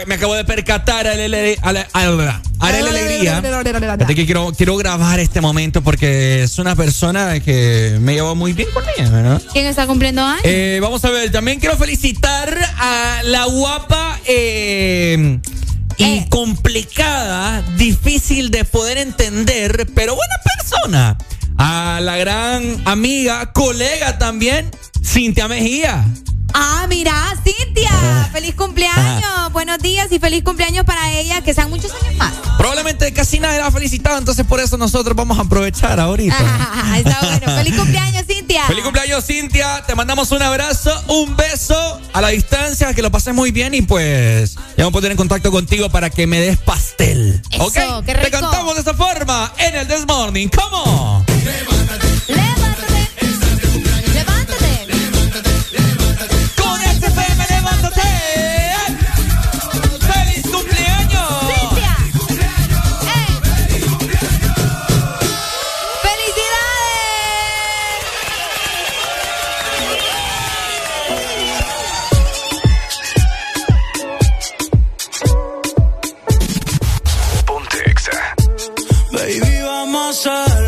Me, acabo de percatar a Arele Alegría. Fíjate que quiero, quiero grabar este momento porque es una persona que me llevó muy bien con ella, ¿verdad? ¿Quién está cumpliendo años? Eh, vamos a ver, también quiero felicitar a la guapa eh, y complicada, difícil de poder entender, pero buena persona. A la gran amiga, colega también, Cintia Mejía. Ah, mira, Cintia, feliz cumpleaños, buenos días y feliz cumpleaños para ella, que sean muchos años más. Probablemente casi nadie la ha felicitado, entonces por eso nosotros vamos a aprovechar ahorita. Ah, está bueno, feliz cumpleaños, Cintia. Feliz cumpleaños, Cintia. Te mandamos un abrazo, un beso a la distancia, que lo pases muy bien y pues ya vamos a poner en contacto contigo para que me des pastel. Eso, ¿Ok? qué Te rico. cantamos de esta forma en el This Morning. ¿Cómo? Vamos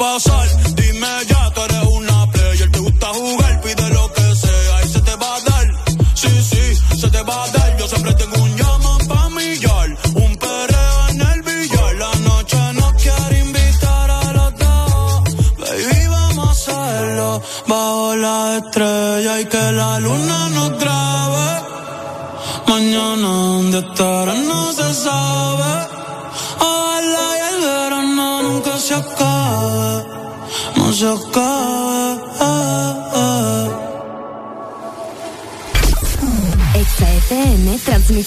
a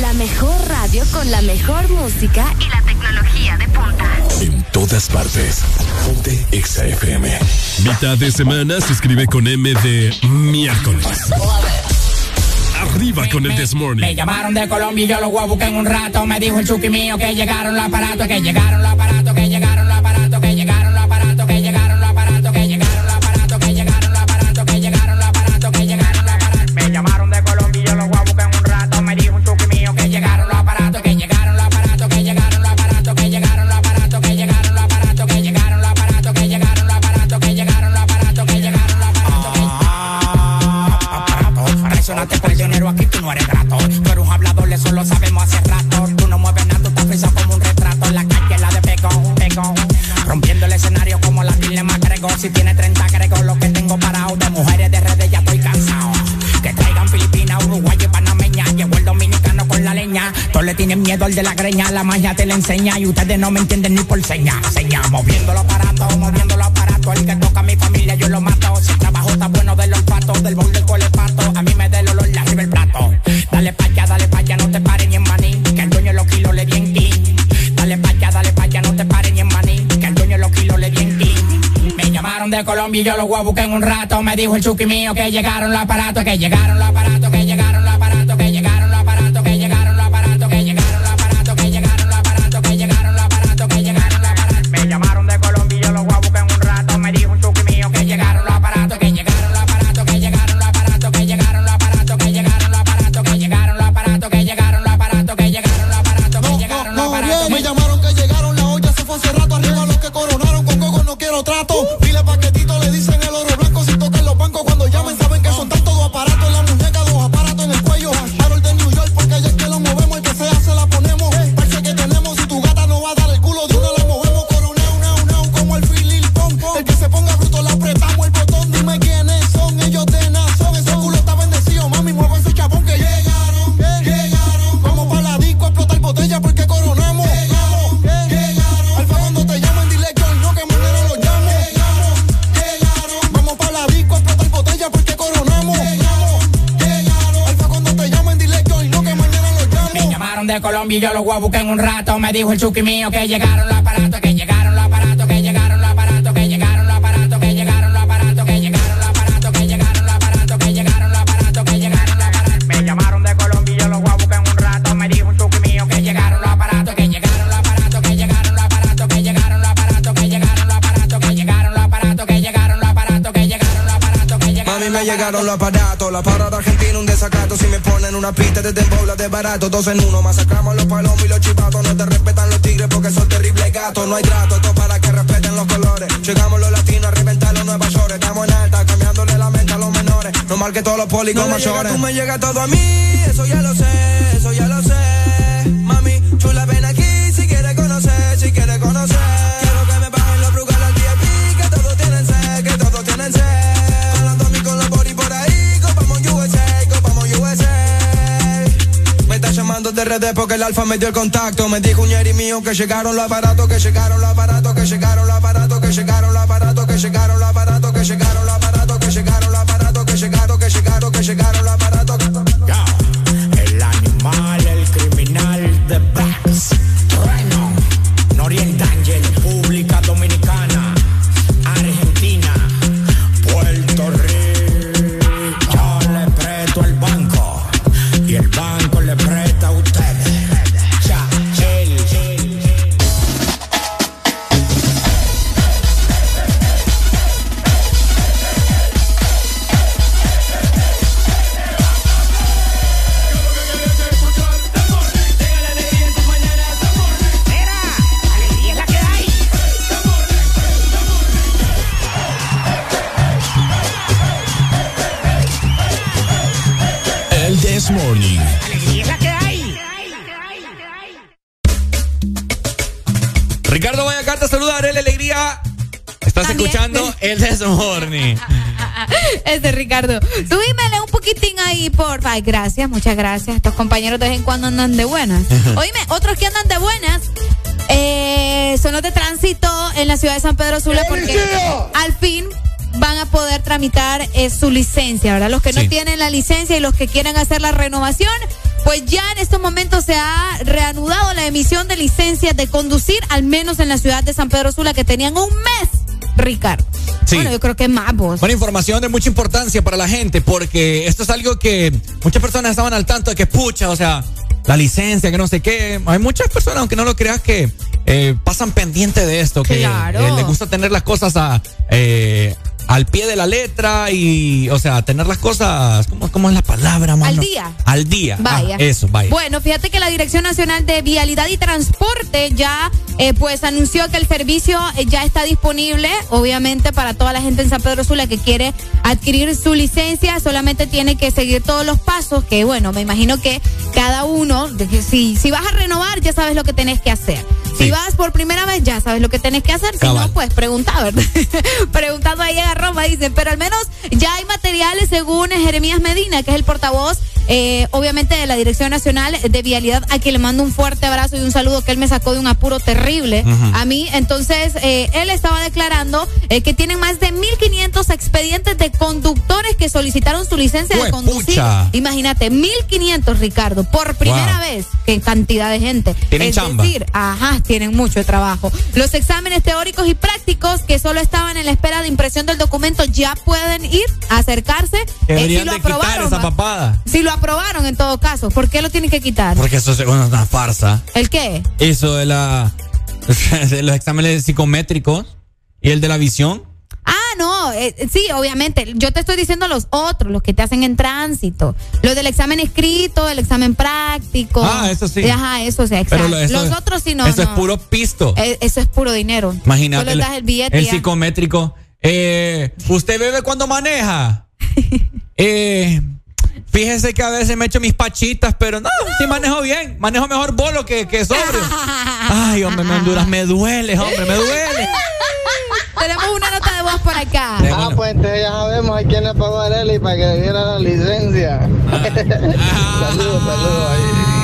La mejor radio con la mejor música y la tecnología de punta. En todas partes. Ponte Exa FM. Mitad de semana se escribe con M de miércoles. Arriba con el This Morning. Me llamaron de Colombia y yo los voy a buscar en un rato. Me dijo el chuki mío que llegaron los aparatos, que llegaron los aparatos, que llegaron tienen miedo al de la greña. La magia te la enseña y ustedes no me entienden ni por seña. Seña, moviendo los aparatos, moviendo los aparatos. El que toca a mi familia, yo lo mato. Si el trabajo está bueno de los patos, del bol del colepato. A mí me da el olor de arriba el plato. Dale pa' allá, dale pa' allá, no te pares ni en maní. Que el dueño los kilos le di en king. Dale pa' allá, dale pa' allá, no te pares ni en maní. Que el dueño los kilos le di en king. Me llamaron de Colombia y yo los voy a buscar en un rato. Me dijo el chuki mío que llegaron los aparatos, que llegaron los aparatos, yo los voy a buscar en un rato. Me dijo el chuki mío que llegaron los aparatos, que llegaron los aparatos, que llegaron los aparatos, que llegaron los aparatos, que llegaron los aparatos, que llegaron los aparatos, que llegaron los aparatos, que llegaron los aparatos, que llegaron los aparatos. Me llamaron de Colombia y yo los voy a buscar en un rato. Me dijo el chuki mío que llegaron los aparatos, que llegaron los aparatos, que llegaron los aparatos, que llegaron los aparatos, que llegaron los aparatos, que llegaron los aparatos, que llegaron los aparatos, que llegaron los aparatos, que llegaron Mami, me llegaron los aparatos, la parada. Ponen una pista desde bola de barato, dos en uno, masacramos los palomos y los chivatos. No te respetan los tigres porque son terribles gatos. No hay trato, esto para que respeten los colores. Llegamos los latinos a reventar los nuevos York. Estamos en alta, cambiándole la mente a los menores. No mal que todos los policos No llega, mayores. tú me llega todo a mí, eso ya lo sé, porque el alfa me dio el contacto. Me dijo un yeri mío que llegaron los aparatos, que llegaron los aparatos, que llegaron los aparatos, que llegaron Ay, gracias, muchas gracias. Estos compañeros de vez en cuando andan de buenas. Oíme, otros que andan de buenas eh, son los de tránsito en la ciudad de San Pedro Sula porque al fin van a poder tramitar eh, su licencia, ¿verdad? Los que no tienen la licencia y los que quieren hacer la renovación, pues ya en estos momentos se ha reanudado la emisión de licencias de conducir, al menos en la ciudad de San Pedro Sula, que tenían un mes, Ricardo. Sí. Bueno, yo creo que más vos. Buena información de mucha importancia para la gente porque esto es algo que muchas personas estaban al tanto de que pucha, o sea, la licencia, que no sé qué. Hay muchas personas, aunque no lo creas, que eh, pasan pendiente de esto, que Claro. eh, les gusta tener las cosas a, eh, al pie de la letra y, o sea, tener las cosas, ¿cómo, cómo es la palabra, mano? Al día. Al día. Vaya. Ah, eso, vaya. Bueno, fíjate que la Dirección Nacional de Vialidad y Transporte ya eh, pues anunció que el servicio ya está disponible, obviamente para toda la gente en San Pedro Sula que quiere adquirir su licencia, solamente tiene que seguir todos los pasos, que bueno, me imagino que cada uno, si, si vas a renovar, ya sabes lo que tenés que hacer. Si vas por primera vez, ya sabes lo que tenés que hacer. Si no, pues pregunta, ¿verdad? Preguntando ahí a Roma, dicen. Pero al menos ya hay materiales según Jeremías Medina, que es el portavoz, eh, obviamente, de la Dirección Nacional de Vialidad, a quien le mando un fuerte abrazo y un saludo, que él me sacó de un apuro terrible a mí. Entonces, eh, él estaba declarando eh, que tienen más de 1.500 expedientes de conductores que solicitaron su licencia de conducir. ¡Juepucha! Imagínate, 1.500, Ricardo, por primera Wow. vez. Qué cantidad de gente. Tienen es chamba. decir, ajá, tienen mucho trabajo. Los exámenes teóricos y prácticos que solo estaban en la espera de impresión del documento ya pueden ir a acercarse. Eh, Deberían si lo de quitar aprobaron, esa va. papada. Si lo aprobaron en todo caso, ¿por qué lo tienen que quitar? Porque eso es una farsa. ¿El qué? Eso de la de los exámenes psicométricos y el de la visión. Ah, no, eh, sí, obviamente. Yo te estoy diciendo los otros, los que te hacen en tránsito. Los del examen escrito, el examen práctico. Ah, eso sí. Ajá, eso sí, Pero exacto. lo- los otros sí no. Eso es puro pisto. Eh, eso es puro dinero. Imagínate. Solo das el billete. ya. psicométrico. Eh, ¿Usted bebe cuando maneja? eh, fíjese que a veces me echo mis pachitas, pero no, sí manejo bien. Manejo mejor bolo que, que sobrio. Ay, hombre, me Honduras, me duele, hombre, me duele. Tenemos una nota de voz por acá. Ah, pues entonces ya sabemos a quién le pagó a Arely para que le diera la licencia. saludos, saludos Ya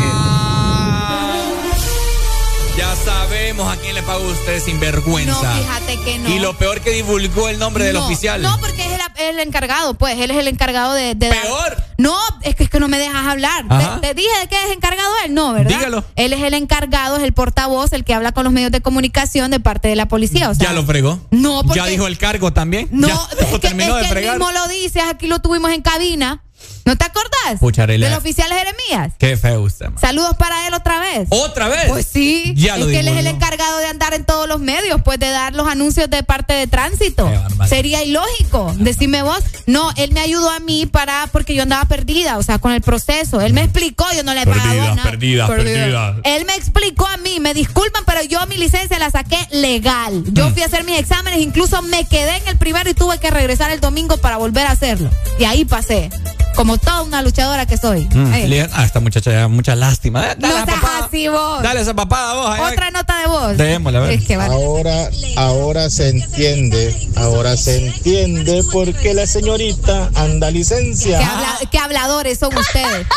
sabemos a quién le pagó usted sin vergüenza. No, fíjate que no. Y lo peor que divulgó el nombre del oficial. No, porque es el, el encargado, pues. Él es el encargado de. de Peor. No, es que, es que no me dejas hablar. Te, te dije de qué es encargado él, no, ¿verdad? Dígalo. Él es el encargado, es el portavoz, el que habla con los medios de comunicación de parte de la policía. O sea, ya lo fregó. No, porque- Ya dijo el cargo también. No, Ya es que, terminó es de que él mismo lo dices, aquí lo tuvimos en cabina. ¿No te acordás? Pucha, Arely. Del oficial Jeremías. Qué feo usted, man. Saludos para él otra vez. ¿Otra vez? Pues sí. Ya es lo que él es el encargado de andar en todos los medios, pues de dar los anuncios de parte de tránsito. Sería ilógico. Decime vos. No, él me ayudó a mí para, porque yo andaba perdida, o sea, con el proceso. Él me explicó, yo no le he pagado Perdida, perdida, perdida. Él me explicó a mí, me disculpan, pero yo mi licencia la saqué legal. Yo fui a hacer mis exámenes, incluso me quedé en el primero y tuve que regresar el domingo para volver a hacerlo. Y ahí pasé. Como toda una luchadora que soy. Mm, Eh. ah, esta muchacha ya mucha lástima. Eh, No Dale, seas papá. así vos. Dale esa papada vos. ahí, Otra nota de voz. Démosle, a ver. Es que vale. Ahora, ahora se entiende, ahora se entiende por qué la señorita anda licencia. ¿Qué, habla- qué habladores son ustedes?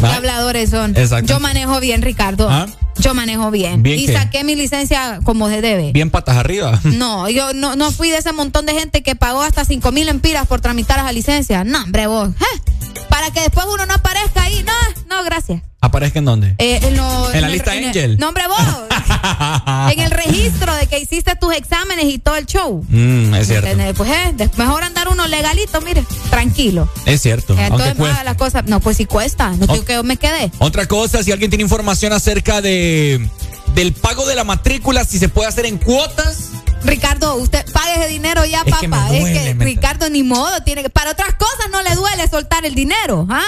¿Qué habladores son? Exacto. Yo manejo bien, Ricardo. ¿Ah? Yo manejo bien. ¿Bien y qué? saqué mi licencia como se debe. Bien patas arriba. No, yo no, no fui de ese montón de gente que pagó hasta cinco mil empiras por tramitar esa licencia. No, hombre, vos. ¿eh? Para que después uno no aparezca ahí. No, no, gracias. ¿Aparezca en dónde? Eh, en, lo- ¿En la el- lista el- Angel? No, hombre, vos. en el registro de que hiciste tus exámenes y todo el show. Mm, es cierto. Pues eh, mejor andar uno legalito, mire, tranquilo. Es cierto. Eh, Entonces, más las cosas. No, pues sí cuesta. No digo que yo me quedé. Otra cosa, si alguien tiene información acerca de del pago de la matrícula, si se puede hacer en cuotas. Ricardo, usted pague ese dinero ya, Es que me papá. duele, es que Ricardo ni modo tiene que. Para otras cosas no le duele soltar el dinero, ¿ah?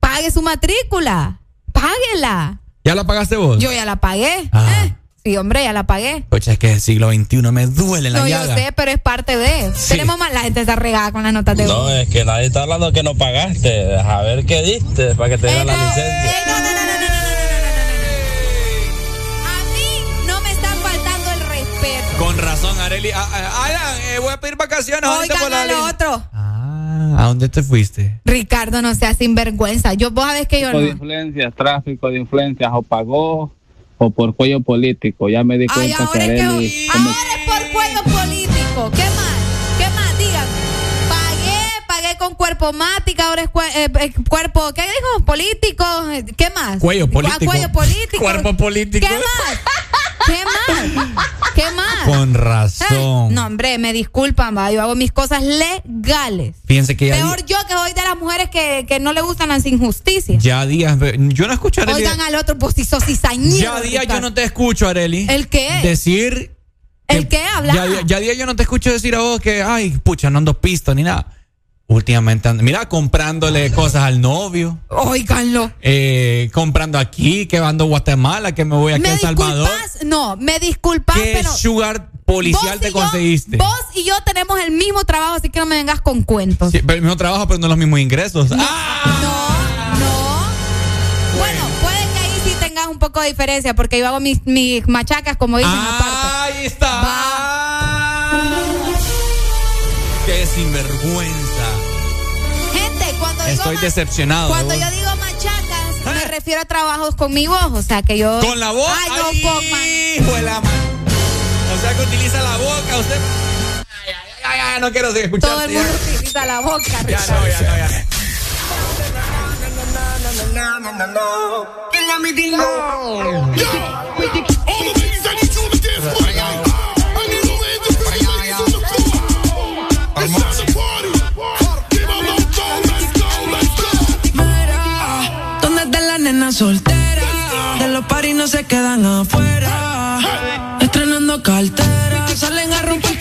Pague su matrícula. Páguela. ¿Ya la pagaste vos? Yo ya la pagué. Ah. ¿eh? Sí, hombre, ya la pagué. Pucha, es que el siglo XXI me duele la No, yo llaga. sé, pero es parte de. Sí. Tenemos más. La gente está regada con las notas de No, es que nadie está hablando que no pagaste. A ver qué diste para que te dieran la licencia. A mí Con razón, Areli. Ah, ah, Alan, eh, voy a pedir vacaciones ahorita por Oigan la a lo otro. Ah, ¿A dónde te fuiste? Ricardo, no seas sinvergüenza. Yo, vos sabés que yo Tráfico de no. influencias, tráfico de influencias, o pagó o por cuello político. Ya me di Ay, cuenta que ahora es Areli. que. Ahora es por cuello político. ¿Qué más? ¿Qué más? Díganme. Pagué, pagué con cuerpo mática, ahora es cue- eh, eh, cuerpo, ¿qué dijo? Político. eh, ¿Qué más? Cuello Ah, político. cuello político. Cuerpo político. ¿Qué más? ¿Qué más? ¿Qué más? Con razón. No, hombre, me disculpan, va. Yo hago mis cosas legales. Fíjense que ya, Peor yo que soy de las mujeres que, que no le gustan las injusticias. ya días. Yo no escucho a Areli. Oigan al otro, pues si sos cizañero. ya días yo no te escucho, Areli. ¿El qué? Decir. ¿El qué? Habla. Ya, ya, ya días yo no te escucho decir a vos que, ay, pucha, no ando pisto ni nada. Últimamente, mira, comprándole cosas al novio. Óiganlo. eh, comprando aquí, que ando a Guatemala, que me voy aquí ¿Me a El Salvador. disculpas? No, me disculpas, ¿Qué pero. sugar policial te yo- conseguiste? vos y yo tenemos el mismo trabajo, así que no me vengas con cuentos. Sí, pero el mismo trabajo, pero no los mismos ingresos. No, ¡Ah! no, no. Bueno, puede que ahí sí tengas un poco de diferencia, porque yo hago mis, mis machacas, como dicen, aparte. Ahí está. Qué sinvergüenza. Estoy decepcionado. cuando de yo digo machacas, me refiero a trabajos con mi voz, o sea que yo. ¿Con la voz? Ay, no, hijo de la O sea que utiliza la boca, usted. Ay, ay, ay, ay, no quiero seguir escuchando. Todo el mundo utiliza la boca. Ya no, ya no, ya. Mira, soltera? De los paris no se quedan afuera. Estrenando cartera, salen a romper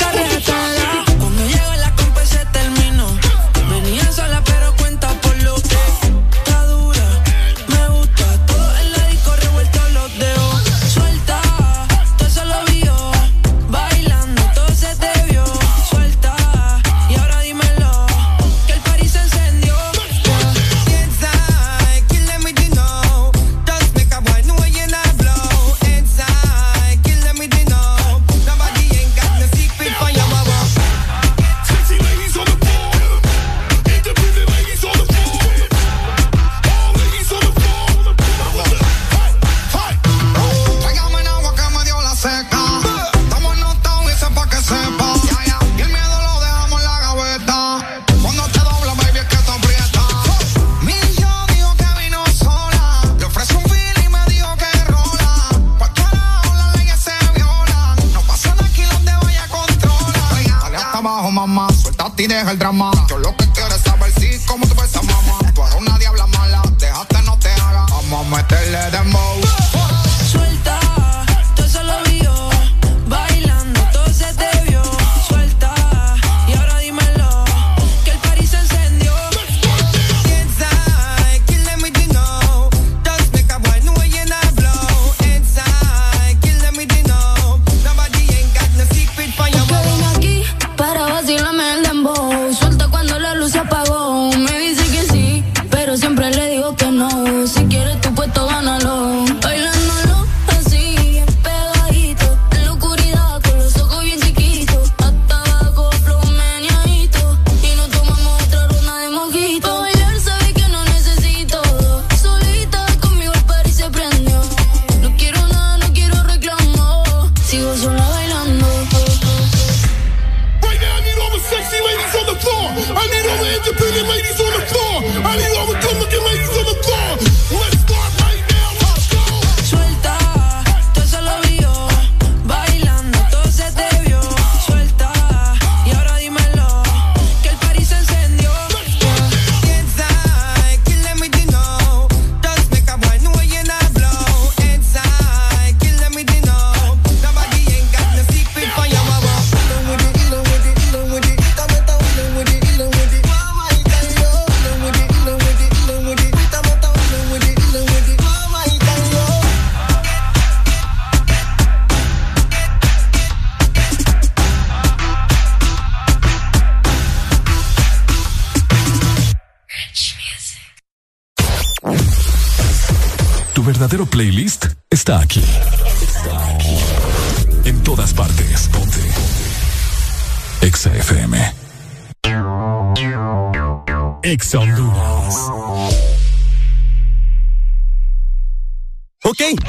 y deja el drama. Yo lo que quiero es saber si cómo tú ves mamá. Tú eres una diabla mala. Déjate, no te haga. Vamos a meterle dembow. Suelta,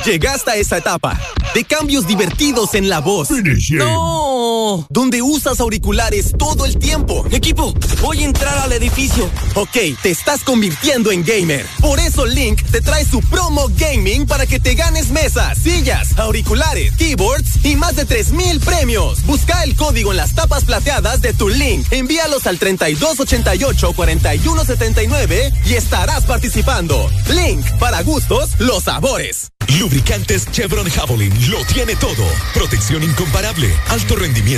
Llegaste a esa etapa de cambios divertidos en la voz. ¡No! donde usas auriculares todo el tiempo. Equipo, voy a entrar al edificio. Ok, te estás convirtiendo en gamer. Por eso Link te trae su promo gaming para que te ganes mesas, sillas, auriculares, keyboards y más de 3000 premios. Busca el código en las tapas plateadas de tu Link. Envíalos al 3288 4179 y estarás participando. Link para gustos, los sabores. Lubricantes Chevron Javelin lo tiene todo. Protección incomparable, alto rendimiento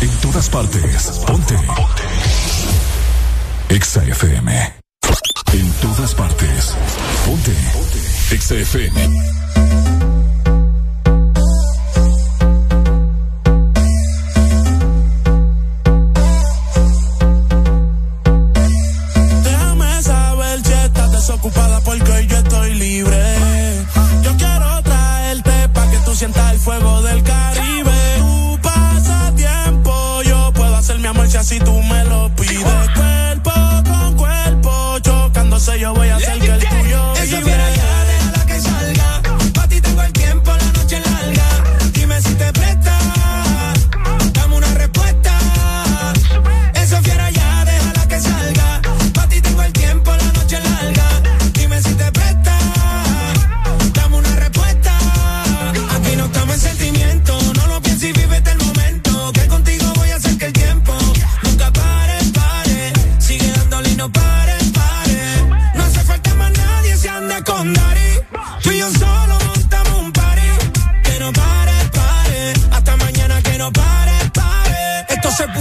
En todas partes. Ponte. Ponte. Exa FM. En todas partes. Ponte. Ponte. Exa FM. si tú me lo pides. Cuerpo con cuerpo, chocándose yo voy a hacer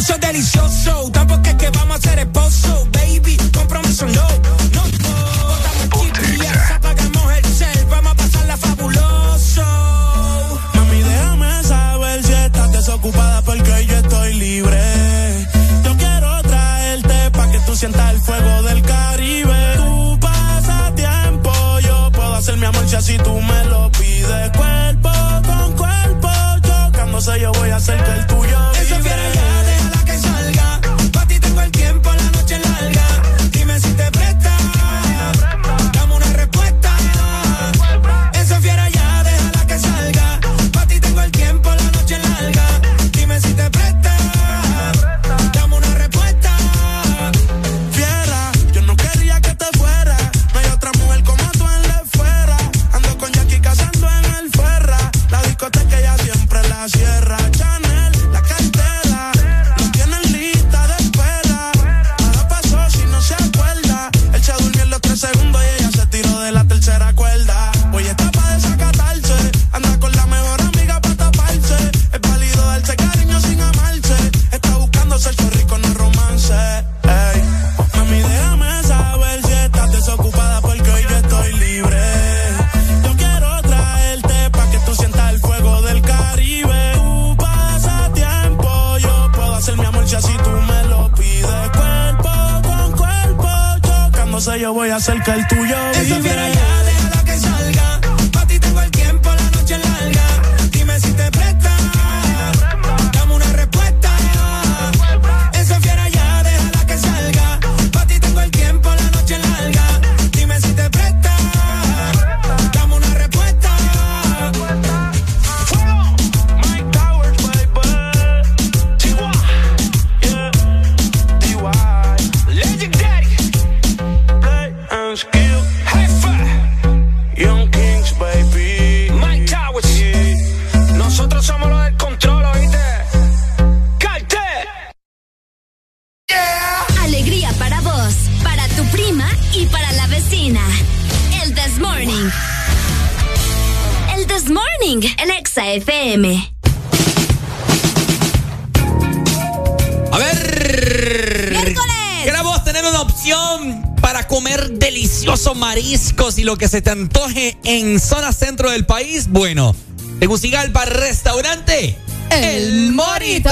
Sou show delicioso. Tá lo que se te antoje en zona centro del país. Bueno, Tegucigalpa, restaurante. El Morito.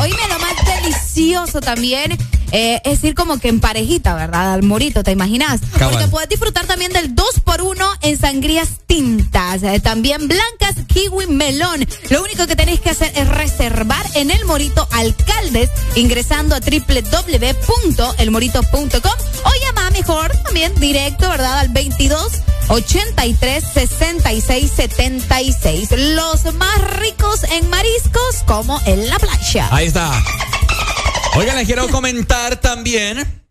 Oíme, lo más delicioso también eh, es ir como que en parejita, ¿verdad? Al morito, ¿te imaginas? Cabal. Porque puedes disfrutar también del 2x1 en sangrías tintas. eh, también blancas, kiwi, melón. Lo único que tenéis que hacer es reservar en el Morito Alcaldes ingresando a www.elmorito.com o llama mejor también directo, ¿verdad? Al 22 83 66 76. Los más ricos en mariscos como en la playa. Ahí está. Oigan, les quiero comentar también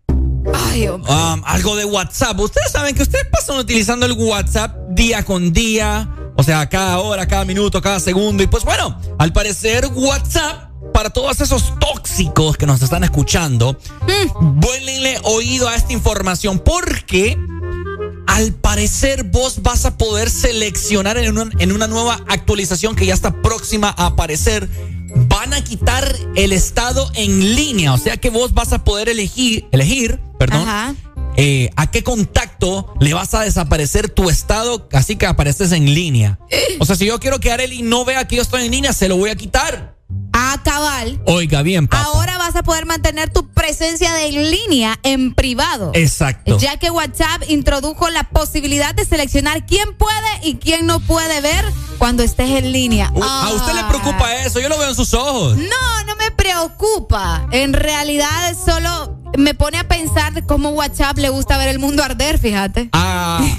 Ay, um, algo de WhatsApp. Ustedes saben que ustedes pasan utilizando el WhatsApp día con día, o sea, cada hora, cada minuto, cada segundo. Y pues bueno, al parecer WhatsApp, para todos esos tóxicos que nos están escuchando, vuélenle oído a esta información porque al parecer vos vas a poder seleccionar en una, en una nueva actualización que ya está próxima a aparecer. Van a quitar el estado en línea, o sea que vos vas a poder elegir, elegir, perdón, eh, a qué contacto le vas a desaparecer tu estado, así que apareces en línea. O sea, si yo quiero que Areli no vea que yo estoy en línea, se lo voy a quitar. A cabal. Oiga bien, papá. Ahora vas a poder mantener tu presencia de en línea en privado. Exacto. Ya que WhatsApp introdujo la posibilidad de seleccionar quién puede y quién no puede ver cuando estés en línea. Uh, ¿A usted le Ah. preocupa eso? Yo lo veo en sus ojos. No, no me preocupa. En realidad solo me pone a pensar de cómo WhatsApp le gusta ver el mundo arder, fíjate. Ah,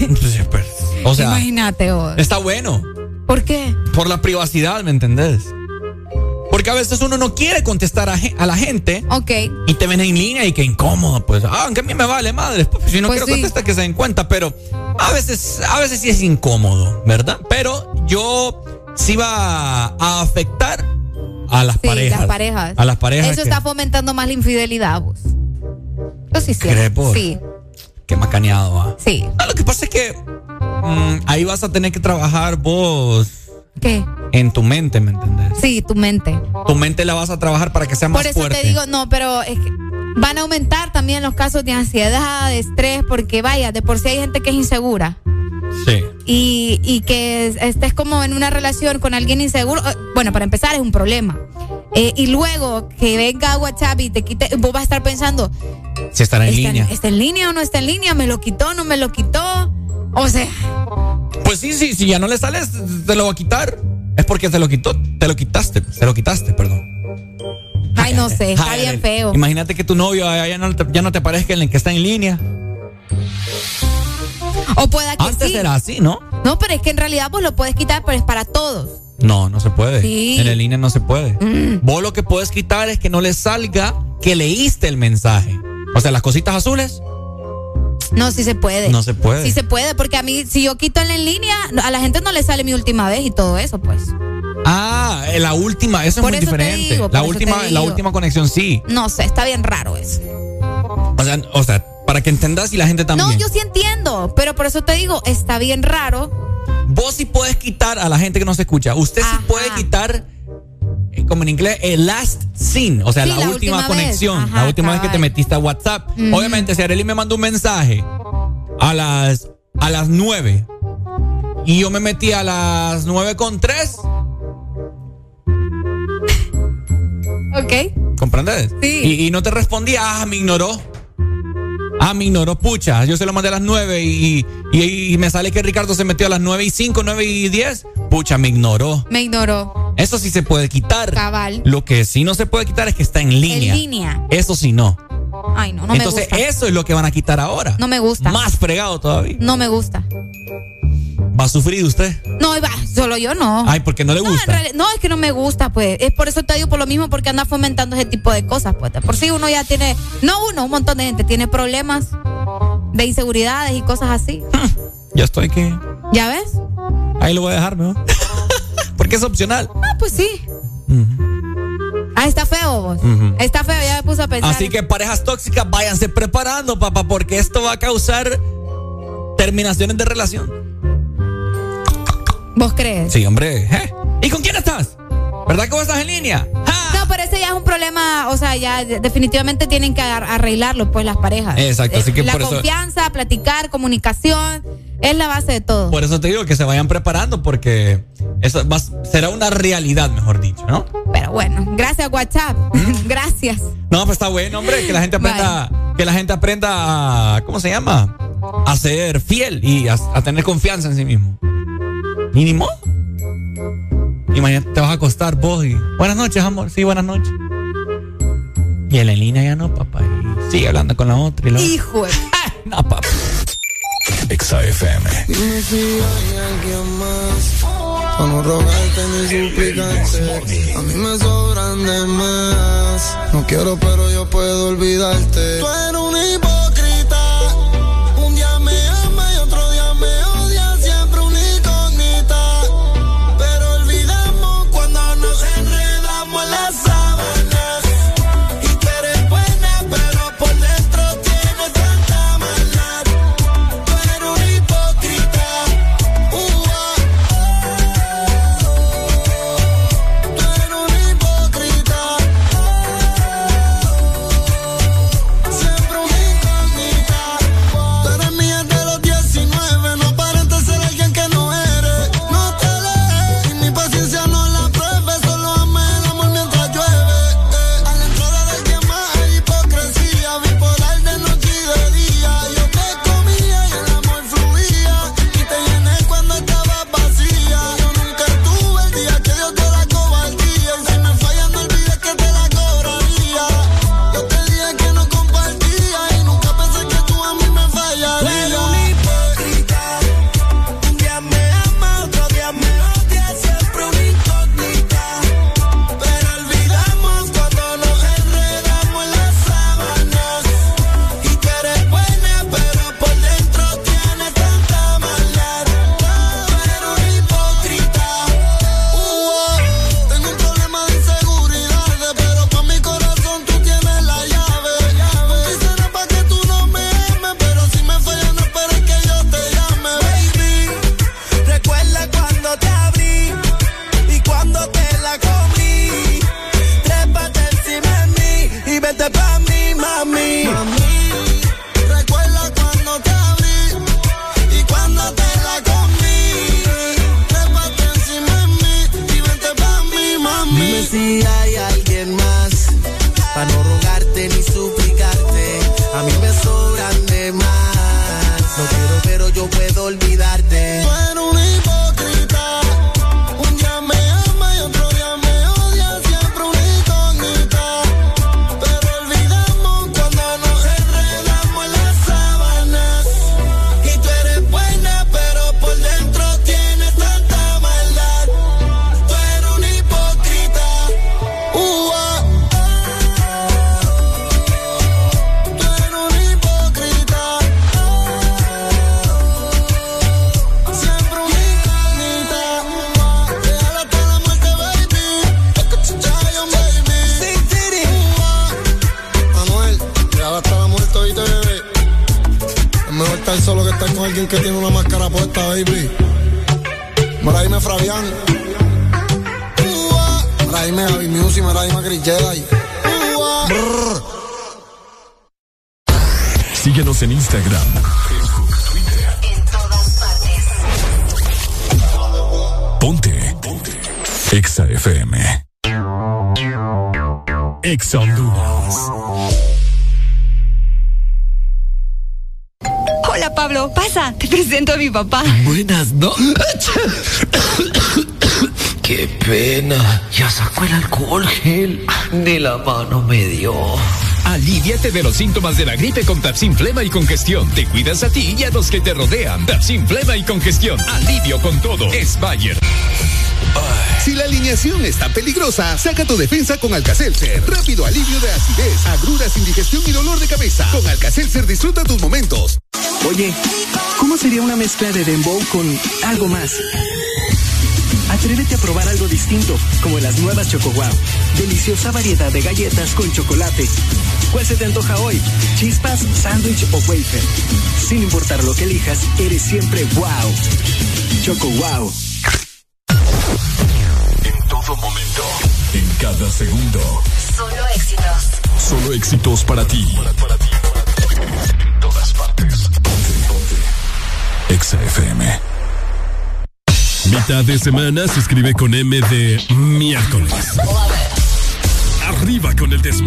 pues, o sea, Imagínate vos. está bueno. ¿Por qué? Por la privacidad, ¿me entendés? Porque a veces uno no quiere contestar a, la gente. Ok. Y te ven en línea y que incómodo, pues. Ah, aunque a mí me vale madre. Pues, si no Pues quiero sí. contestar, que se den cuenta. Pero a veces, a veces sí es incómodo, ¿verdad? Pero yo sí va a afectar a las Sí, parejas. las parejas. A las parejas. Eso que- está fomentando más la infidelidad, vos. Yo sí sé. ¿Crees vos? Sí, Qué macaneado, va. sí. Ah, lo que pasa es que mm, ahí vas a tener que trabajar vos ¿Qué? en tu mente, ¿me entendés? Sí, tu mente. Tu mente la vas a trabajar para que sea más Por eso fuerte. te digo, no, pero es que van a aumentar también los casos de ansiedad, de estrés, porque vaya, de por sí hay gente que es insegura. Sí. Y, y que es- estés como en una relación con alguien inseguro, eh, bueno, para empezar es un problema. Eh, y luego que venga WhatsApp y te quite, vos vas a estar pensando, Si estará en ¿está, línea. ¿está en línea o no está en línea? ¿Me lo quitó no me lo quitó? O sea, Pues sí, sí, si ya no le sales, te lo va a quitar. Es porque te lo quitó, te lo quitaste, te lo quitaste, perdón. ay, no sé, está Ay, bien feo. Imagínate que tu novio ya no, te, ya no te parezca en el que está en línea. O pueda que Antes sí. era así, ¿no? No, pero es que en realidad vos lo puedes quitar, pero es para todos. No, no se puede. Sí. En la línea no se puede. Mm. Vos lo que puedes quitar es que no le salga que leíste el mensaje. O sea, las cositas azules. No, sí se puede. No se puede. Sí se puede, porque a mí, si yo quito en la en línea, a la gente no le sale mi última vez y todo eso, pues. Ah, eh, la última, eso es muy eso diferente. digo, la última, la última conexión sí. No sé, está bien raro eso. O sea, o sea, para que entendas y la gente también. No, yo sí entiendo, pero por eso te digo, está bien raro. Vos sí puedes quitar a la gente que no se escucha. Usted sí puede quitar, eh, como en inglés, el last scene. O sea, Sí, la, la última, conexión. Ajá, la última vez que te metiste a WhatsApp. Ujú. Obviamente, si Arely me mandó un mensaje a las, a las 9 y yo me metí a las 9 con 3, Ok. ¿comprendes? Sí. Y, y no te respondía, ah, me ignoró. Ah, me ignoró, pucha. Yo se lo mandé a las 9 y, y- y me sale que Ricardo se metió a las 9 y 5, 9 y 10. Pucha, me ignoró. Me ignoró. Eso sí se puede quitar. Cabal. Lo que sí no se puede quitar es que está en línea. En línea. Eso sí no. Ay, no, no Entonces, me gusta. eso es lo que van a quitar ahora. No me gusta. Más fregado todavía. No me gusta. ¿Va a sufrir usted? No, va, solo yo no. Ay, porque no le No, gusta. realidad- no, es que no me gusta, pues. Es por eso te digo por lo mismo, porque anda fomentando ese tipo de cosas, pues. Por si uno ya tiene, no uno, un montón de gente tiene problemas de inseguridades y cosas así. Ya estoy que. ¿Ya ves? Ahí lo voy a dejar, ¿no? porque es opcional. Ah, pues sí. Ah, está feo vos. Está feo, ya me puse a pensar. Así que parejas tóxicas, váyanse preparando, papá, porque esto va a causar terminaciones de relación. ¿Vos crees? Sí, hombre. ¿eh? ¿Y con quién estás? ¿Verdad que vos estás en línea? ¡Ja! No, pero ese ya es un problema, o sea, ya de- definitivamente tienen que ar- arreglarlo, pues, las parejas. Exacto, así Eh, que La por eso- confianza, platicar, comunicación, es la base de todo. Por eso te digo que se vayan preparando porque eso va- será una realidad, mejor dicho, ¿no? Pero bueno, gracias WhatsApp. gracias. No, pues está bueno, hombre, que la gente aprenda, que la gente aprenda a, ¿cómo se llama? A ser fiel y a, a tener confianza en sí mismo. Mínimo. Imagínate, te vas a acostar vos y. Buenas noches, amor. Sí, buenas noches. Y en la línea ya no, papá. Y sigue hablando con la otra y la otra. Hijo de... No, papá. Exa FM. Dime si hay alguien más Para no rogarte ni suplicarte A mí me sobran de más No quiero pero yo puedo olvidarte Tú eres un hipócrita Qué pena. Ya sacó el alcohol gel. Ni la mano me dio. Aliviate de los síntomas de la gripe con Tapsin Flema y Congestión. Te cuidas a ti y a los que te rodean. Tapsin Flema y Congestión. Alivio con todo. Es Bayer. Si la alineación está peligrosa, saca tu defensa con Alcacelser. Rápido alivio de acidez, agruras, indigestión y dolor de cabeza. Con Alcacelser disfruta tus momentos. Oye, ¿cómo sería una mezcla de dembow con algo más? Atrévete a probar algo distinto, como las nuevas Choco Wow. Deliciosa variedad de galletas con chocolate. ¿Cuál se te antoja hoy? ¿Chispas, sándwich o wafer? Sin importar lo que elijas, eres siempre wow. Choco Wow. En todo momento, en cada segundo. Solo éxitos. Solo éxitos para ti. Para, ti. En todas partes. Ponte, ponte. Exa FM. Mitad de semana se escribe con M de miércoles. Arriba con el This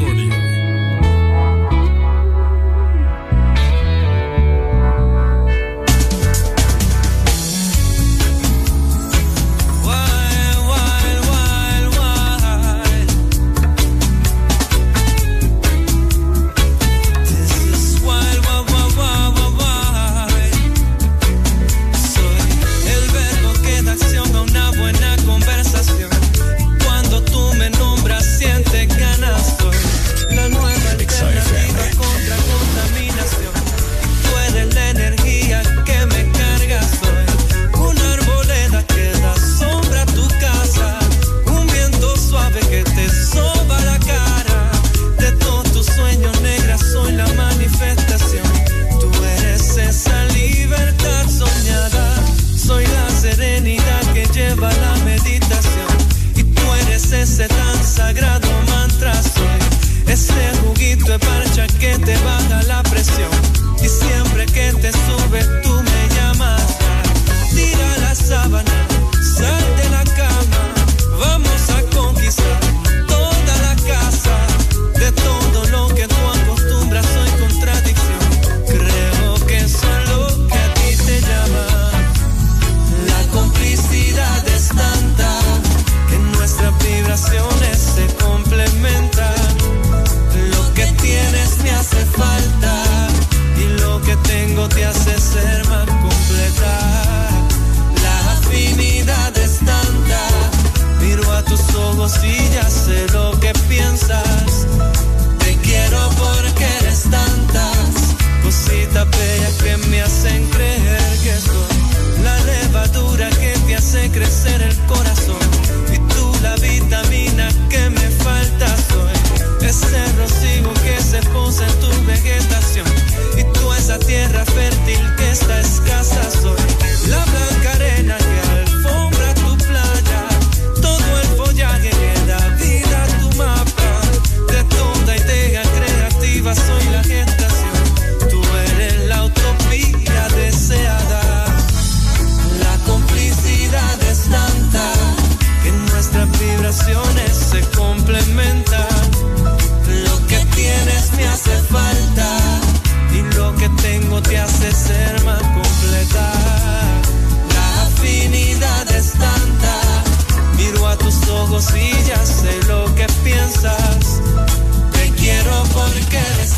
te va. te hace ser más completa. La afinidad es tanta. Miro a tus ojos y ya sé lo que piensas. Te quiero porque eres tantas cositas bellas que me hacen creer que soy la levadura que te hace crecer el corazón. Y tú la vitamina que me falta soy. Ese rocío que se posa en tu vegeta Si ya sé lo que piensas. Te quiero porque eres.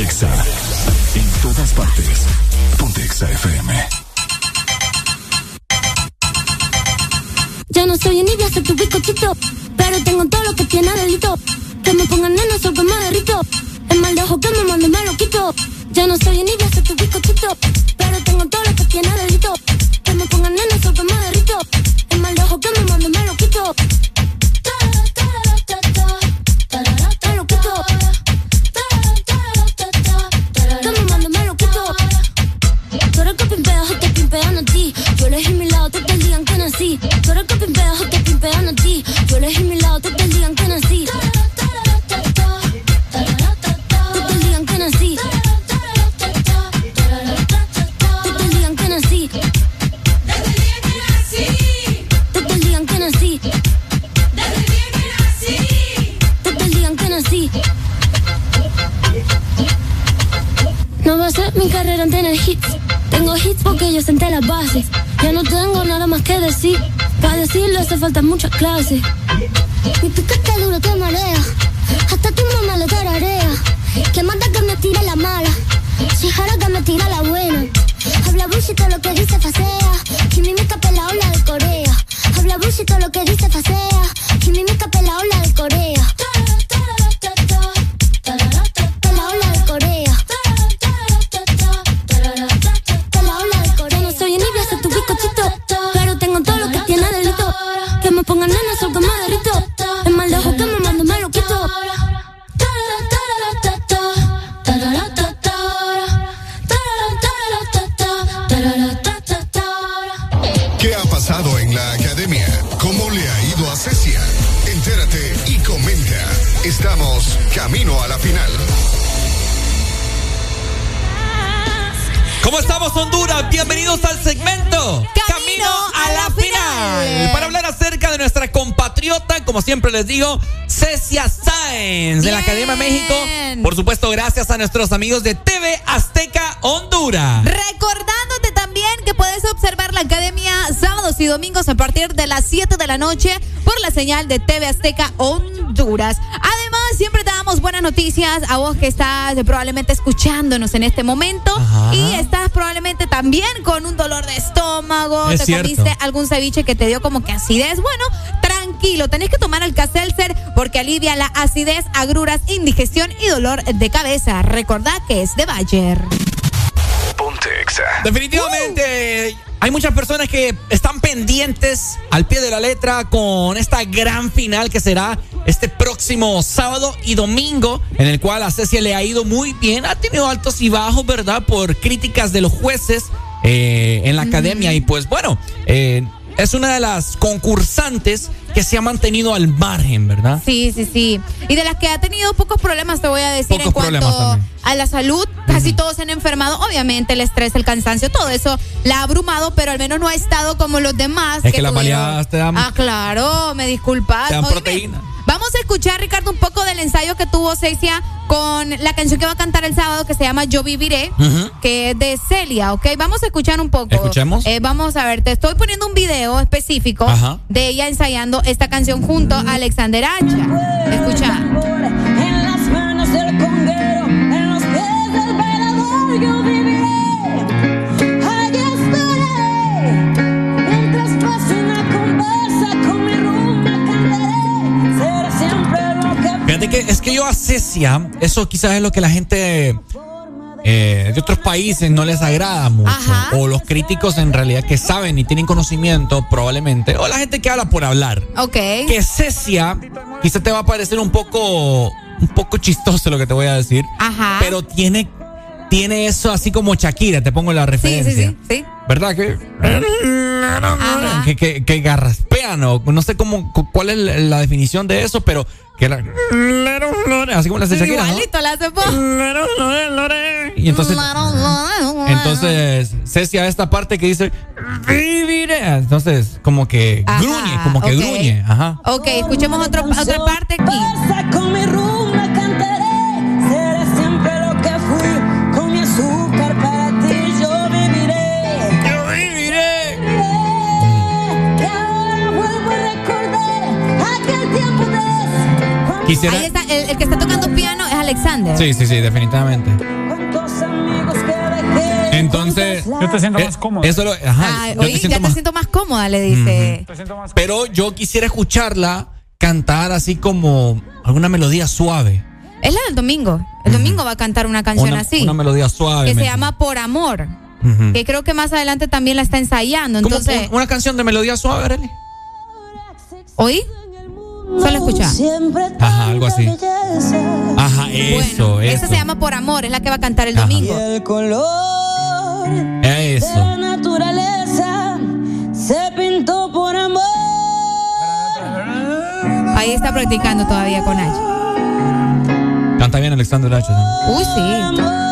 En todas partes. Ponte Exa FM. Ya no soy envidia, soy tu bizcochito. Pero tengo todo lo que tiene delito. Que me pongan nena, Pongan nena, soy que me. Como siempre les digo, Cecia Sáenz de la Academia México. Por supuesto, gracias a nuestros amigos de TV Azteca Honduras. Recordándote también que puedes observar la academia sábados y domingos a partir de las 7 de la noche por la señal de TV Azteca Honduras. Además, siempre te damos buenas noticias a vos que estás probablemente escuchándonos en este momento Ajá. y estás probablemente también con un dolor de estómago, Es te cierto. comiste algún ceviche que te dio como que acidez. Bueno, tranquilo, tenés que tomar Alka-Seltzer porque alivia la acidez, agruras, indigestión y dolor de cabeza. Recordá que es de Bayer. Ponte Exa. Definitivamente hay muchas personas que están pendientes al pie de la letra con esta gran final que será este próximo sábado y domingo, en el cual a Cecia le ha ido muy bien, ha tenido altos y bajos, ¿verdad? Por críticas de los jueces eh, en la academia y pues bueno, eh, es una de las concursantes que se ha mantenido al margen, ¿verdad? Sí, sí, sí. Y de las que ha tenido pocos problemas, te voy a decir, en Pocos cuanto problemas también. a la salud, casi todos se han enfermado. Obviamente el estrés, el cansancio, todo eso la ha abrumado, pero al menos no ha estado como los demás. Es que las tuvieron- baleadas te dan- Ah, claro, me disculpas. Te dan proteína. Vamos a escuchar, Ricardo, un poco del ensayo que tuvo Cecia con la canción que va a cantar el sábado que se llama Yo Viviré, que es de Celia, ¿ok? Vamos a escuchar un poco. Escuchemos. Eh, vamos a ver, te estoy poniendo un video específico Ajá. de ella ensayando esta canción junto a Alexander Hacha. Escucha. En las manos del conguero, en los pies del bailador Fíjate que es que yo a Cecia, eso quizás es lo que la gente eh, de otros países no les agrada mucho. O los críticos en realidad que saben y tienen conocimiento probablemente. O la gente que habla por hablar. Ok. Que Cecia quizás te va a parecer un poco, un poco chistoso lo que te voy a decir. Ajá. Pero tiene, tiene eso así como Shakira, te pongo la referencia. sí, sí, sí. ¿Verdad que? Que, que, que garraspean o no sé cómo, cu- cuál es la definición de eso, pero que la, así como la hace Shakira, ¿no? Igualito la hace po- Y entonces, entonces Cecia esta parte que dice viviré, entonces como que Ajá, gruñe, como que gruñe, ajá. Ok, escuchemos otro- otra parte aquí. Conversa con mi rumba Quisiera, Ahí está, el, el que está tocando piano es Alexander. Sí, sí, sí, definitivamente. Entonces. Yo te siento eh, más cómodo. Eso lo, ajá, yo te siento ya más- te siento más cómoda, le dice. Pero yo quisiera escucharla cantar así como alguna melodía suave. Es la del domingo. El domingo va a cantar una canción Una, así. una melodía suave. que se llama Por Amor. Que creo que más adelante también la está ensayando. ¿Cómo Entonces, un- una canción de melodía suave, Arely? ¿oí? Solo escucha. Ajá, algo así. Ajá, eso, Bueno, eso. esa se llama Por Amor, es la que va a cantar el Ajá. domingo. El color de Eso. la naturaleza se pintó por amor. Ahí está practicando todavía con H. Canta bien Alexander H. ¿no? Uy, sí.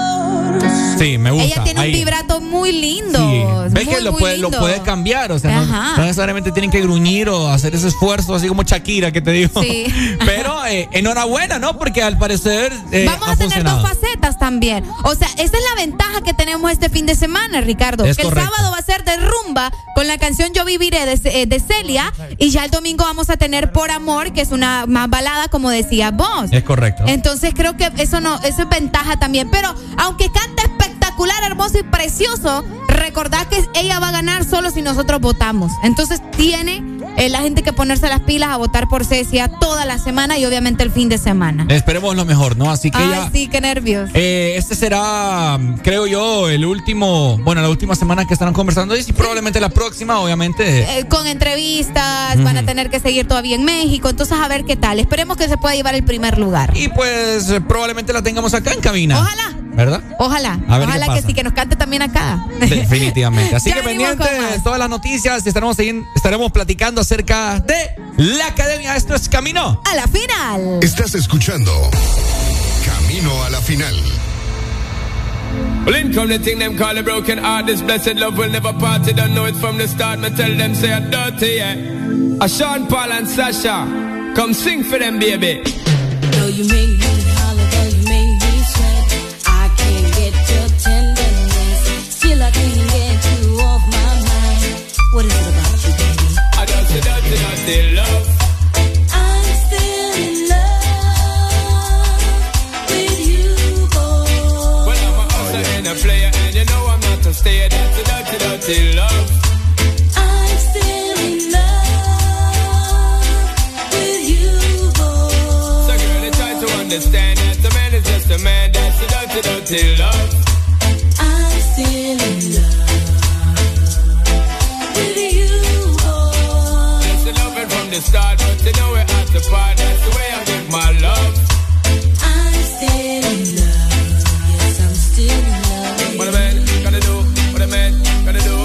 Sí, me gusta. Ella tiene Ahí. un vibrato muy lindo. Sí. Ves muy, que lo puede, lo lindo. puede cambiar, o sea, no, necesariamente tienen que gruñir o hacer ese esfuerzo, así como Shakira que te digo. Sí. Pero eh, enhorabuena, ¿no? Porque al parecer eh, Vamos ha a tener funcionado. dos facetas también. O sea, esa es la ventaja que tenemos este fin de semana, Ricardo. Es que el correcto. sábado va a ser de rumba con la canción Yo Viviré de, eh, de Celia. Y ya el domingo vamos a tener Por Amor, que es una más balada, como decía vos. Es correcto. Entonces creo que eso no, eso es ventaja también. Pero aunque canta espectacular, hermoso y precioso, recordad que ella va a ganar solo si nosotros votamos. Entonces tiene eh, la gente que ponerse las pilas a votar por Cecia toda la semana y obviamente el fin de semana. Esperemos lo mejor, ¿no? Así que Ay, ya. sí, qué nervios. eh, este será, creo yo, el último, bueno, la última semana que estarán conversando y probablemente la próxima, obviamente. Eh, con entrevistas, van a tener que seguir todavía en México, entonces a ver qué tal. Esperemos que se pueda llevar el primer lugar. Y pues eh, probablemente la tengamos acá en cabina. Ojalá. ¿Verdad? Ojalá, A ver ojalá que sí, que nos cante también acá. Definitivamente. Así Ya que más. de todas las noticias estaremos, estaremos platicando acerca de la academia. Esto es Camino. A la final. Estás escuchando Camino a la final. Well, in come the thing them call a broken heart. This blessed love will never part. You don't know it from the start. Me tell them say I'm dirty, yeah. A Sean Paul and Sasha, come sing for them, baby. Though you make me the dirty, love. I'm still in love with you, boy. That's the loving from the start, but you know we're at the part. That's the way I give my love. I'm still in love. Yes, I'm still in love. What a man gotta do, what a man gotta do.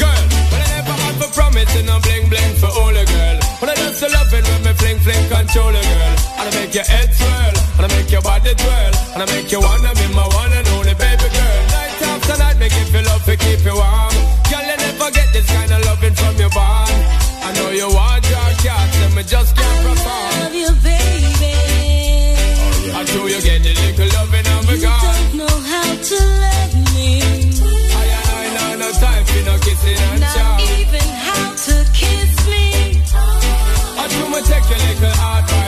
Girl, but I never have a promise and no bling bling for all a girl. But I just love it when me fling fling control a girl. And I make your head swirl, and I make your body twirl, and I make you wanna be my one and only baby girl. Night after night, make you feel love to keep you warm. Girl, you never get this kind of loving from your bond. I know you want your cat, and me just can't perform. Love you, baby. I know you get the little loving a You God. don't know how to love me. I ain't no, no time for no kissing and Not even how to kiss me. I do my take your little advice down.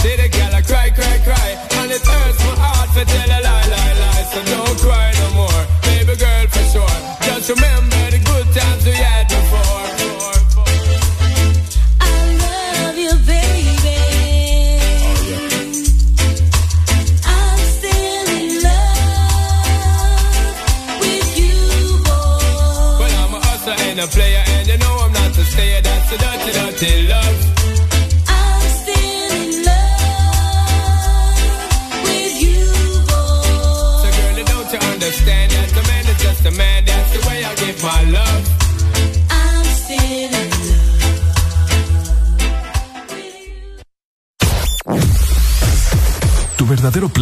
city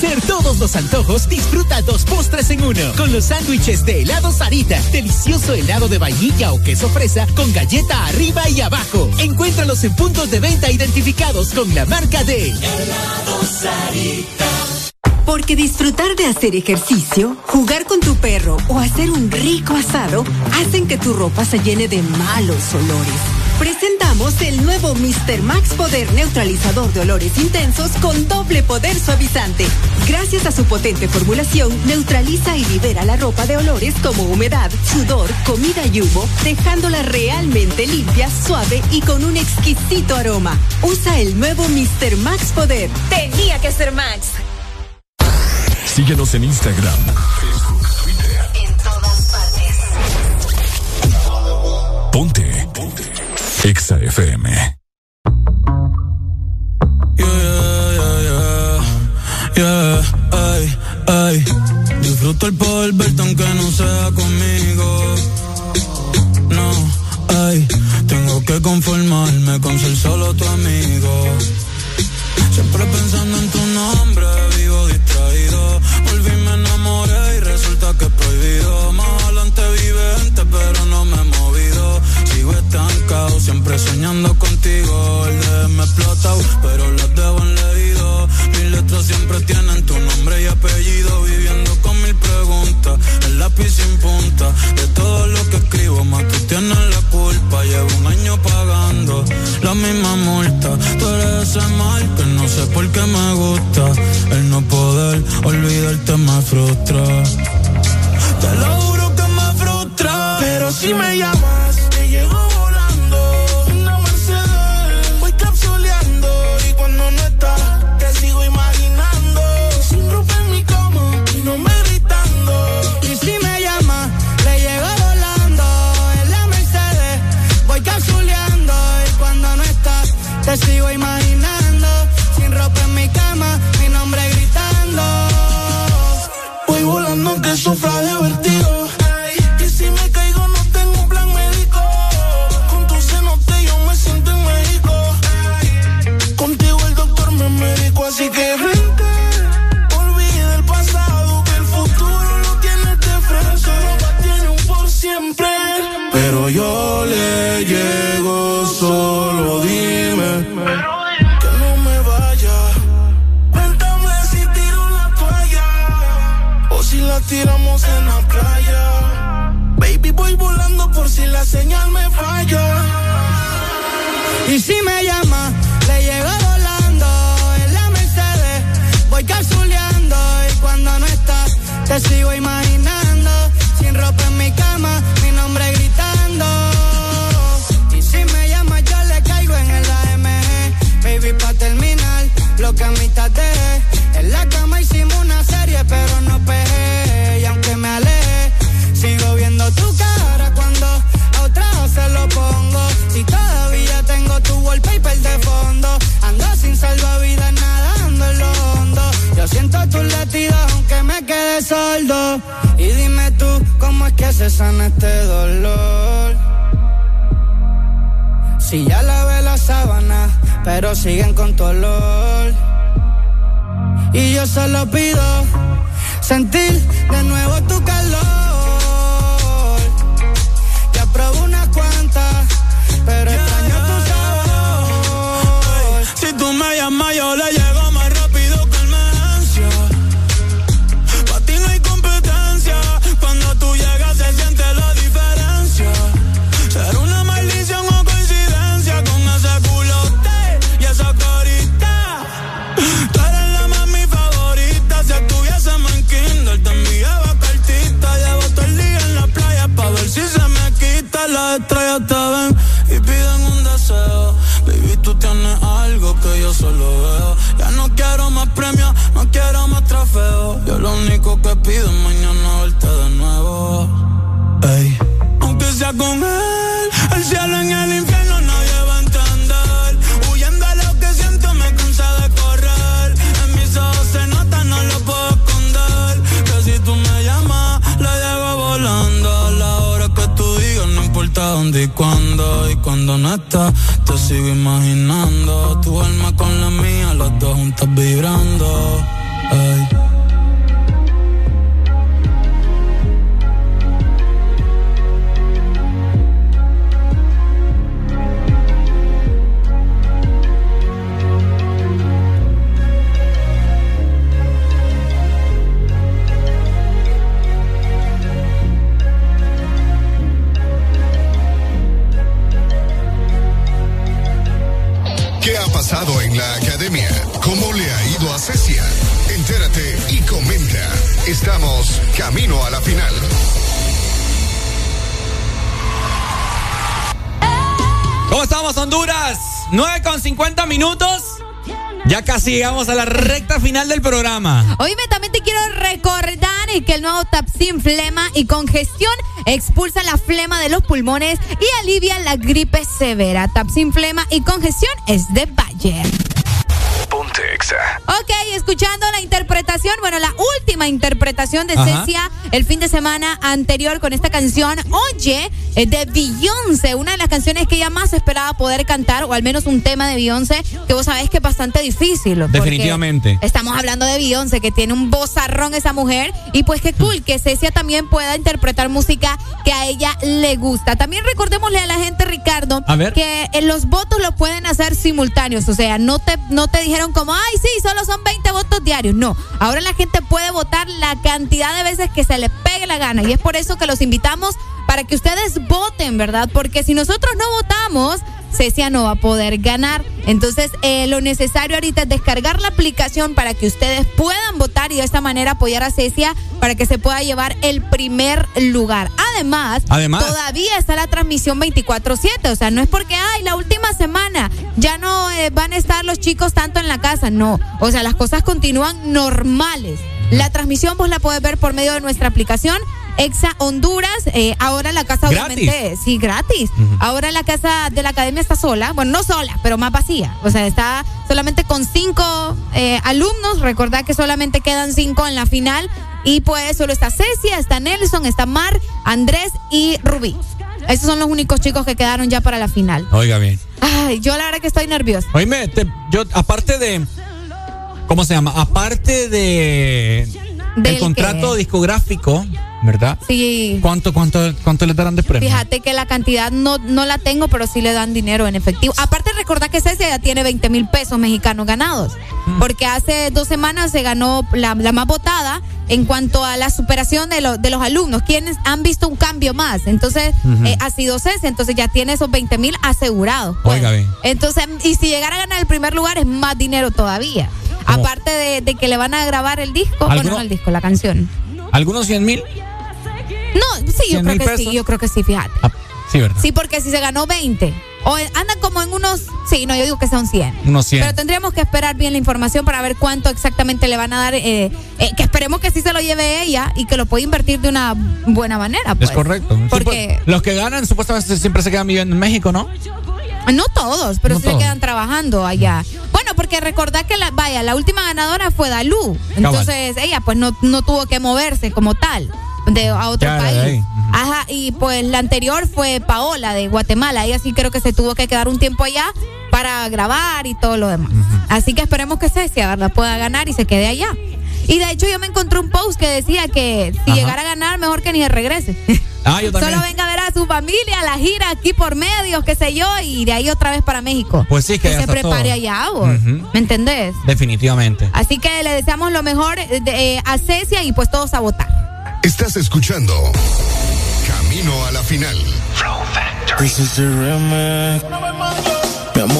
Complacer todos los antojos, disfruta dos postres en uno. Con los sándwiches de helado Sarita. Delicioso helado de vainilla o queso fresa con galleta arriba y abajo. Encuéntralos en puntos de venta identificados con la marca de Helado Sarita. Porque disfrutar de hacer ejercicio, jugar con tu perro o hacer un rico asado hacen que tu ropa se llene de malos olores. Presentamos el nuevo Mr. Max Poder Neutralizador de Olores Intensos con doble poder suavizante. Gracias a su potente formulación, neutraliza y libera la ropa de olores como humedad, sudor, comida y humo, dejándola realmente limpia, suave y con un exquisito aroma. Usa el nuevo Mr. Max Poder. Tenía que ser Max. Síguenos en Instagram, Facebook, Twitter. En todas partes. Ponte. Ponte. Exa FM. Yeah, ay, ay. Disfruto el poder verte aunque no sea conmigo. No, ay. Tengo que conformarme con ser solo tu amigo. Siempre pensando en tu nombre, vivo distraído. Volví, me enamoré y resulta que es prohibido. Más adelante vivente, pero no me movido. Estancado, siempre soñando contigo. El de me explota, pero las debo en leído. Mis letras siempre tienen tu nombre y apellido. Viviendo con mil preguntas, el lápiz sin punta. De todo lo que escribo, más tú tienes la culpa. Llevo un año pagando la misma multa. Tú eres ese mal que no sé por qué me gusta. El no poder olvidarte me frustra. Te lo juro que me frustra. Pero si me llamas, te llego volando. Una Mercedes, voy capsuleando. Y cuando no estás, te sigo imaginando. Sin ropa en mi cama, y no gritando. Y si me llama, le llego volando en la Mercedes. Voy capsuleando y cuando no estás, te sigo imaginando. Sin ropa en mi cama, mi nombre gritando. Voy volando que sufra de si me llama, le llego volando en la Mercedes. Voy capsuleando y cuando no estás, te sigo imaginando. Sin ropa en mi cama, se sana este dolor? Si ya lavé la sábana, pero siguen con tu olor. Y yo solo pido sentir de nuevo tu calor. Ya probé unas cuantas, pero extraño tu sabor. Si tú me llamas, yo le llego yo solo veo. Ya no quiero más premios, no quiero más trofeos. Yo lo único que pido es mañana verte de nuevo. Ey. Aunque sea con él, el cielo en el infierno y cuándo. Y cuando no estás, te sigo imaginando. Tu alma con la mía, las dos juntas vibrando. 9 con 50 minutos. Ya casi llegamos a la recta final del programa. Oíme, también te quiero recordar que el nuevo Tapsin Flema y Congestión expulsa la flema de los pulmones y alivia la gripe severa. Tapsin Flema y Congestión es de Bayer. Ponte Exa. Ok, escuchando la interpretación, bueno, la última interpretación de Ajá. Cecia el fin de semana anterior con esta canción, Oye, eh, de Beyoncé, una de las canciones que ella más esperaba poder cantar, o al menos un tema de Beyoncé, que vos sabés que es bastante difícil. Definitivamente. Estamos hablando de Beyoncé, que tiene un vozarrón esa mujer, y pues qué cool que Cecia también pueda interpretar música que a ella le gusta. También recordémosle a la gente, Ricardo, A ver. que eh, los votos lo pueden hacer simultáneos, o sea, no te, no te dijeron ay, sí, solo son 20 votos diarios. No, ahora la gente puede votar la cantidad de veces que se le pegue la gana, y es por eso que los invitamos para que ustedes voten, ¿verdad? Porque si nosotros no votamos, Cecia no va a poder ganar. Entonces, eh, lo necesario ahorita es descargar la aplicación para que ustedes puedan votar y de esta manera apoyar a Cecia para que se pueda llevar el primer lugar. Además, Además. todavía está la transmisión 24/7, o sea, no es porque, ay, la última semana ya no eh, van a estar los chicos tanto en la casa, no. O sea, las cosas continúan normales. La transmisión vos la puedes ver por medio de nuestra aplicación. Exa Honduras, eh, ahora la casa Gratis. obviamente, sí, gratis. Ahora la casa de la academia está sola, bueno, no sola, pero más vacía. O sea, está solamente con cinco eh, alumnos. Recordad que solamente quedan cinco en la final. Y pues solo está Cecia, está Nelson, está Mar, Andrés y Rubí. Esos son los únicos chicos que quedaron ya para la final. Oiga bien. Ay, yo la verdad que estoy nerviosa. Oíme, te- yo, aparte de. ¿Cómo se llama? Aparte de. ¿Del el contrato qué? discográfico, ¿verdad? Sí. ¿Cuánto, cuánto, cuánto le darán de premio? Fíjate que la cantidad no, no la tengo, pero sí le dan dinero en efectivo. Aparte, recordad que Cecia ya tiene 20 mil pesos mexicanos ganados. Porque hace dos semanas se ganó la, la más votada en cuanto a la superación de, lo- de los alumnos, quienes han visto un cambio más. Entonces, eh, ha sido Cecia, entonces ya tiene esos 20 mil asegurados. Oiga bien. Entonces, y si llegara a ganar el primer lugar, es más dinero todavía. Aparte de, de que le van a grabar el disco, bueno, ¿Alguno- no el disco, la canción. ¿Algunos 100 mil? No, sí, yo 100 creo que sí, yo creo que sí, fíjate. Sí, ¿verdad? Sí, porque si se ganó 20, o anda como en unos, sí, no, yo digo que son 100. Unos 100. Pero tendríamos que esperar bien la información para ver cuánto exactamente le van a dar, eh, eh, que esperemos que sí se lo lleve ella y que lo pueda invertir de una buena manera. Pues. Es correcto. Sí, Porque- pues, los que ganan supuestamente siempre se quedan viviendo en México, ¿no? No todos, pero No sí se quedan trabajando allá. Bueno, porque recordad que la, vaya, la última ganadora fue Dalú. Entonces ella pues no, no tuvo que moverse como tal de a otro país. Ajá, y pues la anterior fue Paola de Guatemala. Ella sí creo que se tuvo que quedar un tiempo allá para grabar y todo lo demás. Así que esperemos que Cecia, ¿verdad? Pueda ganar y se quede allá. Y de hecho yo me encontré un post que decía que si Ajá. llegara a ganar, mejor que ni se regrese. Ah, yo también. Solo venga a ver a su familia, la gira aquí por medios, qué sé yo, y de ahí otra vez para México. Pues sí, que ya se prepare todo. allá, vos. ¿Me entendés? Definitivamente. Así que le deseamos lo mejor eh, de- eh, a Cecia y pues todos a votar. Estás escuchando Camino a la final. This is the remix.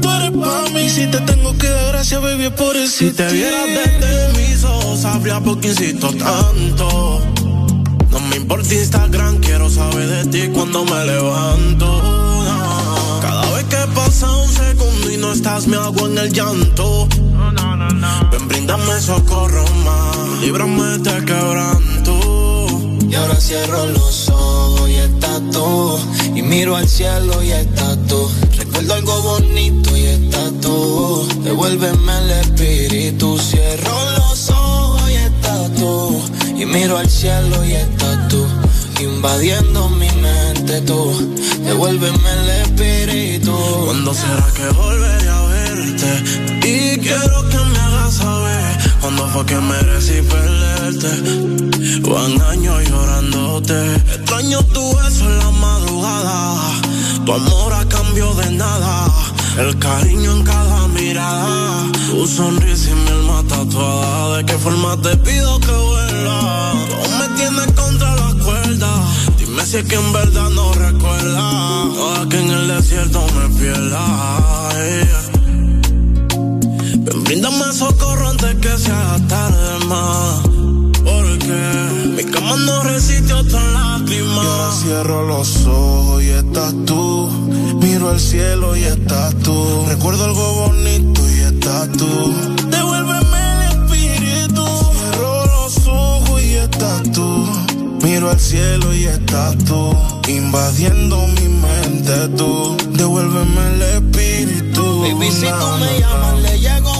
tú eres pa' mí. Si te tengo que dar gracias, baby, es por eso. Si te vieras desde mis ojos, sabría por qué insisto tanto. No me importa Instagram, quiero saber de ti cuando me levanto. No. Cada vez que pasa un segundo y no estás, me hago en el llanto. Ven, bríndame socorro más, líbrame de quebranto. Y ahora cierro los ojos y estás tú. Y miro al cielo y estás tú. Recuerdo algo bonito y estás tú. Devuélveme el espíritu. Cierro los ojos y estás tú. Y miro al cielo y estás tú. Invadiendo mi mente tú. Devuélveme el espíritu. ¿Cuándo será que volveré a verte? Y quiero que me hagas saber cuándo fue que merecí perderte. Van años llorándote. Extraño tu beso en la madrugada. Tu amor a cambio de nada. El cariño en cada mirada. Tu sonrisa y mi alma tatuada. ¿De qué forma te pido que vuelva? Tú me tienes contra la cuerda. Dime si es que en verdad no recuerda. No, que en el desierto me pierda. Ven, bríndame socorro antes que sea tarde más. Porque mi cama no resiste otra lágrima. Y ahora cierro los ojos y estás tú. Miro al cielo y estás tú. Recuerdo algo bonito y estás tú. Devuélveme el espíritu. Cierro los ojos y estás tú. Miro al cielo y estás tú. Invadiendo mi mente tú. Devuélveme el espíritu. Baby, si tú me llamas,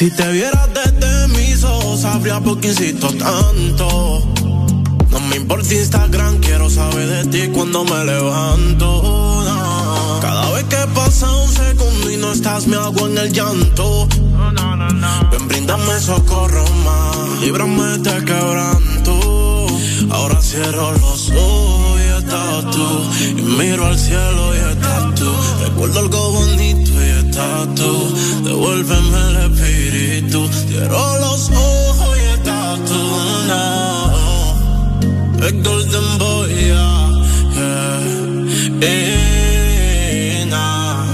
Si te vieras desde mis ojos, sabría por qué insisto tanto. No me importa Instagram, quiero saber de ti cuando me levanto. no. Cada vez que pasa un segundo y no estás, me hago en el llanto. Ven, bríndame socorro más, líbrame de quebranto. Ahora cierro los ojos y estás tú. Y miro al cielo y estás tú. Recuerdo algo bonito y tú. Devuélveme el espíritu. Cierro los ojos y estás. El Golden Boy, yeah. yeah. Nah.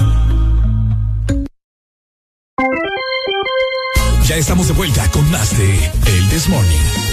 Ya estamos de vuelta con más de El This Morning.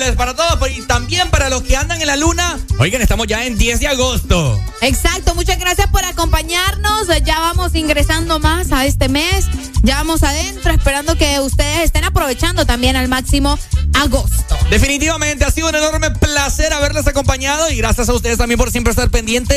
Miércoles para todos y también para los que andan en la luna. Oigan, estamos ya en 10 de agosto. Exacto, muchas gracias por acompañarnos. Ya vamos ingresando más a este mes. Ya vamos adentro, esperando que ustedes estén aprovechando también al máximo agosto. Definitivamente ha sido un enorme placer haberles acompañado y gracias a ustedes también por siempre estar pendientes